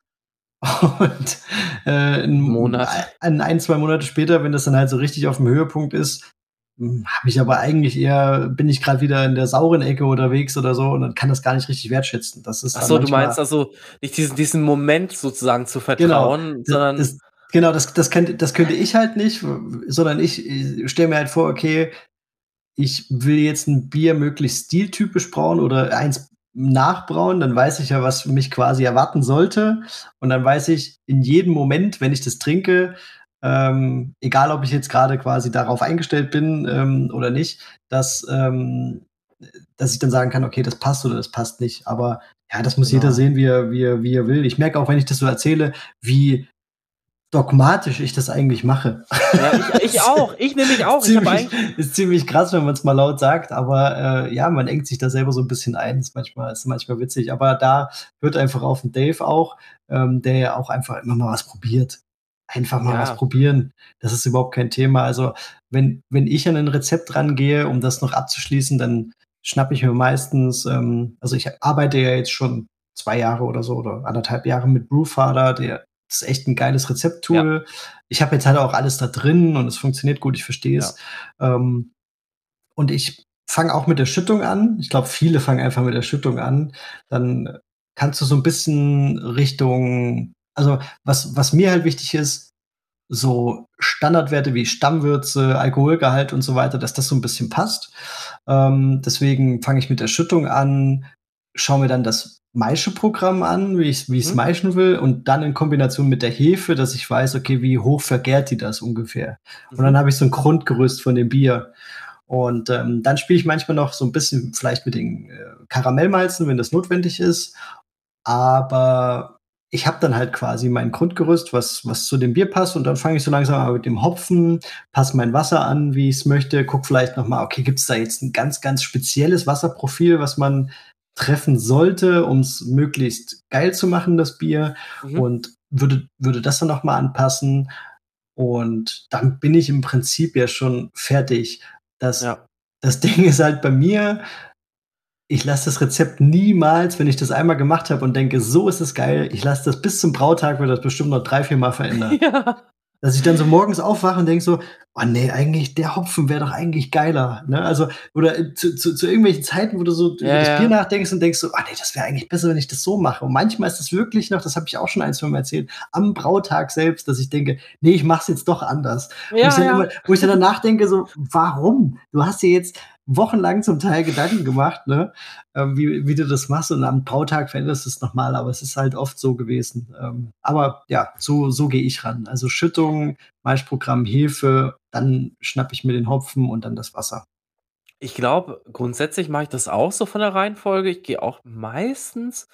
Und äh, ein, Monat. Ein, ein, zwei Monate später, wenn das dann halt so richtig auf dem Höhepunkt ist, hm, habe ich aber eigentlich eher, bin ich gerade wieder in der sauren Ecke unterwegs oder so und dann kann das gar nicht richtig wertschätzen. Das ist Ach so, du meinst also nicht diesen, diesen Moment sozusagen zu genau. vertrauen, genau, sondern. Das, genau, das, das, könnte, das könnte ich halt nicht, sondern ich, ich stelle mir halt vor, okay, ich will jetzt ein Bier möglichst stiltypisch brauen oder eins nachbrauen, dann weiß ich ja, was mich quasi erwarten sollte. Und dann weiß ich in jedem Moment, wenn ich das trinke, ähm, egal ob ich jetzt gerade quasi darauf eingestellt bin ähm, oder nicht, dass, ähm, dass ich dann sagen kann, okay, das passt oder das passt nicht. Aber ja, das muss genau. jeder sehen, wie er, wie, er, wie er will. Ich merke auch, wenn ich das so erzähle, wie dogmatisch ich das eigentlich mache. Ja, ich, ich auch. Ich nämlich auch. ziemlich, ist ziemlich krass, wenn man es mal laut sagt, aber äh, ja, man engt sich da selber so ein bisschen ein. Ist manchmal, ist manchmal witzig. Aber da hört einfach auf den Dave auch, ähm, der ja auch einfach immer mal was probiert. Einfach mal ja. was probieren. Das ist überhaupt kein Thema. Also, wenn, wenn ich an ein Rezept rangehe, um das noch abzuschließen, dann schnappe ich mir meistens, ähm, also ich arbeite ja jetzt schon zwei Jahre oder so oder anderthalb Jahre mit Brewfather, der ist echt ein geiles Rezepttool. Ja. Ich habe jetzt halt auch alles da drin und es funktioniert gut, ich verstehe es. Ja. Ähm, und ich fange auch mit der Schüttung an. Ich glaube, viele fangen einfach mit der Schüttung an. Dann kannst du so ein bisschen Richtung, also was, was mir halt wichtig ist, so Standardwerte wie Stammwürze, Alkoholgehalt und so weiter, dass das so ein bisschen passt. Ähm, deswegen fange ich mit der Schüttung an, schaue mir dann das Maischeprogramm an, wie ich wie es mhm. maischen will und dann in Kombination mit der Hefe, dass ich weiß, okay, wie hoch vergärt die das ungefähr. Mhm. Und dann habe ich so ein Grundgerüst von dem Bier. Und ähm, dann spiele ich manchmal noch so ein bisschen vielleicht mit den äh, Karamellmalzen, wenn das notwendig ist. Aber ich habe dann halt quasi mein Grundgerüst, was, was zu dem Bier passt. Und dann fange ich so langsam mal mit dem Hopfen, passe mein Wasser an, wie ich es möchte, guck vielleicht noch mal, okay, gibt es da jetzt ein ganz, ganz spezielles Wasserprofil, was man treffen sollte, um es möglichst geil zu machen, das Bier. Mhm. Und würde, würde das dann nochmal anpassen. Und dann bin ich im Prinzip ja schon fertig. Das, ja. das Ding ist halt bei mir, ich lasse das Rezept niemals, wenn ich das einmal gemacht habe und denke, so ist es geil, ich lasse das bis zum Brautag, wird das bestimmt noch drei, vier Mal verändern. Ja. Dass ich dann so morgens aufwache und denke so, oh nee, eigentlich, der Hopfen wäre doch eigentlich geiler. Ne? Also, oder zu, zu, zu irgendwelchen Zeiten, wo du so ja, über das ja. Bier nachdenkst und denkst so, oh nee, das wäre eigentlich besser, wenn ich das so mache. Und manchmal ist das wirklich noch, das habe ich auch schon ein, zwei Mal erzählt, am Brautag selbst, dass ich denke, nee, ich mache es jetzt doch anders. Ja, wo, ich immer, wo ich dann danach denke, so, warum? Du hast dir jetzt wochenlang zum Teil Gedanken gemacht, ne? Ähm, wie, wie du das machst und am Brautag veränderst du es nochmal, aber es ist halt oft so gewesen. Ähm, aber ja, so, so gehe ich ran. Also Schüttung, Maischprogramm, Hefe, dann schnappe ich mir den Hopfen und dann das Wasser. Ich glaube, grundsätzlich mache ich das auch so von der Reihenfolge. Ich gehe auch meistens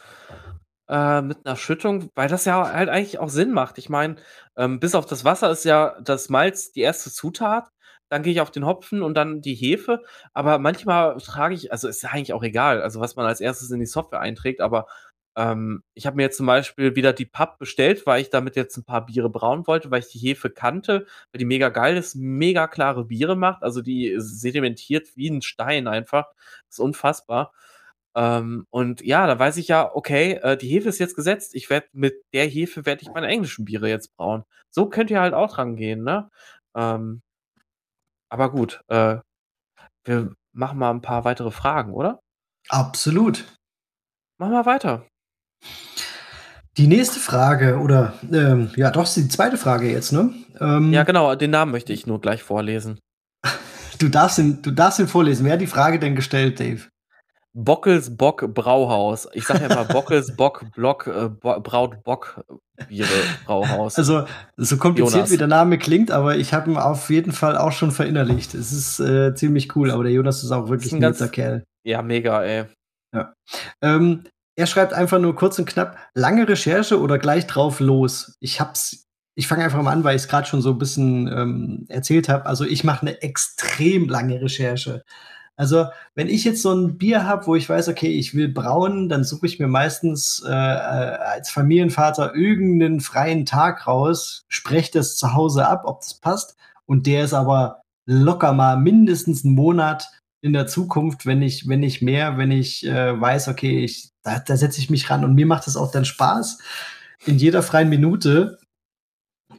äh, mit einer Schüttung, weil das ja halt eigentlich auch Sinn macht. Ich meine, ähm, bis auf das Wasser ist ja das Malz die erste Zutat dann gehe ich auf den Hopfen und dann die Hefe. Aber manchmal trage ich, also ist ja eigentlich auch egal, also was man als erstes in die Software einträgt, aber ähm, ich habe mir jetzt zum Beispiel wieder die Papp bestellt, weil ich damit jetzt ein paar Biere brauen wollte, weil ich die Hefe kannte, weil die mega geil ist, mega klare Biere macht, also die sedimentiert wie ein Stein einfach. Ist unfassbar. Ähm, und ja, da weiß ich ja, okay, äh, die Hefe ist jetzt gesetzt. Ich werde mit der Hefe werde ich meine englischen Biere jetzt brauen. So könnt ihr halt auch dran gehen, ne? Ähm, aber gut, äh, wir machen mal ein paar weitere Fragen, oder? Absolut. Machen wir weiter. Die nächste Frage, oder ähm, ja, doch, die zweite Frage jetzt, ne? Ähm, ja, genau, den Namen möchte ich nur gleich vorlesen. du, darfst ihn, du darfst ihn vorlesen. Wer hat die Frage denn gestellt, Dave? Bockels Bock Brauhaus. Ich sage ja immer Bockels Bock Block äh, Bo Braut Bock Biere Brauhaus. Also so kompliziert Jonas. wie der Name klingt, aber ich habe ihn auf jeden Fall auch schon verinnerlicht. Es ist äh, ziemlich cool, aber der Jonas ist auch wirklich ist ein, ein netter Kerl. Ja, mega, ey. Ja. Ähm, er schreibt einfach nur kurz und knapp, lange Recherche oder gleich drauf los. Ich hab's, ich fange einfach mal an, weil ich es gerade schon so ein bisschen ähm, erzählt habe. Also ich mache eine extrem lange Recherche. Also, wenn ich jetzt so ein Bier habe, wo ich weiß, okay, ich will brauen, dann suche ich mir meistens äh, äh, als Familienvater irgendeinen freien Tag raus, spreche das zu Hause ab, ob das passt. Und der ist aber locker mal mindestens einen Monat in der Zukunft, wenn ich, wenn ich mehr, wenn ich äh, weiß, okay, ich, da, da setze ich mich ran und mir macht es auch dann Spaß, in jeder freien Minute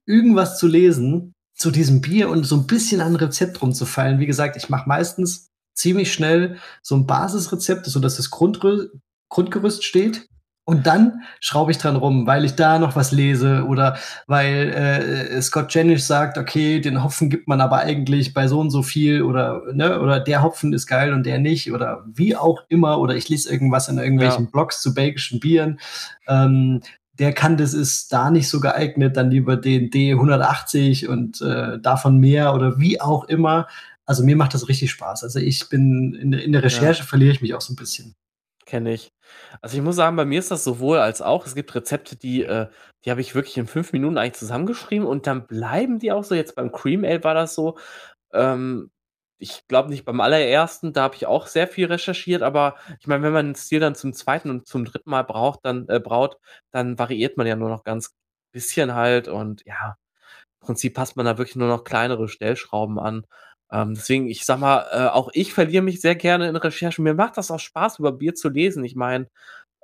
irgendwas zu lesen, zu diesem Bier und so ein bisschen an Rezept rumzufallen. Wie gesagt, ich mache meistens ziemlich schnell so ein Basisrezept, so dass das Grundrü Grundgerüst steht. Und dann schraube ich dran rum, weil ich da noch was lese oder weil äh, Scott Jenisch sagt, okay, den Hopfen gibt man aber eigentlich bei so und so viel oder ne, oder der Hopfen ist geil und der nicht oder wie auch immer oder ich lese irgendwas in irgendwelchen ja. Blogs zu belgischen Bieren. Ähm, der kann das ist da nicht so geeignet, dann lieber den D180 und äh, davon mehr oder wie auch immer. Also mir macht das richtig Spaß. Also ich bin in, in der Recherche ja. verliere ich mich auch so ein bisschen. Kenne ich. Also, ich muss sagen, bei mir ist das sowohl als auch. Es gibt Rezepte, die äh, die habe ich wirklich in fünf Minuten eigentlich zusammengeschrieben und dann bleiben die auch so. Jetzt beim Cream Ale war das so. Ähm, ich glaube nicht beim allerersten, da habe ich auch sehr viel recherchiert, aber ich meine, wenn man den Stil dann zum zweiten und zum dritten Mal braucht, dann äh, braut, dann variiert man ja nur noch ganz bisschen halt und ja, im Prinzip passt man da wirklich nur noch kleinere Stellschrauben an. Ähm, deswegen, ich sag mal, äh, auch ich verliere mich sehr gerne in Recherchen. Mir macht das auch Spaß, über Bier zu lesen. Ich meine,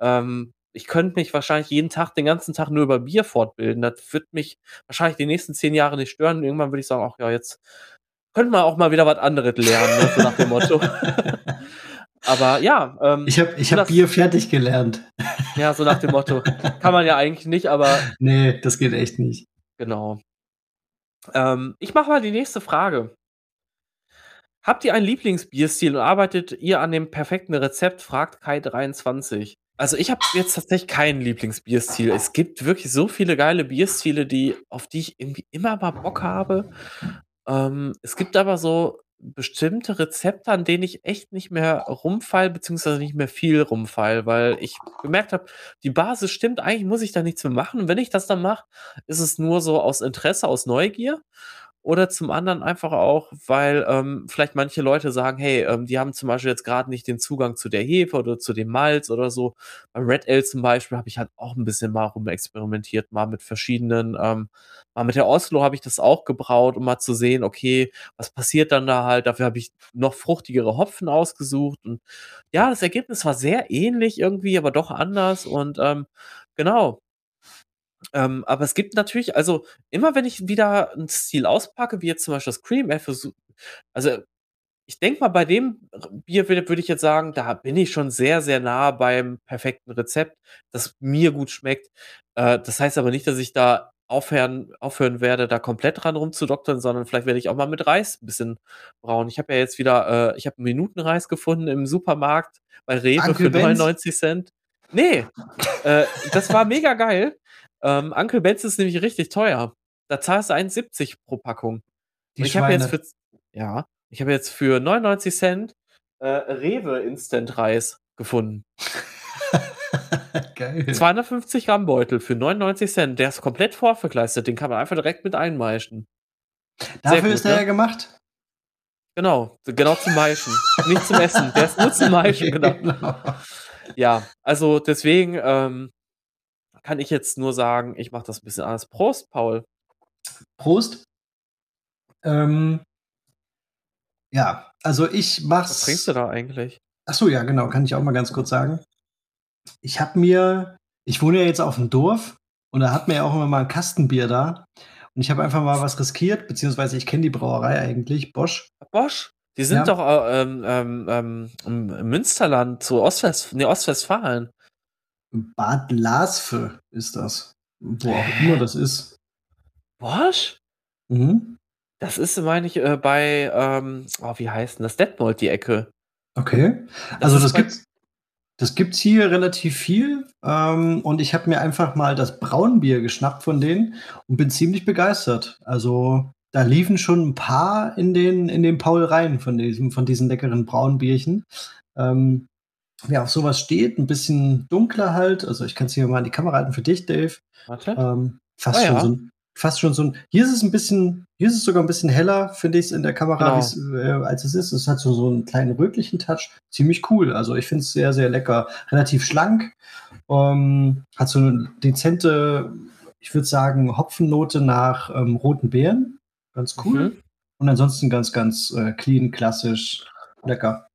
ähm, ich könnte mich wahrscheinlich jeden Tag, den ganzen Tag nur über Bier fortbilden. Das wird mich wahrscheinlich die nächsten zehn Jahre nicht stören. Irgendwann würde ich sagen, ach ja, jetzt könnte man auch mal wieder was anderes lernen, ne? so nach dem Motto. Aber ja. Ähm, ich habe ich hab Bier fertig gelernt. Ja, so nach dem Motto. Kann man ja eigentlich nicht, aber. Nee, das geht echt nicht. Genau. Ähm, ich mache mal die nächste Frage. Habt ihr einen Lieblingsbierstil und arbeitet ihr an dem perfekten Rezept? Fragt Kai23. Also ich habe jetzt tatsächlich keinen Lieblingsbierstil. Es gibt wirklich so viele geile Bierstile, die, auf die ich irgendwie immer mal Bock habe. Ähm, es gibt aber so bestimmte Rezepte, an denen ich echt nicht mehr rumfall, beziehungsweise nicht mehr viel rumfall, weil ich gemerkt habe, die Basis stimmt, eigentlich muss ich da nichts mehr machen. Und wenn ich das dann mache, ist es nur so aus Interesse, aus Neugier. Oder zum anderen einfach auch, weil ähm, vielleicht manche Leute sagen, hey, ähm, die haben zum Beispiel jetzt gerade nicht den Zugang zu der Hefe oder zu dem Malz oder so. Beim Red Ale zum Beispiel habe ich halt auch ein bisschen mal rumexperimentiert, mal mit verschiedenen, ähm, mal mit der Oslo habe ich das auch gebraut, um mal zu sehen, okay, was passiert dann da halt. Dafür habe ich noch fruchtigere Hopfen ausgesucht. Und ja, das Ergebnis war sehr ähnlich irgendwie, aber doch anders. Und ähm, genau, ähm, aber es gibt natürlich, also immer wenn ich wieder einen Stil auspacke, wie jetzt zum Beispiel das Cream also ich denke mal, bei dem Bier würde würd ich jetzt sagen, da bin ich schon sehr, sehr nah beim perfekten Rezept, das mir gut schmeckt. Äh, das heißt aber nicht, dass ich da aufhören, aufhören werde, da komplett dran rumzudoktern, sondern vielleicht werde ich auch mal mit Reis ein bisschen brauen. Ich habe ja jetzt wieder, äh, ich habe Minutenreis gefunden im Supermarkt bei Rewe Uncle für 99 Cent. Nee, äh, das war mega geil. Ähm, Uncle Ben's ist nämlich richtig teuer. Da zahlst du 1,70 pro Packung. Die ich habe jetzt für, ja, ich habe jetzt für 99 Cent äh, Rewe Instant Reis gefunden. Geil. 250 Gramm Beutel für 99 Cent. Der ist komplett vorverkleistert. Den kann man einfach direkt mit einmeischen. Dafür gut, ist der ne? ja gemacht. Genau, genau zum Maischen. Nicht zum Essen. Der ist nur zum Maischen, genau. genau. Ja, also deswegen, ähm, kann ich jetzt nur sagen, ich mache das ein bisschen anders. Prost, Paul. Prost. Ähm, ja, also ich mach's. Was trinkst du da eigentlich? Ach so, ja, genau, kann ich auch mal ganz kurz sagen. Ich habe mir, ich wohne ja jetzt auf dem Dorf und da hat mir ja auch immer mal ein Kastenbier da. Und ich habe einfach mal was riskiert, beziehungsweise ich kenne die Brauerei eigentlich, Bosch. Bosch? Die sind ja. doch äh, ähm, ähm, ähm im Münsterland zu Ostwest nee, Ostwestfalen. Bad Lasfe ist das. Wo auch immer das ist. Bosch? Mhm. Das ist, meine ich, äh, bei, ähm, oh, wie heißt denn das? Detmold, die Ecke. Okay. Das also das gibt das gibt's hier relativ viel. Ähm, und ich habe mir einfach mal das Braunbier geschnappt von denen und bin ziemlich begeistert. Also da liefen schon ein paar in den, in den Paul rein von, diesem, von diesen leckeren Braunbierchen. Ähm, wer auf sowas steht, ein bisschen dunkler halt. Also ich kann es hier mal in die Kamera halten für dich, Dave. Warte. Ähm, fast, oh, schon ja. so ein, fast schon so ein. Hier ist es ein bisschen, hier ist es sogar ein bisschen heller, finde ich es in der Kamera, genau. äh, als es ist. Es hat so, so einen kleinen rötlichen Touch. Ziemlich cool. Also ich finde es sehr, sehr lecker. Relativ schlank. Ähm, hat so eine dezente, ich würde sagen, Hopfennote nach ähm, roten Beeren. Ganz cool. Mhm. Und ansonsten ganz, ganz äh, clean, klassisch, lecker.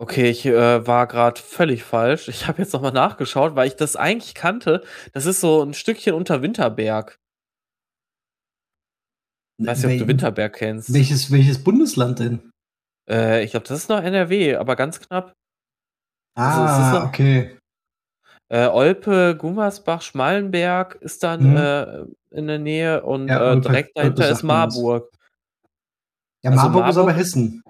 Okay, ich äh, war gerade völlig falsch. Ich habe jetzt nochmal nachgeschaut, weil ich das eigentlich kannte. Das ist so ein Stückchen unter Winterberg. Weiß nicht, ob du Winterberg kennst. Welches, welches Bundesland denn? Äh, ich glaube, das ist noch NRW, aber ganz knapp. Also, ah, noch, okay. Äh, Olpe, Gummersbach, Schmallenberg ist dann mhm. äh, in der Nähe und ja, äh, direkt dahinter ist Marburg. Ja, also Marburg, Marburg, ist aber Hessen.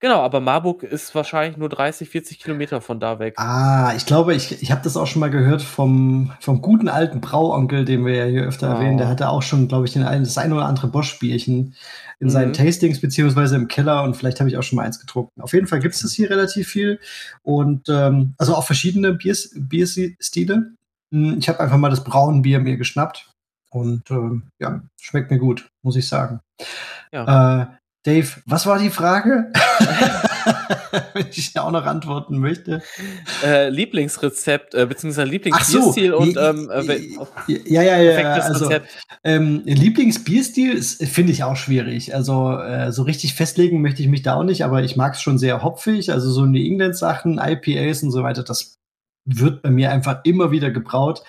Genau, aber Marburg ist wahrscheinlich nur 30, 40 Kilometer von da weg. Ah, ich glaube, ich, ich habe das auch schon mal gehört vom, vom guten alten Brauonkel, den wir ja hier öfter oh. erwähnen. Der hatte auch schon, glaube ich, den ein, das ein oder andere Bosch-Bierchen in mhm. seinen Tastings, beziehungsweise im Keller und vielleicht habe ich auch schon mal eins getrunken. Auf jeden Fall gibt es das hier relativ viel und ähm, also auch verschiedene Biers, Bierstile. Hm, ich habe einfach mal das Braunbier mir geschnappt und ähm, ja, schmeckt mir gut, muss ich sagen. Ja. Äh, Dave, was war die Frage? Wenn ich auch noch antworten möchte. Äh, Lieblingsrezept, äh, beziehungsweise Lieblingsbierstil so, und ähm, äh, ja, ja, ja, also, ähm, Lieblingsbierstil finde ich auch schwierig. Also äh, so richtig festlegen möchte ich mich da auch nicht, aber ich mag es schon sehr hopfig. Also so New England-Sachen, IPAs und so weiter, das wird bei mir einfach immer wieder gebraut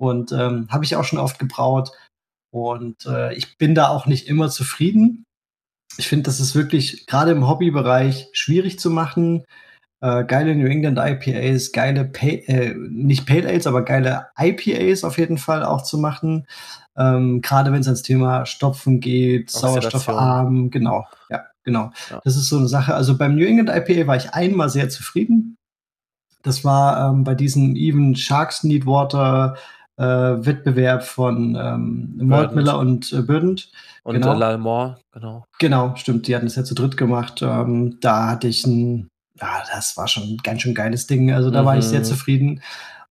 und ähm, habe ich auch schon oft gebraut. Und äh, ich bin da auch nicht immer zufrieden ich finde, das ist wirklich gerade im Hobbybereich schwierig zu machen. Äh, geile New England IPAs, geile, Pay, äh, nicht Pale Ales, aber geile IPAs auf jeden Fall auch zu machen. Ähm, gerade wenn es ans Thema Stopfen geht, sauerstoffarm, genau, ja, genau. Ja. Das ist so eine Sache. Also beim New England IPA war ich einmal sehr zufrieden. Das war ähm, bei diesem Even Sharks Need Water äh, Wettbewerb von ähm, Miller und äh, Burdent. Und genau. Lalmore, genau. Genau, stimmt. Die hatten es ja zu dritt gemacht. Ähm, da hatte ich ein, ja, das war schon ein ganz schön geiles Ding. Also da mhm. war ich sehr mhm. zufrieden.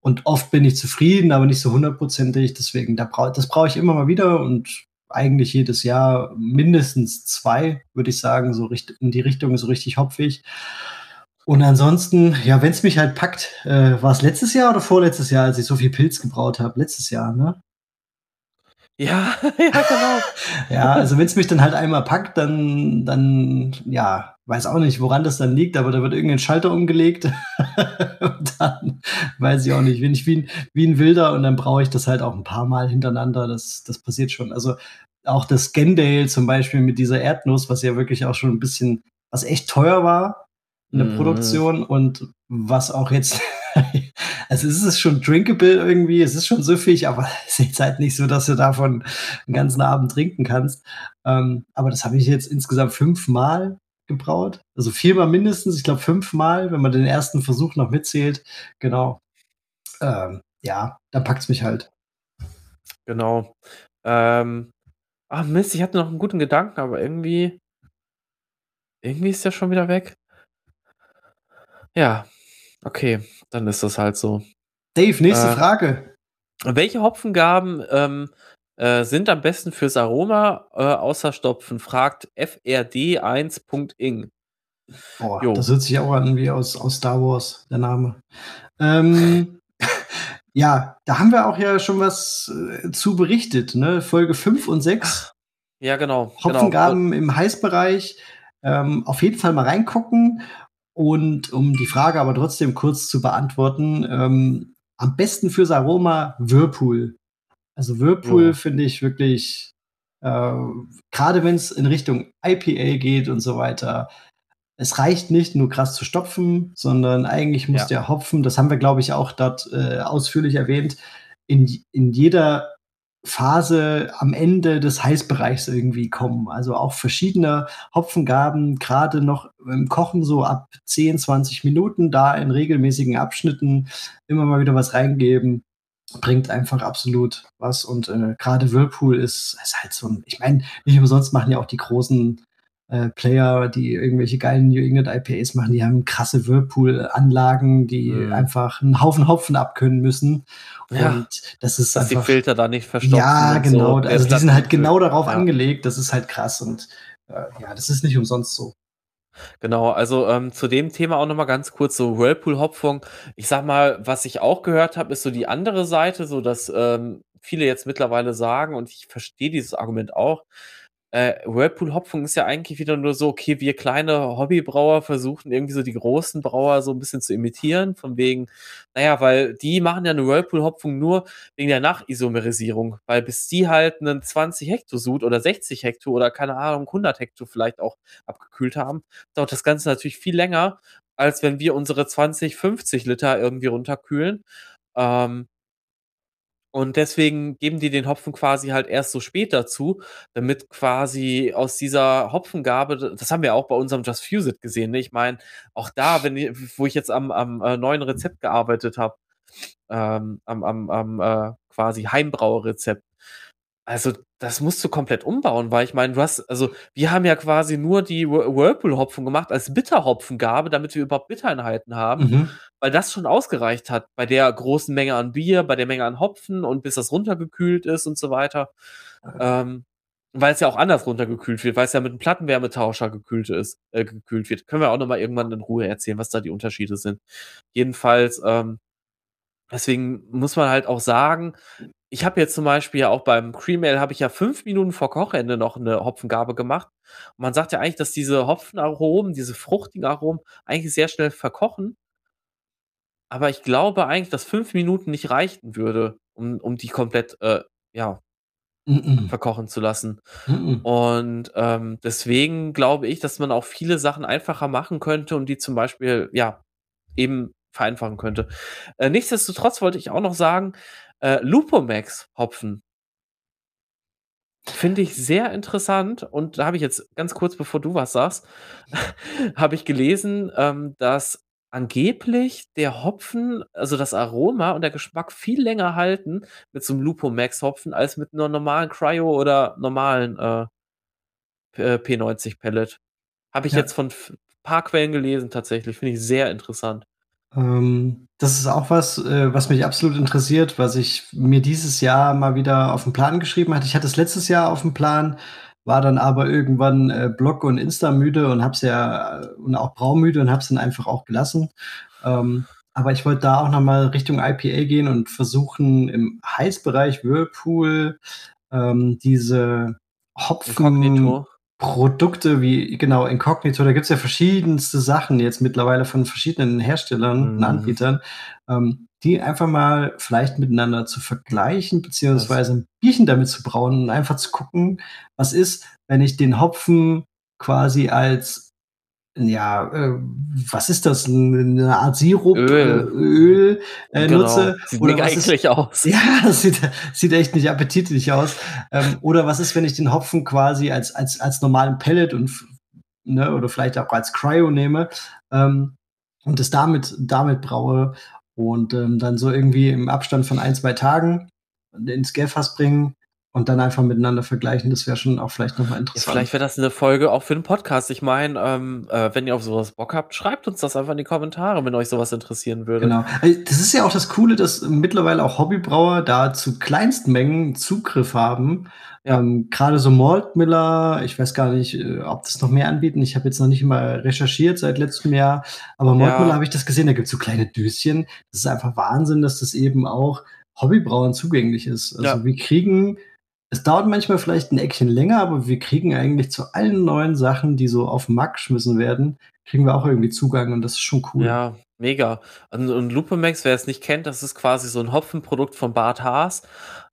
Und oft bin ich zufrieden, aber nicht so hundertprozentig. Deswegen, da brauch, das brauche ich immer mal wieder und eigentlich jedes Jahr mindestens zwei, würde ich sagen, so in die Richtung so richtig hopfig. Und ansonsten, ja, wenn es mich halt packt, äh, war es letztes Jahr oder vorletztes Jahr, als ich so viel Pilz gebraut habe? Letztes Jahr, ne? Ja, ja, genau. ja, also wenn es mich dann halt einmal packt, dann, dann, ja, weiß auch nicht, woran das dann liegt, aber da wird irgendein Schalter umgelegt. und dann weiß ich auch nicht, bin ich wie ein, wie ein Wilder und dann brauche ich das halt auch ein paar Mal hintereinander. Das, das passiert schon. Also auch das Scandale zum Beispiel mit dieser Erdnuss, was ja wirklich auch schon ein bisschen, was echt teuer war in der mhm. Produktion und was auch jetzt also es ist schon drinkable irgendwie, es ist schon süffig, aber es ist jetzt halt nicht so, dass du davon einen ganzen Abend trinken kannst. Ähm, aber das habe ich jetzt insgesamt fünfmal gebraut. Also viermal mindestens, ich glaube fünfmal, wenn man den ersten Versuch noch mitzählt. Genau. Ähm, ja, dann packt es mich halt. Genau. Ähm, ach Mist, ich hatte noch einen guten Gedanken, aber irgendwie, irgendwie ist der schon wieder weg. Ja, Okay, dann ist das halt so. Dave, nächste äh, Frage. Welche Hopfengaben ähm, äh, sind am besten fürs Aroma äh, außer Stopfen? Fragt FRD1.ing. Boah, jo. das hört sich auch an wie aus, aus Star Wars, der Name. Ähm, ja, da haben wir auch ja schon was äh, zu berichtet, ne? Folge 5 und 6. Ja, genau. genau. Hopfengaben genau. im Heißbereich. Ähm, auf jeden Fall mal reingucken. Und um die Frage aber trotzdem kurz zu beantworten, ähm, am besten fürs Aroma Whirlpool. Also Whirlpool ja. finde ich wirklich, äh, gerade wenn es in Richtung IPA geht und so weiter, es reicht nicht nur krass zu stopfen, sondern eigentlich muss ja. der Hopfen, das haben wir, glaube ich, auch dort äh, ausführlich erwähnt, in, in jeder Phase am Ende des Heißbereichs irgendwie kommen. Also auch verschiedene Hopfengaben, gerade noch im Kochen so ab 10, 20 Minuten, da in regelmäßigen Abschnitten immer mal wieder was reingeben, bringt einfach absolut was. Und äh, gerade Whirlpool ist, ist halt so ein, ich meine, nicht umsonst machen ja auch die großen äh, Player, die irgendwelche geilen New England IPAs machen, die haben krasse Whirlpool-Anlagen, die mhm. einfach einen Haufen Hopfen abkönnen müssen. Ja, und das ist dass einfach, die Filter da nicht verstopfen. Ja, genau. So. Also die sind halt genau darauf ja. angelegt. Das ist halt krass und äh, ja, das ist nicht umsonst so. Genau, also ähm, zu dem Thema auch nochmal ganz kurz so Whirlpool-Hopfung. Ich sag mal, was ich auch gehört habe, ist so die andere Seite, so dass ähm, viele jetzt mittlerweile sagen, und ich verstehe dieses Argument auch, äh, Whirlpool-Hopfung ist ja eigentlich wieder nur so, okay, wir kleine Hobbybrauer versuchen irgendwie so die großen Brauer so ein bisschen zu imitieren, von wegen, naja, weil die machen ja eine Whirlpool-Hopfung nur wegen der Nachisomerisierung, weil bis die halt einen 20 Hektosud oder 60 Hekto oder keine Ahnung, 100 Hekto vielleicht auch abgekühlt haben, dauert das Ganze natürlich viel länger, als wenn wir unsere 20, 50 Liter irgendwie runterkühlen. Ähm, und deswegen geben die den Hopfen quasi halt erst so spät dazu, damit quasi aus dieser Hopfengabe, das haben wir auch bei unserem Just Fuse It gesehen. Ne? Ich meine, auch da, wenn wo ich jetzt am, am äh, neuen Rezept gearbeitet habe, ähm, am, am, am äh, quasi Heimbrauerrezept, also, das musst du komplett umbauen, weil ich meine, du hast, also, wir haben ja quasi nur die Whirlpool-Hopfen gemacht als Bitterhopfengabe, damit wir überhaupt Bittereinheiten haben, mhm. weil das schon ausgereicht hat bei der großen Menge an Bier, bei der Menge an Hopfen und bis das runtergekühlt ist und so weiter. Ähm, weil es ja auch anders runtergekühlt wird, weil es ja mit einem Plattenwärmetauscher gekühlt ist, äh, gekühlt wird. Können wir auch noch mal irgendwann in Ruhe erzählen, was da die Unterschiede sind. Jedenfalls, ähm, deswegen muss man halt auch sagen, ich habe jetzt zum Beispiel ja auch beim Cream Ale habe ich ja fünf Minuten vor Kochende noch eine Hopfengabe gemacht. Und man sagt ja eigentlich, dass diese Hopfenaromen, diese fruchtigen Aromen eigentlich sehr schnell verkochen. Aber ich glaube eigentlich, dass fünf Minuten nicht reichen würde, um, um die komplett, äh, ja, mm -mm. verkochen zu lassen. Mm und ähm, deswegen glaube ich, dass man auch viele Sachen einfacher machen könnte und die zum Beispiel, ja, eben vereinfachen könnte. Äh, nichtsdestotrotz wollte ich auch noch sagen, äh, Lupomax Hopfen. Finde ich sehr interessant und da habe ich jetzt ganz kurz, bevor du was sagst, habe ich gelesen, ähm, dass angeblich der Hopfen, also das Aroma und der Geschmack viel länger halten mit so einem Lupomax Hopfen als mit einer normalen Cryo oder normalen äh, P90 Pellet. Habe ich ja. jetzt von ein paar Quellen gelesen tatsächlich, finde ich sehr interessant. Ähm, das ist auch was, äh, was mich absolut interessiert, was ich mir dieses Jahr mal wieder auf den Plan geschrieben hatte. Ich hatte es letztes Jahr auf dem Plan, war dann aber irgendwann äh, Blog und Insta müde und hab's ja und auch braumüde und hab's dann einfach auch gelassen. Ähm, aber ich wollte da auch noch mal Richtung IPA gehen und versuchen im Heißbereich Whirlpool ähm, diese Hopfen Inkognito. Produkte wie, genau, Incognito, da gibt's ja verschiedenste Sachen jetzt mittlerweile von verschiedenen Herstellern mhm. und Anbietern, ähm, die einfach mal vielleicht miteinander zu vergleichen, beziehungsweise ein Bierchen damit zu brauen und einfach zu gucken, was ist, wenn ich den Hopfen quasi als ja, äh, was ist das? Eine Art Sirup, Öl, äh, Öl äh, genau. nutze. Sieht oder was ist, aus. Ja, das sieht, sieht echt nicht appetitlich aus. Ähm, oder was ist, wenn ich den Hopfen quasi als, als, als normalen Pellet und ne, oder vielleicht auch als Cryo nehme ähm, und es damit, damit braue und ähm, dann so irgendwie im Abstand von ein, zwei Tagen ins Gärfass bringen und dann einfach miteinander vergleichen, das wäre schon auch vielleicht nochmal interessant. Vielleicht wäre das eine Folge auch für den Podcast. Ich meine, ähm, äh, wenn ihr auf sowas Bock habt, schreibt uns das einfach in die Kommentare, wenn euch sowas interessieren würde. Genau. Äh, das ist ja auch das Coole, dass mittlerweile auch Hobbybrauer da zu Kleinstmengen Zugriff haben. Ja. Ähm, Gerade so Maltmiller, ich weiß gar nicht, äh, ob das noch mehr anbieten. Ich habe jetzt noch nicht mal recherchiert seit letztem Jahr, aber Maltmiller ja. habe ich das gesehen, da gibt es so kleine Döschen. Das ist einfach Wahnsinn, dass das eben auch Hobbybrauern zugänglich ist. Also ja. wir kriegen es dauert manchmal vielleicht ein Eckchen länger, aber wir kriegen eigentlich zu allen neuen Sachen, die so auf den Markt geschmissen werden, kriegen wir auch irgendwie Zugang und das ist schon cool. Ja, mega. Und, und Lupomax, wer es nicht kennt, das ist quasi so ein Hopfenprodukt von Bart Haas,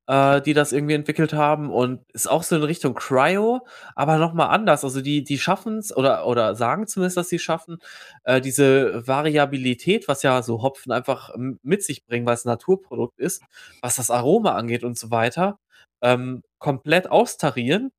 äh, die das irgendwie entwickelt haben und ist auch so in Richtung Cryo, aber nochmal anders. Also die, die schaffen es oder, oder sagen zumindest, dass sie schaffen, äh, diese Variabilität, was ja so Hopfen einfach mit sich bringen, weil es ein Naturprodukt ist, was das Aroma angeht und so weiter, ähm, komplett austarieren.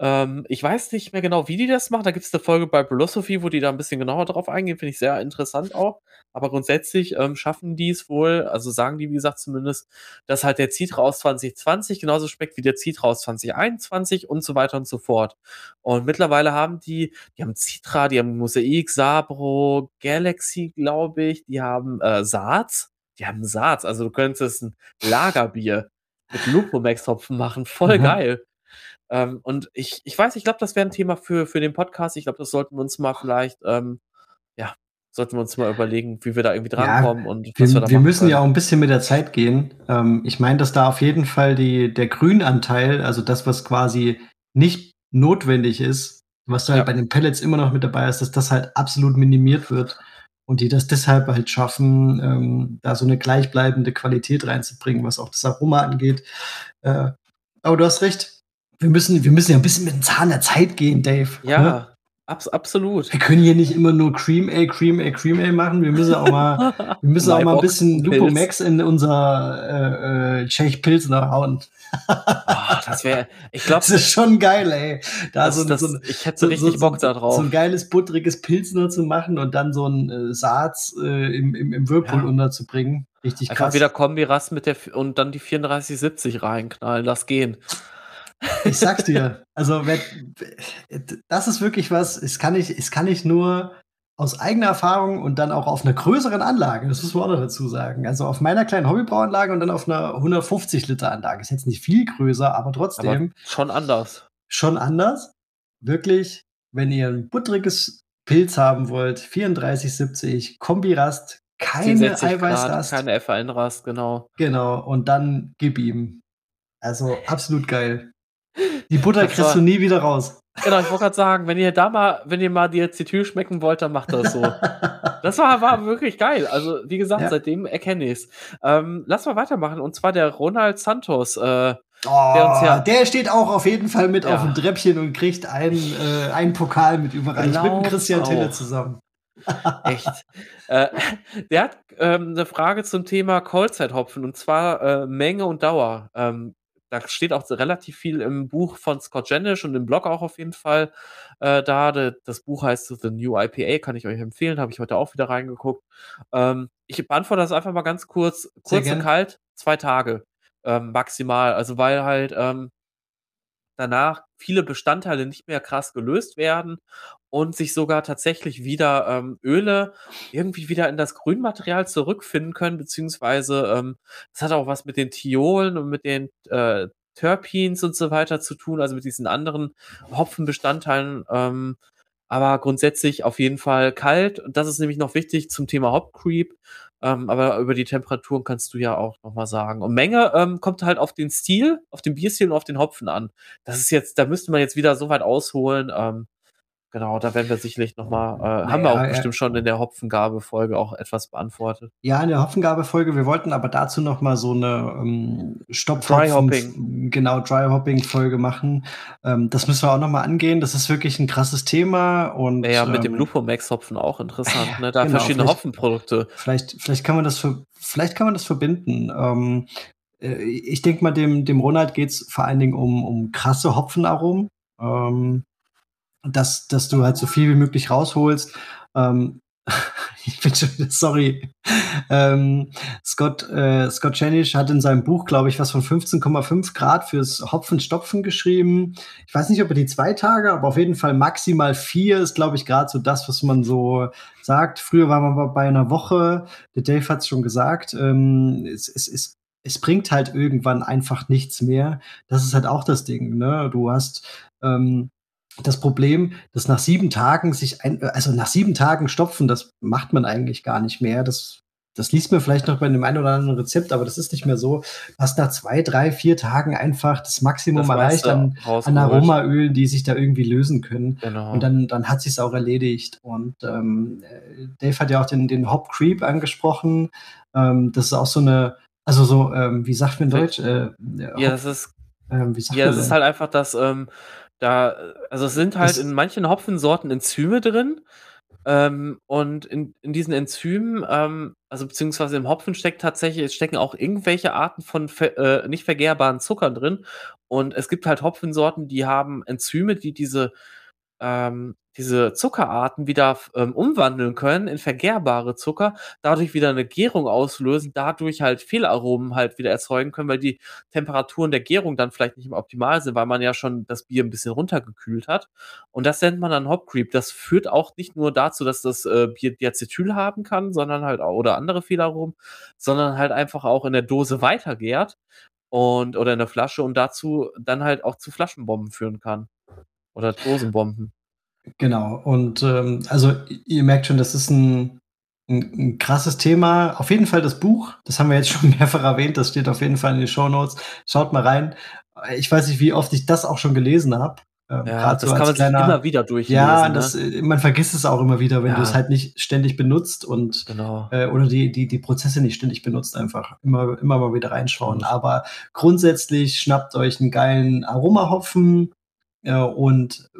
Ähm, ich weiß nicht mehr genau, wie die das machen. Da gibt es eine Folge bei Philosophy, wo die da ein bisschen genauer drauf eingehen. Finde ich sehr interessant auch. Aber grundsätzlich ähm, schaffen die es wohl, also sagen die, wie gesagt, zumindest, dass halt der Citra aus 2020 genauso schmeckt wie der Citra aus 2021 und so weiter und so fort. Und mittlerweile haben die, die haben Citra, die haben Mosaik, Sabro, Galaxy, glaube ich, die haben äh, Saats. Die haben Saats, also du könntest ein Lagerbier mit Lupomax-Hopfen machen. Voll mhm. geil. Ähm, und ich, ich weiß, ich glaube, das wäre ein Thema für, für den Podcast. Ich glaube, das sollten wir uns mal vielleicht, ähm, ja, sollten wir uns mal überlegen, wie wir da irgendwie drankommen ja, und was wir, wir da Wir müssen können. ja auch ein bisschen mit der Zeit gehen. Ähm, ich meine, dass da auf jeden Fall die, der Grünanteil, also das, was quasi nicht notwendig ist, was du halt ja. halt bei den Pellets immer noch mit dabei hast, dass das halt absolut minimiert wird und die das deshalb halt schaffen, ähm, da so eine gleichbleibende Qualität reinzubringen, was auch das Aroma angeht. Äh, aber du hast recht. Wir müssen, wir müssen ja ein bisschen mit dem Zahn der Zeit gehen, Dave. Ja. Ne? Abs absolut. Wir können hier nicht immer nur Cream Ale, Cream Ale, Cream Ale machen. Wir müssen auch mal, wir müssen auch mal ein bisschen Lupo Max in unser äh, äh, Tschech Pilsner hauen. oh, das wäre, ich glaube, das ist schon geil, ey. Da das, so, das, so, ich hätte so, richtig so, Bock da drauf. So ein geiles buttriges Pilsner zu machen und dann so ein äh, Saaz äh, im, im, im Whirlpool ja. unterzubringen. Richtig Einfach krass. wieder Kombi-Rast mit der und dann die 3470 reinknallen, das gehen. Ich sag's dir. Also, das ist wirklich was, es kann ich, es kann ich nur aus eigener Erfahrung und dann auch auf einer größeren Anlage, das muss man auch noch dazu sagen. Also auf meiner kleinen Hobbybrauanlage und dann auf einer 150 Liter Anlage. Ist jetzt nicht viel größer, aber trotzdem. Aber schon anders. Schon anders. Wirklich, wenn ihr ein buttriges Pilz haben wollt, 34,70, Kombirast, keine Eiweißrast. Keine F1-Rast, genau. Genau, und dann gib ihm. Also absolut geil. Die Butter kriegst war, du nie wieder raus. Genau, ich wollte gerade sagen, wenn ihr da mal, wenn ihr mal die Acetyl schmecken wollt, dann macht das so. das war, war wirklich geil. Also, wie gesagt, ja. seitdem erkenne ich es. Ähm, lass mal weitermachen. Und zwar der Ronald Santos. Äh, Oh, der, ja der, steht auch auf jeden Fall mit ja. auf dem Treppchen und kriegt einen, äh, einen Pokal mit überreicht mit dem Christian auch. Tille zusammen. Echt. äh, der hat ähm, eine Frage zum Thema Callzeit-Hopfen und zwar äh, Menge und Dauer. Ähm, da steht auch relativ viel im Buch von Scott Janish und im Blog auch auf jeden Fall äh, da. Das Buch heißt The New IPA, kann ich euch empfehlen, habe ich heute auch wieder reingeguckt. Ähm, ich beantworte das einfach mal ganz kurz. Kurz und kalt, zwei Tage ähm, maximal. Also weil halt ähm, danach viele Bestandteile nicht mehr krass gelöst werden und sich sogar tatsächlich wieder ähm, Öle irgendwie wieder in das Grünmaterial zurückfinden können, beziehungsweise ähm, das hat auch was mit den Thiolen und mit den äh, Terpins und so weiter zu tun, also mit diesen anderen Hopfenbestandteilen. Ähm, aber grundsätzlich auf jeden Fall kalt. Und das ist nämlich noch wichtig zum Thema Hop Creep. Ähm, aber über die Temperaturen kannst du ja auch nochmal sagen. Und Menge ähm, kommt halt auf den Stil, auf den Bierstil und auf den Hopfen an. Das ist jetzt, da müsste man jetzt wieder so weit ausholen. Ähm, Genau, da werden wir sicherlich nochmal, äh, naja, haben wir auch ja, bestimmt schon in der Hopfengabe-Folge auch etwas beantwortet. Ja, in der Hopfengabe-Folge. Wir wollten aber dazu nochmal so eine ähm, Stopp-Dry-Hopping. Genau, Dry-Hopping-Folge machen. Ähm, das müssen wir auch nochmal angehen. Das ist wirklich ein krasses Thema. Und, ja, mit dem ähm, Lupomax-Hopfen auch interessant, ne? Da genau, verschiedene Hopfenprodukte. Vielleicht, vielleicht kann man das für, vielleicht kann man das verbinden. Ähm, äh, ich denke mal, dem, dem Ronald geht es vor allen Dingen um, um krasse Hopfenaromen. Ähm, dass, dass du halt so viel wie möglich rausholst. Ähm, ich bin schon, sorry. Ähm, Scott, äh, Scott Chanish hat in seinem Buch, glaube ich, was von 15,5 Grad fürs Hopfenstopfen geschrieben. Ich weiß nicht, ob er die zwei Tage, aber auf jeden Fall maximal vier ist, glaube ich, gerade so das, was man so sagt. Früher war man bei einer Woche. Der Dave hat es schon gesagt. Ähm, es, es, es, es bringt halt irgendwann einfach nichts mehr. Das ist halt auch das Ding. Ne? Du hast ähm, das Problem, dass nach sieben Tagen sich ein, also nach sieben Tagen stopfen, das macht man eigentlich gar nicht mehr. Das, das liest man vielleicht noch bei dem einen oder anderen Rezept, aber das ist nicht mehr so. Hast nach zwei, drei, vier Tagen einfach das Maximum das erreicht an, an Aromaölen, die sich da irgendwie lösen können. Genau. Und dann, dann hat sich auch erledigt. Und ähm, Dave hat ja auch den, den Hop Creep angesprochen. Ähm, das ist auch so eine, also so, ähm, wie sagt man in Deutsch? Äh, ja, das ist, ähm, wie sagt ja, es ist halt einfach das, ähm, da, also es sind halt das in manchen Hopfensorten Enzyme drin. Ähm, und in, in diesen Enzymen, ähm, also beziehungsweise im Hopfen steckt tatsächlich, es stecken auch irgendwelche Arten von äh, nicht vergehrbaren Zuckern drin. Und es gibt halt Hopfensorten, die haben Enzyme, die diese ähm, diese Zuckerarten wieder ähm, umwandeln können in vergehrbare Zucker, dadurch wieder eine Gärung auslösen, dadurch halt Fehlaromen halt wieder erzeugen können, weil die Temperaturen der Gärung dann vielleicht nicht mehr optimal sind, weil man ja schon das Bier ein bisschen runtergekühlt hat. Und das nennt man dann Hop Creep. Das führt auch nicht nur dazu, dass das äh, Bier Diacetyl haben kann, sondern halt auch, oder andere Fehlaromen, sondern halt einfach auch in der Dose weitergärt und oder in der Flasche und dazu dann halt auch zu Flaschenbomben führen kann. Oder Dosenbomben. Genau. Und ähm, also ihr merkt schon, das ist ein, ein, ein, krasses Thema. Auf jeden Fall das Buch, das haben wir jetzt schon mehrfach erwähnt, das steht auf jeden Fall in den Show Notes. Schaut mal rein. Ich weiß nicht, wie oft ich das auch schon gelesen habe. Ähm, ja, das so kann man kleiner, sich immer wieder durchlesen. Ja, ne? das, äh, man vergisst es auch immer wieder, wenn ja. du es halt nicht ständig benutzt und genau. äh, oder die, die, die Prozesse nicht ständig benutzt, einfach immer, immer mal wieder reinschauen. Mhm. Aber grundsätzlich schnappt euch einen geilen Aromahopfen äh, und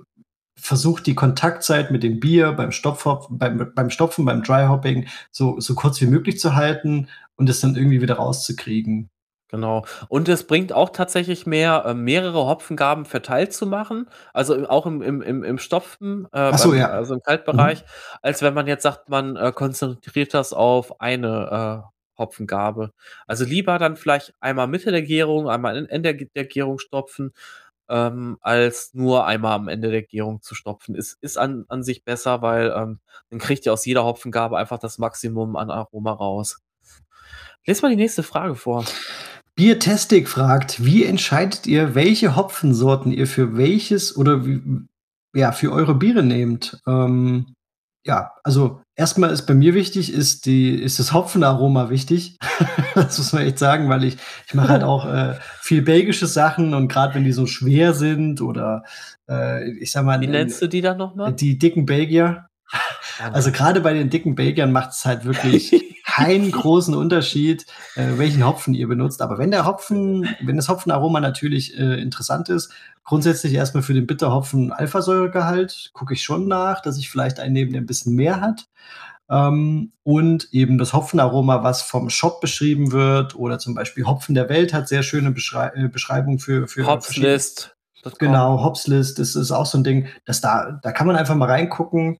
versucht die Kontaktzeit mit dem Bier beim, Stopf, beim, beim Stopfen, beim Dryhopping so, so kurz wie möglich zu halten und es dann irgendwie wieder rauszukriegen. Genau. Und es bringt auch tatsächlich mehr, äh, mehrere Hopfengaben verteilt zu machen, also auch im, im, im, im Stopfen, äh, so, beim, ja. also im Kaltbereich, mhm. als wenn man jetzt sagt, man äh, konzentriert das auf eine äh, Hopfengabe. Also lieber dann vielleicht einmal Mitte der Gärung, einmal in, Ende der Gärung stopfen, ähm, als nur einmal am Ende der Gärung zu stopfen. Ist, ist an, an sich besser, weil ähm, dann kriegt ihr aus jeder Hopfengabe einfach das Maximum an Aroma raus. Lest mal die nächste Frage vor. Biertestik fragt, wie entscheidet ihr, welche Hopfensorten ihr für welches oder wie, ja, für eure Biere nehmt? Ähm, ja, also erstmal ist bei mir wichtig, ist die, ist das Hopfenaroma wichtig. das muss man echt sagen, weil ich, ich mache halt auch äh, viel belgische Sachen und gerade wenn die so schwer sind oder äh, ich sag mal. Wie nennst du die dann nochmal? Die dicken Belgier. Also gerade bei den dicken Belgiern macht es halt wirklich keinen großen Unterschied, äh, welchen Hopfen ihr benutzt. Aber wenn der Hopfen, wenn das Hopfenaroma natürlich äh, interessant ist, grundsätzlich erstmal für den Bitterhopfen Alphasäuregehalt gucke ich schon nach, dass ich vielleicht einen neben, der ein bisschen mehr hat. Ähm, und eben das Hopfenaroma, was vom Shop beschrieben wird, oder zum Beispiel Hopfen der Welt hat sehr schöne Beschrei äh, Beschreibung für, für Hopslist. Genau, Hopslist, das ist auch so ein Ding, dass da, da kann man einfach mal reingucken,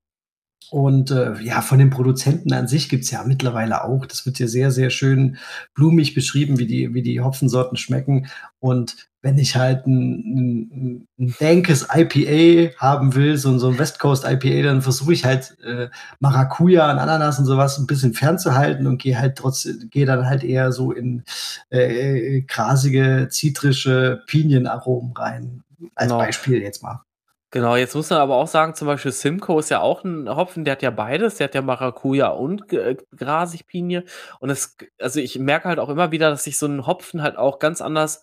und äh, ja, von den Produzenten an sich gibt's ja mittlerweile auch. Das wird ja sehr, sehr schön blumig beschrieben, wie die, wie die Hopfensorten schmecken. Und wenn ich halt ein, ein, ein dankes IPA haben will, so, so ein West Coast IPA, dann versuche ich halt äh, Maracuja und Ananas und sowas ein bisschen fernzuhalten und gehe halt trotzdem, gehe dann halt eher so in äh, grasige, zitrische Pinienaromen rein. Als genau. Beispiel jetzt mal. Genau, jetzt muss man aber auch sagen, zum Beispiel Simcoe ist ja auch ein Hopfen, der hat ja beides, der hat ja Maracuja und äh, Grasigpinie. Und es, also ich merke halt auch immer wieder, dass sich so ein Hopfen halt auch ganz anders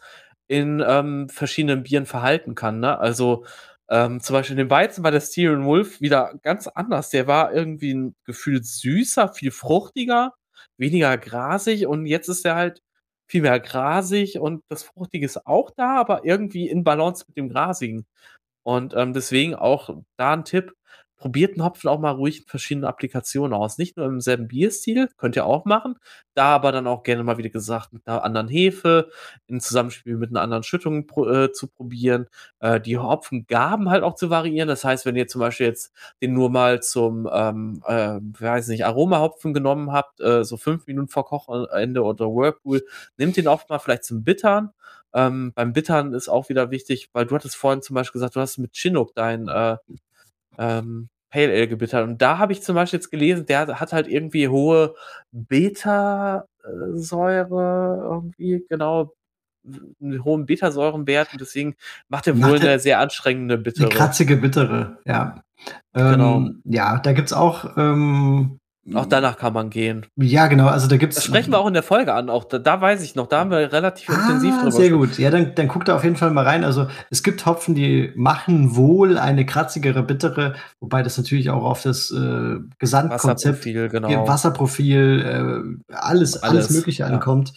in ähm, verschiedenen Bieren verhalten kann. Ne? Also ähm, zum Beispiel den Weizen bei der Styrian Wolf wieder ganz anders. Der war irgendwie ein Gefühl süßer, viel fruchtiger, weniger grasig und jetzt ist er halt viel mehr grasig und das Fruchtige ist auch da, aber irgendwie in Balance mit dem Grasigen. Und ähm, deswegen auch da ein Tipp, probiert einen Hopfen auch mal ruhig in verschiedenen Applikationen aus. Nicht nur im selben Bierstil, könnt ihr auch machen, da aber dann auch gerne mal, wie gesagt, mit einer anderen Hefe, in Zusammenspiel mit einer anderen Schüttung äh, zu probieren, äh, die Hopfengaben halt auch zu variieren. Das heißt, wenn ihr zum Beispiel jetzt den nur mal zum, ähm, äh, weiß nicht, Aromahopfen genommen habt, äh, so fünf Minuten vor Kochende oder Whirlpool, nehmt den oft mal vielleicht zum Bittern ähm, beim Bittern ist auch wieder wichtig, weil du hattest vorhin zum Beispiel gesagt, du hast mit Chinook dein äh, ähm, Pale Ale gebittert. Und da habe ich zum Beispiel jetzt gelesen, der hat halt irgendwie hohe Beta-Säure, irgendwie, genau, einen hohen Betasäurenwert und deswegen macht er wohl eine sehr anstrengende bittere. Eine kratzige bittere, ja. Genau. Ähm, ja, da gibt es auch ähm, auch danach kann man gehen. Ja, genau. Also da gibt's. Das sprechen wir auch in der Folge an. Auch da, da weiß ich noch, da haben wir relativ ah, intensiv drüber. Sehr gut. Ja, dann, dann guckt da auf jeden Fall mal rein. Also es gibt Hopfen, die machen wohl eine kratzigere, bittere, wobei das natürlich auch auf das äh, Gesamtkonzept, Wasserprofil, genau. Wasserprofil, äh, alles, alles, alles Mögliche ja. ankommt.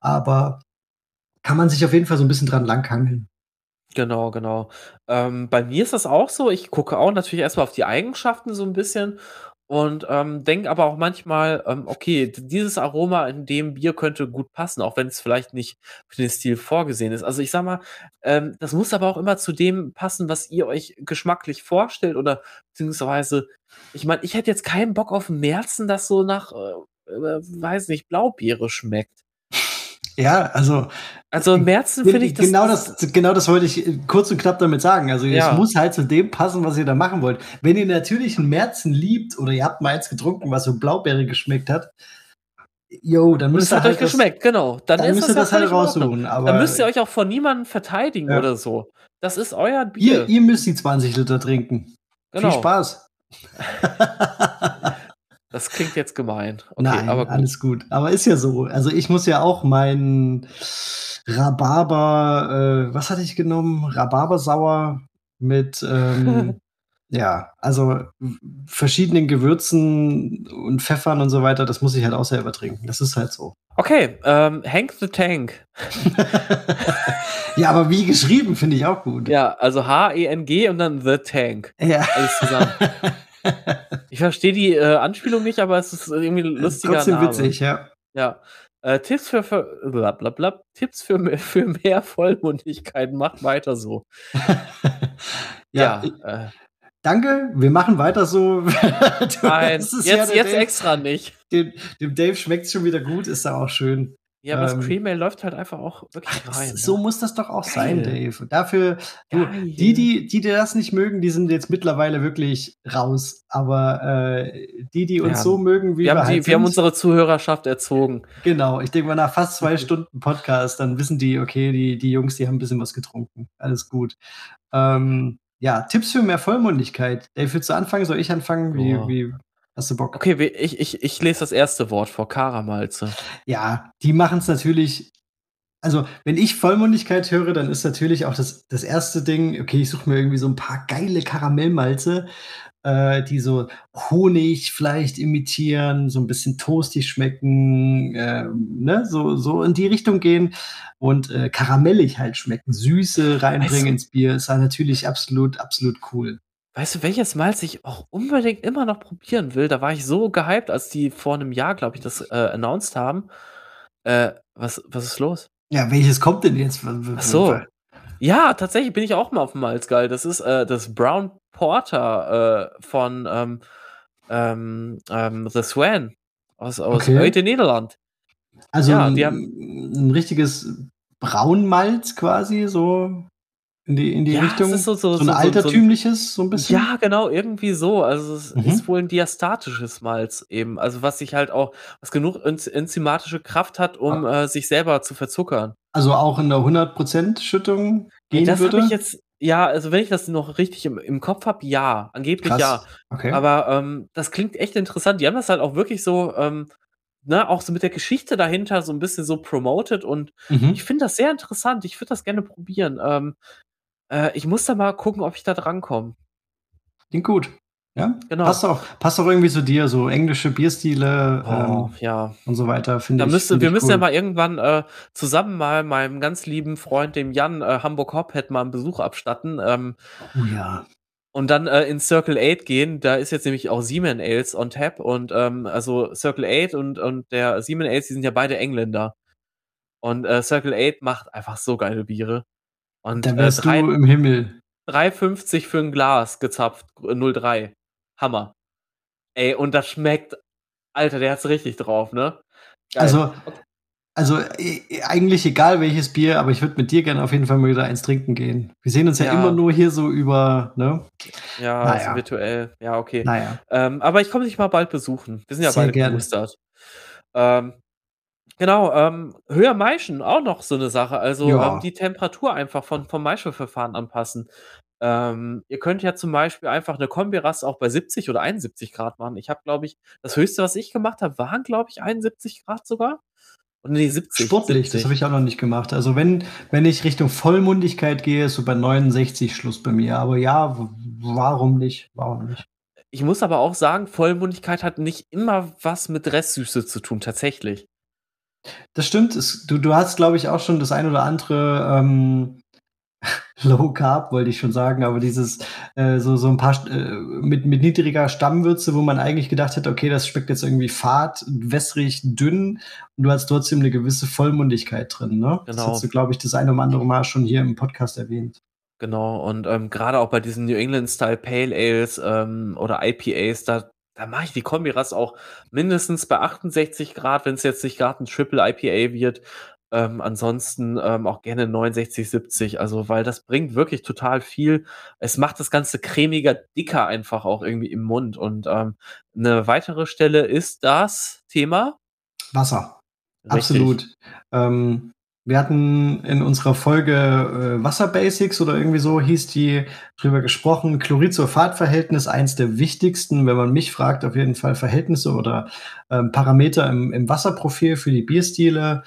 Aber kann man sich auf jeden Fall so ein bisschen dran langhangeln. Genau, genau. Ähm, bei mir ist das auch so. Ich gucke auch natürlich erstmal auf die Eigenschaften so ein bisschen und ähm, denke aber auch manchmal, ähm, okay, dieses Aroma in dem Bier könnte gut passen, auch wenn es vielleicht nicht für den Stil vorgesehen ist. Also ich sag mal, ähm, das muss aber auch immer zu dem passen, was ihr euch geschmacklich vorstellt oder beziehungsweise, ich meine, ich hätte jetzt keinen Bock auf Märzen, das so nach, äh, äh, weiß nicht, Blaubeere schmeckt. Ja, also. Also im Märzen finde ich das. Genau das, genau das wollte ich kurz und knapp damit sagen. Also ja. es muss halt zu dem passen, was ihr da machen wollt. Wenn ihr natürlich einen Märzen liebt oder ihr habt mal eins getrunken, was so Blaubeere geschmeckt hat, Jo, dann müsst ihr halt euch das, geschmeckt, genau. Dann, dann müsst ihr das halt raussuchen. Aber dann müsst ihr euch auch von niemandem verteidigen ja. oder so. Das ist euer Bier. Ihr, ihr müsst die 20 Liter trinken. Genau. Viel Spaß. Das klingt jetzt gemein. Okay, Nein, aber gut. alles gut. Aber ist ja so. Also ich muss ja auch meinen Rhabarber, äh, was hatte ich genommen? Rhabarbersauer mit ähm, ja, also verschiedenen Gewürzen und Pfeffern und so weiter, das muss ich halt auch selber trinken. Das ist halt so. Okay, ähm, Hank the Tank. ja, aber wie geschrieben, finde ich auch gut. Ja, also H-E-N-G und dann The Tank. Ja. Alles zusammen. ich verstehe die äh, Anspielung nicht, aber es ist irgendwie ein lustiger Trotzdem Name. witzig, ja. Ja. Äh, Tipps für, für blablabla, Tipps für, für mehr Vollmundigkeit, macht weiter so. ja, ja äh, Danke, wir machen weiter so. Nein, jetzt, ja jetzt Dave, extra nicht. Dem, dem Dave schmeckt es schon wieder gut, ist da auch schön. Ja, aber ähm, das Cream Ale läuft halt einfach auch wirklich rein. So ja. muss das doch auch Geil. sein, Dave. Und dafür, du, die, die, die, die das nicht mögen, die sind jetzt mittlerweile wirklich raus. Aber äh, die, die uns ja. so mögen, wie wir, wir, haben, halt die, wir haben unsere Zuhörerschaft erzogen. Genau, ich denke mal, nach fast zwei Stunden Podcast, dann wissen die, okay, die, die Jungs, die haben ein bisschen was getrunken. Alles gut. Ähm, ja, Tipps für mehr Vollmundigkeit. Dave, willst du anfangen? Soll ich anfangen? Wie, oh. wie hast du Bock? Okay, ich, ich, ich lese das erste Wort vor, Karamalze. Ja, die machen es natürlich. Also, wenn ich Vollmundigkeit höre, dann ist natürlich auch das, das erste Ding, okay, ich suche mir irgendwie so ein paar geile Karamellmalze äh, die so Honig vielleicht imitieren, so ein bisschen toastig schmecken, äh, ne? so, so in die Richtung gehen und äh, karamellig halt schmecken, Süße reinbringen weißt du, ins Bier, ist halt natürlich absolut, absolut cool. Weißt du, welches Malz ich auch unbedingt immer noch probieren will? Da war ich so gehypt, als die vor einem Jahr, glaube ich, das äh, announced haben. Äh, was, was ist los? Ja, welches kommt denn jetzt? Ach so. Ja, tatsächlich bin ich auch mal auf dem Malz geil. Das ist äh, das Brown Porter äh, von ähm, ähm, ähm, The Swan aus, aus okay. Nederland. Also ja, ein, die haben ein richtiges Braunmalz quasi, so in die, in die ja, Richtung. so, so, so ein so, altertümliches, so, ein bisschen. Ja, genau, irgendwie so. Also es mhm. ist wohl ein diastatisches Malz eben. Also was sich halt auch, was genug enzymatische Kraft hat, um ah. äh, sich selber zu verzuckern. Also auch in der 100% Schüttung gehen das würde? Ich jetzt, ja, also wenn ich das noch richtig im, im Kopf habe, ja, angeblich Krass. ja. Okay. Aber ähm, das klingt echt interessant. Die haben das halt auch wirklich so, ähm, ne, auch so mit der Geschichte dahinter so ein bisschen so promoted und mhm. ich finde das sehr interessant. Ich würde das gerne probieren. Ähm, äh, ich muss da mal gucken, ob ich da drankomme. Klingt gut. Ja, genau. Passt auch, passt auch irgendwie zu dir, so englische Bierstile oh, ähm, ja. und so weiter, finde ich. Müsste, find wir ich müssen cool. ja mal irgendwann äh, zusammen mal meinem ganz lieben Freund, dem Jan, äh, Hamburg Hophead, mal einen Besuch abstatten. Ähm, oh ja. Und dann äh, in Circle 8 gehen, da ist jetzt nämlich auch Seaman Ales on tap und ähm, also Circle 8 und, und der Seaman Ales, die sind ja beide Engländer. Und äh, Circle 8 macht einfach so geile Biere. Und da wärst äh, drei, du im Himmel. 3,50 für ein Glas gezapft, 0,3. Hammer. Ey, und das schmeckt, Alter, der hat's richtig drauf, ne? Geil. Also, also äh, eigentlich egal welches Bier, aber ich würde mit dir gerne auf jeden Fall mal wieder eins trinken gehen. Wir sehen uns ja, ja immer nur hier so über, ne? Ja, naja. also virtuell. Ja, okay. Naja. Ähm, aber ich komme dich mal bald besuchen. Wir sind ja Sehr beide geboostert. Ähm, genau, ähm, höher Maischen, auch noch so eine Sache. Also ja. ähm, die Temperatur einfach von, vom Maischeverfahren anpassen. Ähm, ihr könnt ja zum Beispiel einfach eine Kombirast auch bei 70 oder 71 Grad machen. Ich habe, glaube ich, das höchste, was ich gemacht habe, waren, glaube ich, 71 Grad sogar. Und nee, 70. Sportlich, 70. das habe ich auch noch nicht gemacht. Also wenn, wenn ich Richtung Vollmundigkeit gehe, ist so bei 69 Schluss bei mir. Aber ja, warum nicht? Warum nicht? Ich muss aber auch sagen, Vollmundigkeit hat nicht immer was mit Restsüße zu tun, tatsächlich. Das stimmt. Es, du, du hast, glaube ich, auch schon das ein oder andere ähm, Low Carb wollte ich schon sagen, aber dieses äh, so so ein paar äh, mit mit niedriger Stammwürze, wo man eigentlich gedacht hätte, okay, das schmeckt jetzt irgendwie fad, wässrig, dünn und du hast trotzdem eine gewisse Vollmundigkeit drin, ne? Genau. Das hast du, glaube ich, das eine oder andere Mal schon hier im Podcast erwähnt. Genau, und ähm, gerade auch bei diesen New England-Style Pale Ales ähm, oder IPAs, da, da mache ich die Kombiras auch mindestens bei 68 Grad, wenn es jetzt nicht gerade ein Triple IPA wird. Ähm, ansonsten ähm, auch gerne 69, 70, also weil das bringt wirklich total viel. Es macht das Ganze cremiger, dicker einfach auch irgendwie im Mund. Und ähm, eine weitere Stelle ist das Thema Wasser. Richtig. Absolut. Ähm, wir hatten in unserer Folge äh, Wasserbasics oder irgendwie so hieß die drüber gesprochen. Chlorid-Sulfat-Verhältnis, eins der wichtigsten, wenn man mich fragt, auf jeden Fall Verhältnisse oder ähm, Parameter im, im Wasserprofil für die Bierstile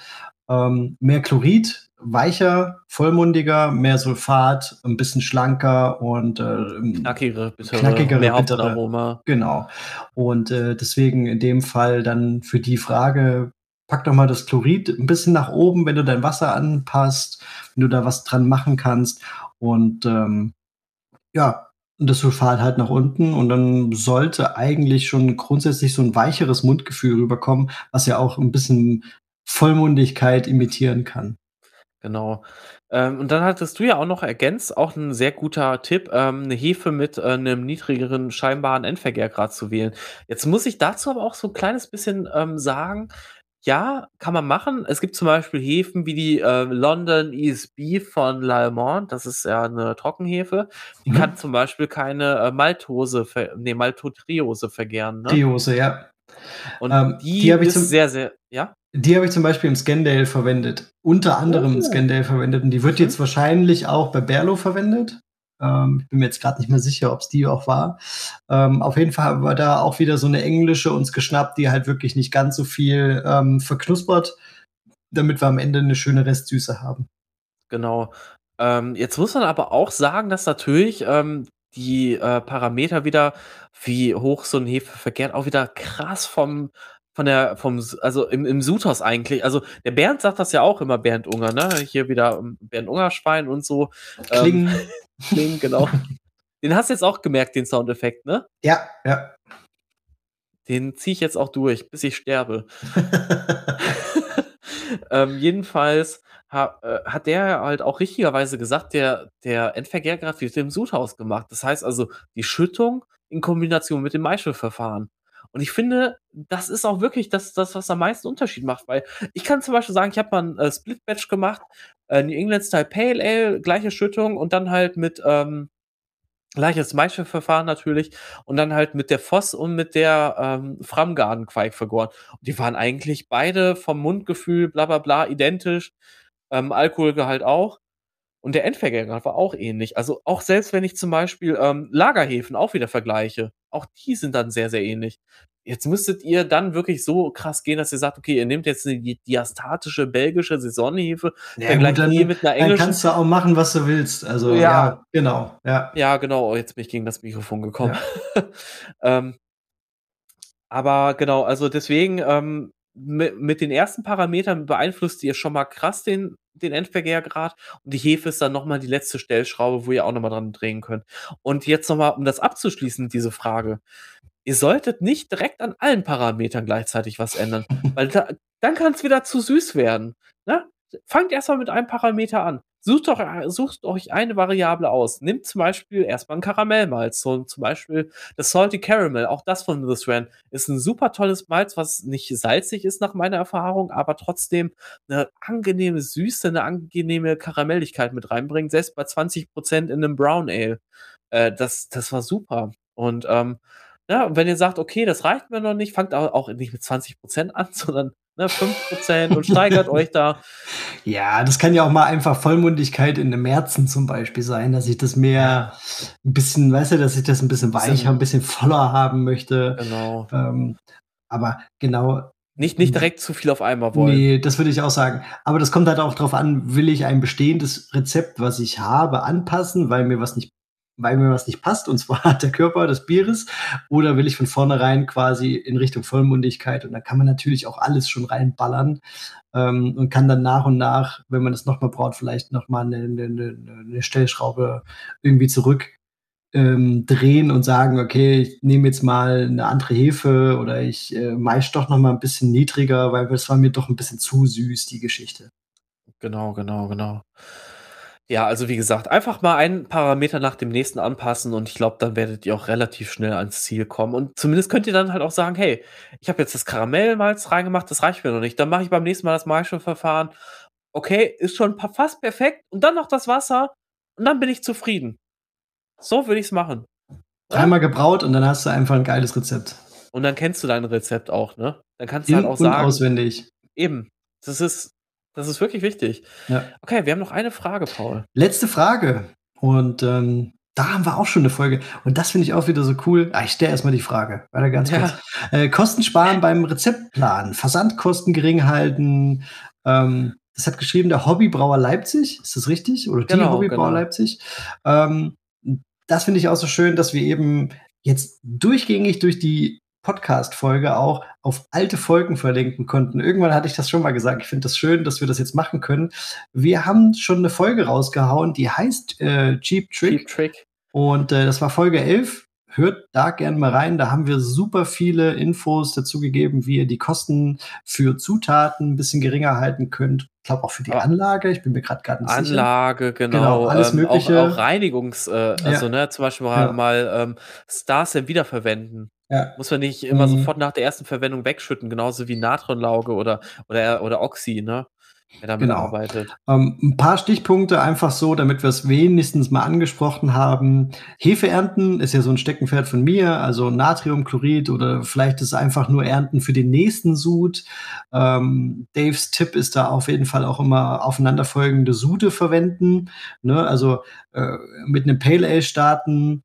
ähm, mehr Chlorid weicher, vollmundiger, mehr Sulfat, ein bisschen schlanker und äh, knackigere, bittere, knackigere, mehr bittere. Aroma. Genau. Und äh, deswegen in dem Fall dann für die Frage, pack doch mal das Chlorid ein bisschen nach oben, wenn du dein Wasser anpasst, wenn du da was dran machen kannst. Und ähm, ja, das Sulfat halt nach unten und dann sollte eigentlich schon grundsätzlich so ein weicheres Mundgefühl rüberkommen, was ja auch ein bisschen Vollmundigkeit imitieren kann. Genau. Ähm, und dann hattest du ja auch noch ergänzt, auch ein sehr guter Tipp, ähm, 'ne Hefe mit, äh, 'nem niedrigeren scheinbaren Endvergärgrad zu wählen. Jetzt muss ich dazu aber auch so ein kleines bisschen, ähm, sagen, ja, kann man machen. Es gibt zum Beispiel Hefen wie die, äh, London ESB von L'Allemande, das ist ja eine Trockenhefe. Die Mhm. kann zum Beispiel keine, äh, Maltose ver ne, Maltotriose vergären, ne? Triose, ja. Und Ähm, die die ich ist zum sehr, sehr ja? Die habe ich zum Beispiel im Scandale verwendet. Unter anderem im oh. Scandale verwendet. Und die wird mhm. jetzt wahrscheinlich auch bei Berlo verwendet. Ähm, ich bin mir jetzt gerade nicht mehr sicher, ob es die auch war. Ähm, auf jeden Fall haben wir da auch wieder so eine englische uns geschnappt, die halt wirklich nicht ganz so viel ähm, verknuspert, damit wir am Ende eine schöne Restsüße haben. Genau. Ähm, jetzt muss man aber auch sagen, dass natürlich ähm, die äh, Parameter wieder, wie hoch so ein Hefe verkehrt, auch wieder krass vom von der, vom, also im, im Sudhaus eigentlich. Also der Bernd sagt das ja auch immer, Bernd Unger, ne? Hier wieder ähm, Bernd Unger Schwein und so. Kling. Kling, genau. Den hast du jetzt auch gemerkt, den Soundeffekt, ne? Ja, ja. Den ziehe ich jetzt auch durch, bis ich sterbe. ähm, jedenfalls ha, äh, hat der halt auch richtigerweise gesagt, der, der Endvergärgrad wird im Sudhaus gemacht. Das heißt also, die Schüttung in Kombination mit dem Maischelverfahren. Und ich finde, das ist auch wirklich das, das was am meisten Unterschied macht, weil ich kann zum Beispiel sagen, ich habe mal ein äh, Split Batch gemacht, äh, New England Style Pale Ale, gleiche Schüttung und dann halt mit ähm, gleiches Maischeverfahren natürlich und dann halt mit der Voss und mit der ähm, Framgarden Quark vergoren. Und die waren eigentlich beide vom Mundgefühl bla bla bla identisch, ähm, Alkoholgehalt auch. Und der Endvergärgrad war auch ähnlich. Also auch selbst wenn ich zum Beispiel ähm, Lagerhefen auch wieder vergleiche, auch die sind dann sehr, sehr ähnlich. Jetzt müsstet ihr dann wirklich so krass gehen, dass ihr sagt, okay, ihr nehmt jetzt die diastatische belgische Saisonhefe, ja, vergleicht gut, die mit einer englischen. Dann kannst du auch machen, was du willst. Also ja, ja genau. Ja. ja, genau. Oh, jetzt bin ich gegen das Mikrofon gekommen. Ja. ähm, aber genau, also deswegen ähm, mit, mit den ersten Parametern beeinflusst ihr schon mal krass den den Endvergärgrad und die Hefe ist dann nochmal die letzte Stellschraube, wo ihr auch nochmal dran drehen könnt. Und jetzt nochmal, um das abzuschließen, diese Frage. Ihr solltet nicht direkt an allen Parametern gleichzeitig was ändern, weil da, dann kann es wieder zu süß werden. Ne? Fangt erstmal mit einem Parameter an. Sucht, doch, sucht euch eine Variable aus. Nehmt zum Beispiel erstmal ein Karamellmalz. So zum Beispiel das Salty Caramel, auch das von The Swan, ist ein super tolles Malz, was nicht salzig ist nach meiner Erfahrung, aber trotzdem eine angenehme Süße, eine angenehme Karamelligkeit mit reinbringt, selbst bei 20% in einem Brown Ale. Äh, das, das war super. Und ähm, ja, wenn ihr sagt, okay, das reicht mir noch nicht, fangt auch nicht mit 20% an, sondern ne, 5% und steigert euch da. Ja, das kann ja auch mal einfach Vollmundigkeit in den Märzen zum Beispiel sein, dass ich das mehr ein bisschen, weißt du, dass ich das ein bisschen weicher, ein bisschen voller haben möchte. Genau. Ähm, aber genau. Nicht, nicht direkt zu viel auf einmal wollen. Nee, das würde ich auch sagen. Aber das kommt halt auch darauf an, will ich ein bestehendes Rezept, was ich habe, anpassen, weil mir was nicht weil mir was nicht passt, und zwar hat der Körper des Bieres, oder will ich von vornherein quasi in Richtung Vollmundigkeit? Und da kann man natürlich auch alles schon reinballern ähm, und kann dann nach und nach, wenn man das nochmal braucht, vielleicht nochmal eine, eine, eine Stellschraube irgendwie zurück ähm, drehen und sagen, okay, ich nehme jetzt mal eine andere Hefe oder ich äh, maisch doch noch mal ein bisschen niedriger, weil das war mir doch ein bisschen zu süß, die Geschichte. Genau, genau, genau. Ja, also wie gesagt, einfach mal einen Parameter nach dem nächsten anpassen und ich glaube, dann werdet ihr auch relativ schnell ans Ziel kommen. Und zumindest könnt ihr dann halt auch sagen, hey, ich habe jetzt das Karamellmalz reingemacht, das reicht mir noch nicht. Dann mache ich beim nächsten Mal das Maischelverfahren. Okay, ist schon fast perfekt. Und dann noch das Wasser und dann bin ich zufrieden. So würde ich es machen. Dreimal gebraut und dann hast du einfach ein geiles Rezept. Und dann kennst du dein Rezept auch, ne? Dann kannst du halt auch sagen. auswendig. Eben. Das ist, das ist wirklich wichtig. Ja. Okay, wir haben noch eine Frage, Paul. Letzte Frage. Und ähm, da haben wir auch schon eine Folge. Und das finde ich auch wieder so cool. Ah, ich stelle erstmal die Frage. Weiter ganz ja. kurz. Äh, Kosten sparen beim Rezeptplan. Versandkosten gering halten. Ähm, das hat geschrieben der Hobbybrauer Leipzig. Ist das richtig? Oder die genau, Hobbybrauer genau. Leipzig. Ähm, das finde ich auch so schön, dass wir eben jetzt durchgängig durch die Podcast-Folge auch auf alte Folgen verlinken konnten. Irgendwann hatte ich das schon mal gesagt. Ich finde das schön, dass wir das jetzt machen können. Wir haben schon eine Folge rausgehauen, die heißt äh, Cheap Trick. Cheap Trick. Und äh, das war Folge 11 hört da gerne mal rein. Da haben wir super viele Infos dazu gegeben, wie ihr die Kosten für Zutaten ein bisschen geringer halten könnt. Ich glaube auch für die Anlage. Ich bin mir gerade gar nicht Anlage, sicher. Anlage, genau. genau alles ähm, Mögliche. Auch, auch Reinigungs, äh, also ne, zum Beispiel ja. mal ähm, Stars wiederverwenden. Ja. Muss man nicht immer mhm. sofort nach der ersten Verwendung wegschütten, genauso wie Natronlauge oder, oder, oder Oxy, ne? wer damit genau. arbeitet. Ähm, ein paar Stichpunkte einfach so, damit wir es wenigstens mal angesprochen haben. Hefeernten ist ja so ein Steckenpferd von mir, also Natriumchlorid oder vielleicht ist es einfach nur Ernten für den nächsten Sud. Ähm, Daves Tipp ist da auf jeden Fall auch immer aufeinanderfolgende Sude verwenden. Ne? Also äh, mit einem Pale Ale starten,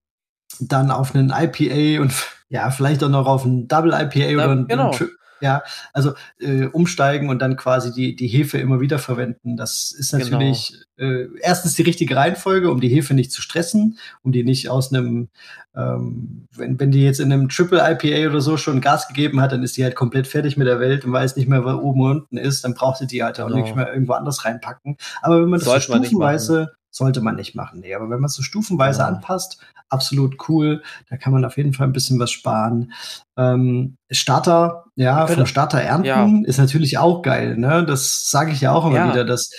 dann auf einen IPA und ja, vielleicht auch noch auf einen Double IPA oder einen, genau. ja, also äh, umsteigen und dann quasi die, die Hefe immer wieder verwenden. Das ist genau. natürlich genau. äh, erstens die richtige Reihenfolge, um die Hefe nicht zu stressen, um die nicht aus einem, ähm, wenn, wenn die jetzt in einem Triple IPA oder so schon Gas gegeben hat, dann ist die halt komplett fertig mit der Welt und weiß nicht mehr, wo oben und unten ist, dann braucht sie die halt auch genau. nicht mehr irgendwo anders reinpacken. Aber wenn man das so stufenweise sollte man nicht machen. Nee, aber wenn man es so stufenweise genau. anpasst, absolut cool. Da kann man auf jeden Fall ein bisschen was sparen. Ähm, Starter, ja, vom Starter ernten ja. ist natürlich auch geil. Ne? Das sage ich ja auch immer ja. wieder, dass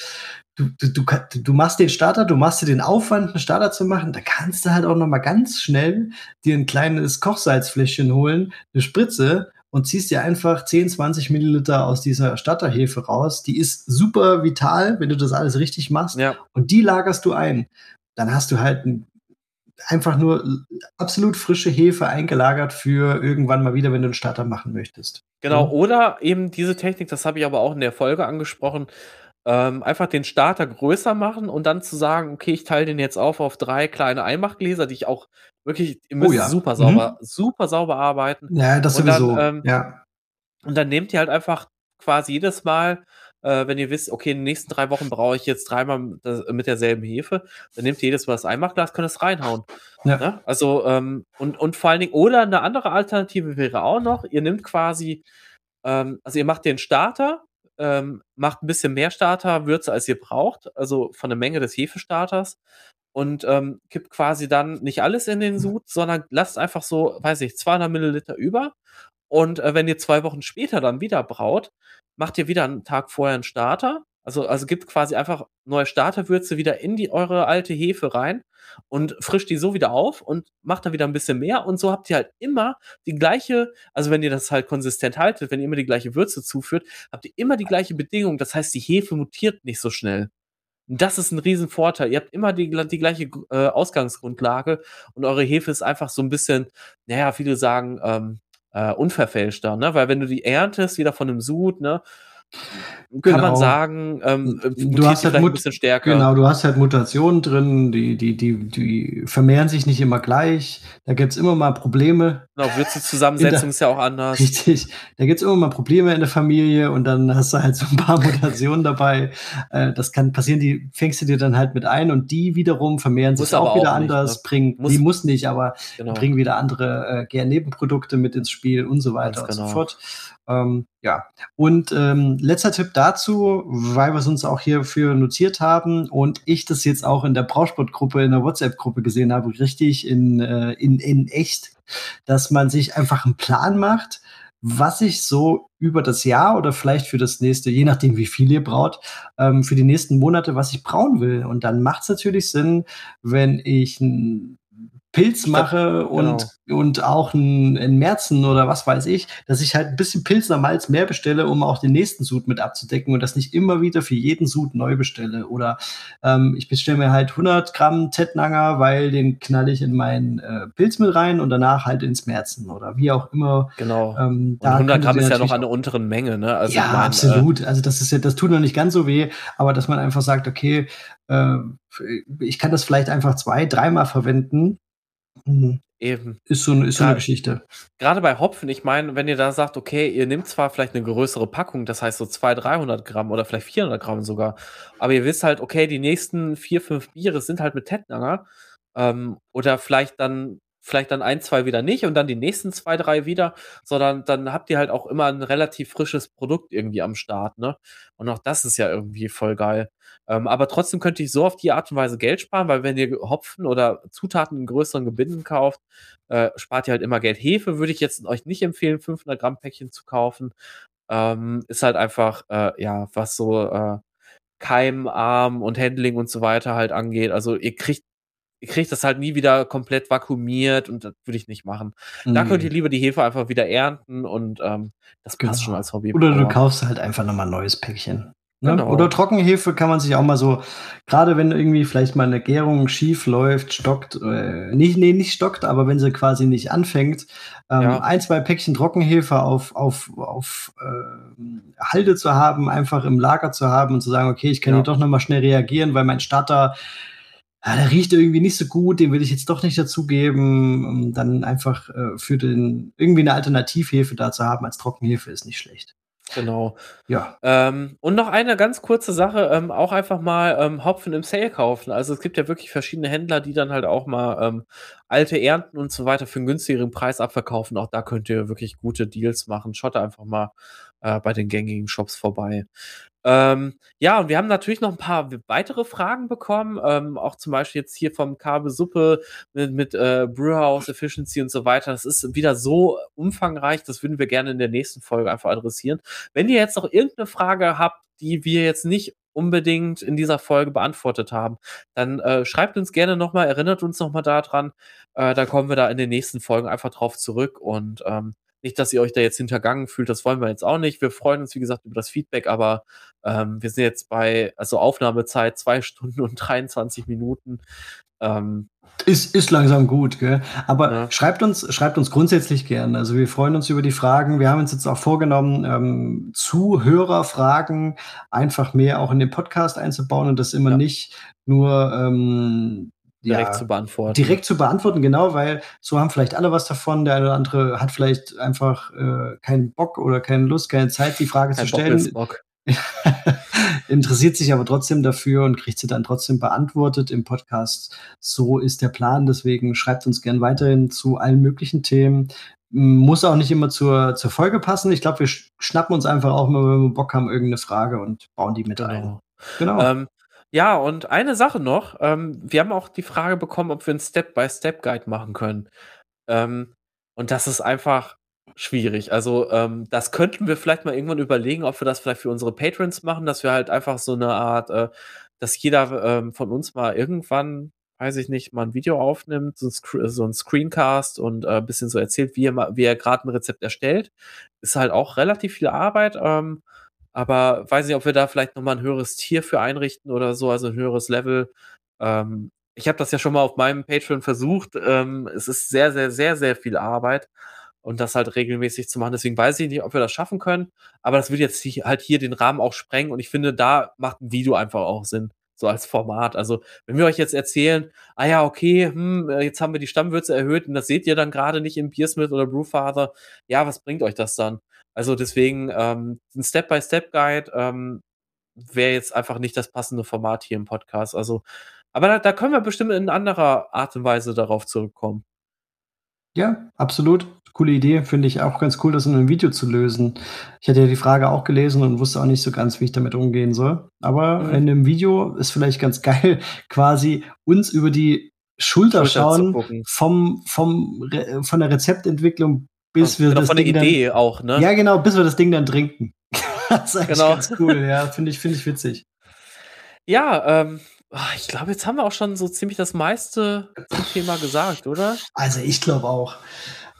du, du, du, du machst den Starter, du machst dir den Aufwand, einen Starter zu machen, da kannst du halt auch noch mal ganz schnell dir ein kleines Kochsalzfläschchen holen, eine Spritze und ziehst dir einfach 10, 20 Milliliter aus dieser Starterhefe raus. Die ist super vital, wenn du das alles richtig machst. Ja. Und die lagerst du ein. Dann hast du halt ein einfach nur absolut frische Hefe eingelagert für irgendwann mal wieder, wenn du einen Starter machen möchtest. Genau, mhm. oder eben diese Technik, das habe ich aber auch in der Folge angesprochen, ähm, einfach den Starter größer machen und dann zu sagen, okay, ich teile den jetzt auf auf drei kleine Einmachgläser, die ich auch wirklich, ihr müsst oh ja. super sauber, mhm. super sauber arbeiten. Ja, das sowieso. Dann, ähm, ja. Und dann nehmt ihr halt einfach quasi jedes Mal äh, wenn ihr wisst, okay, in den nächsten drei Wochen brauche ich jetzt dreimal mit derselben Hefe, dann nehmt ihr jedes Mal das Einmachglas, könnt es reinhauen. Ja. Ne? Also, ähm, und, und vor allen Dingen, oder eine andere Alternative wäre auch noch, ihr nehmt quasi, ähm, also ihr macht den Starter, ähm, macht ein bisschen mehr Starterwürze, als ihr braucht, also von der Menge des Hefestarters und ähm, kippt quasi dann nicht alles in den Sud, sondern lasst einfach so, weiß ich, 200 Milliliter über. Und äh, wenn ihr zwei Wochen später dann wieder braut, macht ihr wieder einen Tag vorher einen Starter. Also, also gibt quasi einfach neue Starterwürze wieder in die eure alte Hefe rein und frischt die so wieder auf und macht da wieder ein bisschen mehr. Und so habt ihr halt immer die gleiche, also wenn ihr das halt konsistent haltet, wenn ihr immer die gleiche Würze zuführt, habt ihr immer die gleiche Bedingung. Das heißt, die Hefe mutiert nicht so schnell. Und das ist ein Riesenvorteil. Ihr habt immer die, die gleiche äh, Ausgangsgrundlage und eure Hefe ist einfach so ein bisschen, naja, viele sagen, ähm, äh, unverfälschter, ne? Weil wenn du die erntest, wieder von einem Sud, ne? Kann genau. man sagen, ähm, du hast halt ein bisschen stärker. Genau, du hast halt Mutationen drin, die, die, die, die vermehren sich nicht immer gleich. Da gibt's immer mal Probleme. Genau, Würzelzusammensetzung ist ja auch anders. Richtig. Da gibt's immer mal Probleme in der Familie und dann hast du halt so ein paar Mutationen dabei. Äh, das kann passieren, die fängst du dir dann halt mit ein und die wiederum vermehren sich auch wieder auch anders, nicht, ne? bringen, muss, die muss nicht, aber genau. bringen wieder andere äh, Nebenprodukte mit ins Spiel und so weiter Ganz und genau. so fort. Ähm, ja, und ähm, letzter Tipp dazu, weil wir es uns auch hierfür notiert haben und ich das jetzt auch in der Brausportgruppe, in der WhatsApp-Gruppe gesehen habe, richtig in, äh, in, in echt, dass man sich einfach einen Plan macht, was ich so über das Jahr oder vielleicht für das nächste, je nachdem wie viel ihr braut, ähm, für die nächsten Monate, was ich brauen will. Und dann macht es natürlich Sinn, wenn ich ein Pilz mache und, genau. und auch ein, ein Märzen oder was weiß ich, dass ich halt ein bisschen Pilzner Malz mehr bestelle, um auch den nächsten Sud mit abzudecken und das nicht immer wieder für jeden Sud neu bestelle. Oder ähm, ich bestelle mir halt 100 Gramm Tettnanger, weil den knall ich in meinen äh, Pilz mit rein und danach halt ins Märzen oder wie auch immer. Genau. Ähm, da 100 Gramm ist ja noch eine unteren Menge, ne? Also ja, mein, absolut. Äh, also das ist ja, das tut noch nicht ganz so weh, aber dass man einfach sagt, okay, äh, ich kann das vielleicht einfach zwei, dreimal verwenden Mhm. Eben. Ist so, ist so eine Geschichte. Gerade bei Hopfen, ich meine, wenn ihr da sagt, okay, ihr nehmt zwar vielleicht eine größere Packung, das heißt so 200, 300 Gramm oder vielleicht 400 Gramm sogar, aber ihr wisst halt, okay, die nächsten vier, fünf Biere sind halt mit Tettnanger ähm, oder vielleicht dann vielleicht dann ein, zwei wieder nicht und dann die nächsten zwei, drei wieder, sondern dann habt ihr halt auch immer ein relativ frisches Produkt irgendwie am Start, ne? Und auch das ist ja irgendwie voll geil. Ähm, aber trotzdem könnte ich so auf die Art und Weise Geld sparen, weil wenn ihr Hopfen oder Zutaten in größeren Gebinden kauft, äh, spart ihr halt immer Geld. Hefe würde ich jetzt euch nicht empfehlen, 500 Gramm Päckchen zu kaufen. Ähm, ist halt einfach, äh, ja, was so äh, Keimarm und Handling und so weiter halt angeht. Also ihr kriegt ihr kriegt das halt nie wieder komplett vakuumiert und das würde ich nicht machen. Mhm. Da könnt ihr lieber die Hefe einfach wieder ernten und ähm, das passt genau. schon als Hobby. Oder du kaufst halt einfach nochmal ein neues Päckchen. Ne? Genau. Oder Trockenhefe kann man sich auch mal so, gerade wenn irgendwie vielleicht mal eine Gärung schief läuft, stockt, äh, nicht, nee, nicht stockt, aber wenn sie quasi nicht anfängt, ähm, ja. ein, zwei Päckchen Trockenhefe auf, auf, auf äh, Halde zu haben, einfach im Lager zu haben und zu sagen, okay, ich kann ja. hier doch nochmal schnell reagieren, weil mein Starter ja, der riecht irgendwie nicht so gut, den will ich jetzt doch nicht dazugeben. Um dann einfach äh, für den irgendwie eine Alternativhefe da zu haben als Trockenhefe ist nicht schlecht. Genau. Ja. Ähm, und noch eine ganz kurze Sache, ähm, auch einfach mal ähm, Hopfen im Sale kaufen. Also es gibt ja wirklich verschiedene Händler, die dann halt auch mal ähm, alte Ernten und so weiter für einen günstigeren Preis abverkaufen. Auch da könnt ihr wirklich gute Deals machen. Schaut einfach mal äh, bei den gängigen Shops vorbei. Ähm, ja, und wir haben natürlich noch ein paar weitere Fragen bekommen, ähm, auch zum Beispiel jetzt hier vom Kabel Suppe mit, mit äh, Brewhouse Efficiency und so weiter. Das ist wieder so umfangreich, das würden wir gerne in der nächsten Folge einfach adressieren. Wenn ihr jetzt noch irgendeine Frage habt, die wir jetzt nicht unbedingt in dieser Folge beantwortet haben, dann äh, schreibt uns gerne nochmal, erinnert uns nochmal daran. Äh, da kommen wir da in den nächsten Folgen einfach drauf zurück und ähm, nicht, dass ihr euch da jetzt hintergangen fühlt, das wollen wir jetzt auch nicht. Wir freuen uns, wie gesagt, über das Feedback, aber ähm, wir sind jetzt bei, also Aufnahmezeit zwei Stunden und 23 Minuten. Ähm, ist, ist langsam gut, gell? Aber ja. schreibt uns, schreibt uns grundsätzlich gern. Also wir freuen uns über die Fragen. Wir haben uns jetzt auch vorgenommen, ähm, Zuhörerfragen einfach mehr auch in den Podcast einzubauen und das immer ja. nicht nur ähm, direkt ja, zu beantworten. Direkt zu beantworten, genau, weil so haben vielleicht alle was davon. Der eine oder andere hat vielleicht einfach äh, keinen Bock oder keine Lust, keine Zeit, die Frage Kein zu stellen. Bock interessiert sich aber trotzdem dafür und kriegt sie dann trotzdem beantwortet im Podcast. So ist der Plan. Deswegen schreibt uns gern weiterhin zu allen möglichen Themen. Muss auch nicht immer zur, zur Folge passen. Ich glaube, wir schnappen uns einfach auch mal, wenn wir Bock haben, irgendeine Frage und bauen die mit genau. ein. Genau. Ähm, ja, und eine Sache noch, ähm, wir haben auch die Frage bekommen, ob wir einen Step-by-Step-Guide machen können. Ähm, und das ist einfach schwierig. Also, ähm, das könnten wir vielleicht mal irgendwann überlegen, ob wir das vielleicht für unsere Patrons machen, dass wir halt einfach so eine Art, äh, dass jeder ähm, von uns mal irgendwann, weiß ich nicht, mal ein Video aufnimmt, so ein, Sc so ein Screencast und äh, ein bisschen so erzählt, wie er, wie er gerade ein Rezept erstellt. Ist halt auch relativ viel Arbeit. Aber weiß nicht, ob wir da vielleicht nochmal ein höheres Tier für einrichten oder so, also ein höheres Level. Ähm, ich habe das ja schon mal auf meinem Patreon versucht. Ähm, es ist sehr, sehr, sehr, sehr viel Arbeit und das halt regelmäßig zu machen. Deswegen weiß ich nicht, ob wir das schaffen können. Aber das wird jetzt halt hier den Rahmen auch sprengen und ich finde, da macht ein Video einfach auch Sinn. So als Format. Also, wenn wir euch jetzt erzählen, ah ja, okay, hm, äh, jetzt haben wir die Stammwürze erhöht und das seht ihr dann gerade nicht im Beersmith oder Brewfather, ja, was bringt euch das dann? Also deswegen ähm, ein Step-by-Step-Guide ähm, wäre jetzt einfach nicht das passende Format hier im Podcast. Also, aber da, da können wir bestimmt in anderer Art und Weise darauf zurückkommen. Ja, absolut. Coole Idee, finde ich auch ganz cool, das in einem Video zu lösen. Ich hatte ja die Frage auch gelesen und wusste auch nicht so ganz, wie ich damit umgehen soll. Aber mhm. in einem Video ist vielleicht ganz geil, quasi uns über die Schulter, Schulter schauen vom, vom, von der Rezeptentwicklung bis wir genau, das von Ding der Idee dann, auch, ne? Ja, genau, bis wir das Ding dann trinken. das ist eigentlich genau. ganz cool, ja, finde ich, finde ich witzig. Ja, ähm, ah, ich glaube, jetzt haben wir auch schon so ziemlich das meiste zum Thema gesagt, oder? Also ich glaube auch.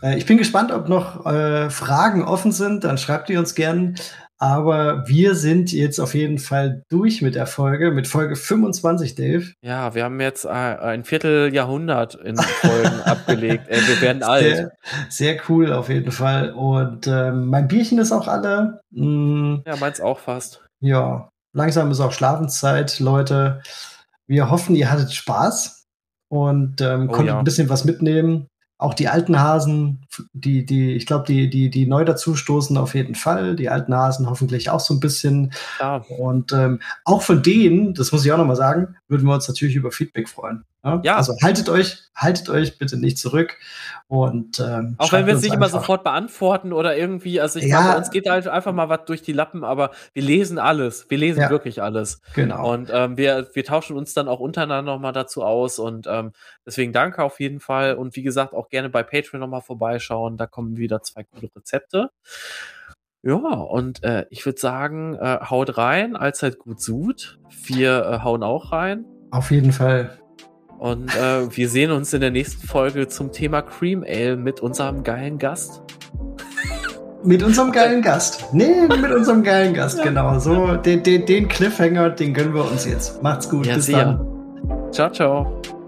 Äh, ich bin gespannt, ob noch äh, Fragen offen sind. Dann schreibt die uns gern. Aber wir sind jetzt auf jeden Fall durch mit der Folge, mit Folge 25, Dave. Ja, wir haben jetzt äh, ein Vierteljahrhundert in Folgen abgelegt. Ey, wir werden alt. Sehr, sehr, cool auf jeden Fall. Und ähm, mein Bierchen ist auch alle. Mm, ja, meins auch fast. Ja, langsam ist auch Schlafenszeit, Leute. Wir hoffen, ihr hattet Spaß. und ähm, oh, konntet ja. ein bisschen was mitnehmen auch die alten Hasen, die, die, ich glaube, die, die, die neu dazustoßen auf jeden Fall. Die alten Hasen hoffentlich auch so ein bisschen. Ja. Und ähm, auch von denen, das muss ich auch nochmal sagen, würden wir uns natürlich über Feedback freuen. Ja? ja? Also haltet euch, haltet euch bitte nicht zurück. Und ähm, auch wenn wir es nicht immer sofort beantworten oder irgendwie, also ich ja, glaube, uns geht halt einfach mal was durch die Lappen, aber wir lesen alles. Wir lesen ja, wirklich alles. Genau. Und ähm, wir, wir tauschen uns dann auch untereinander nochmal dazu aus. Und ähm, deswegen danke auf jeden Fall. Und wie gesagt, auch gerne bei Patreon nochmal vorbeischauen. Da kommen wieder zwei coole Rezepte. Ja, und äh, ich würde sagen, äh, haut rein, allzeit gut sud. Wir äh, hauen auch rein. Auf jeden Fall. Und äh, wir sehen uns in der nächsten Folge zum Thema Cream Ale mit unserem geilen Gast. Mit unserem geilen Gast. Nee, mit unserem geilen Gast, genau. So, den, den, den Cliffhanger, den gönnen wir uns jetzt. Macht's gut. Ja, Bis dann. Ciao, ciao.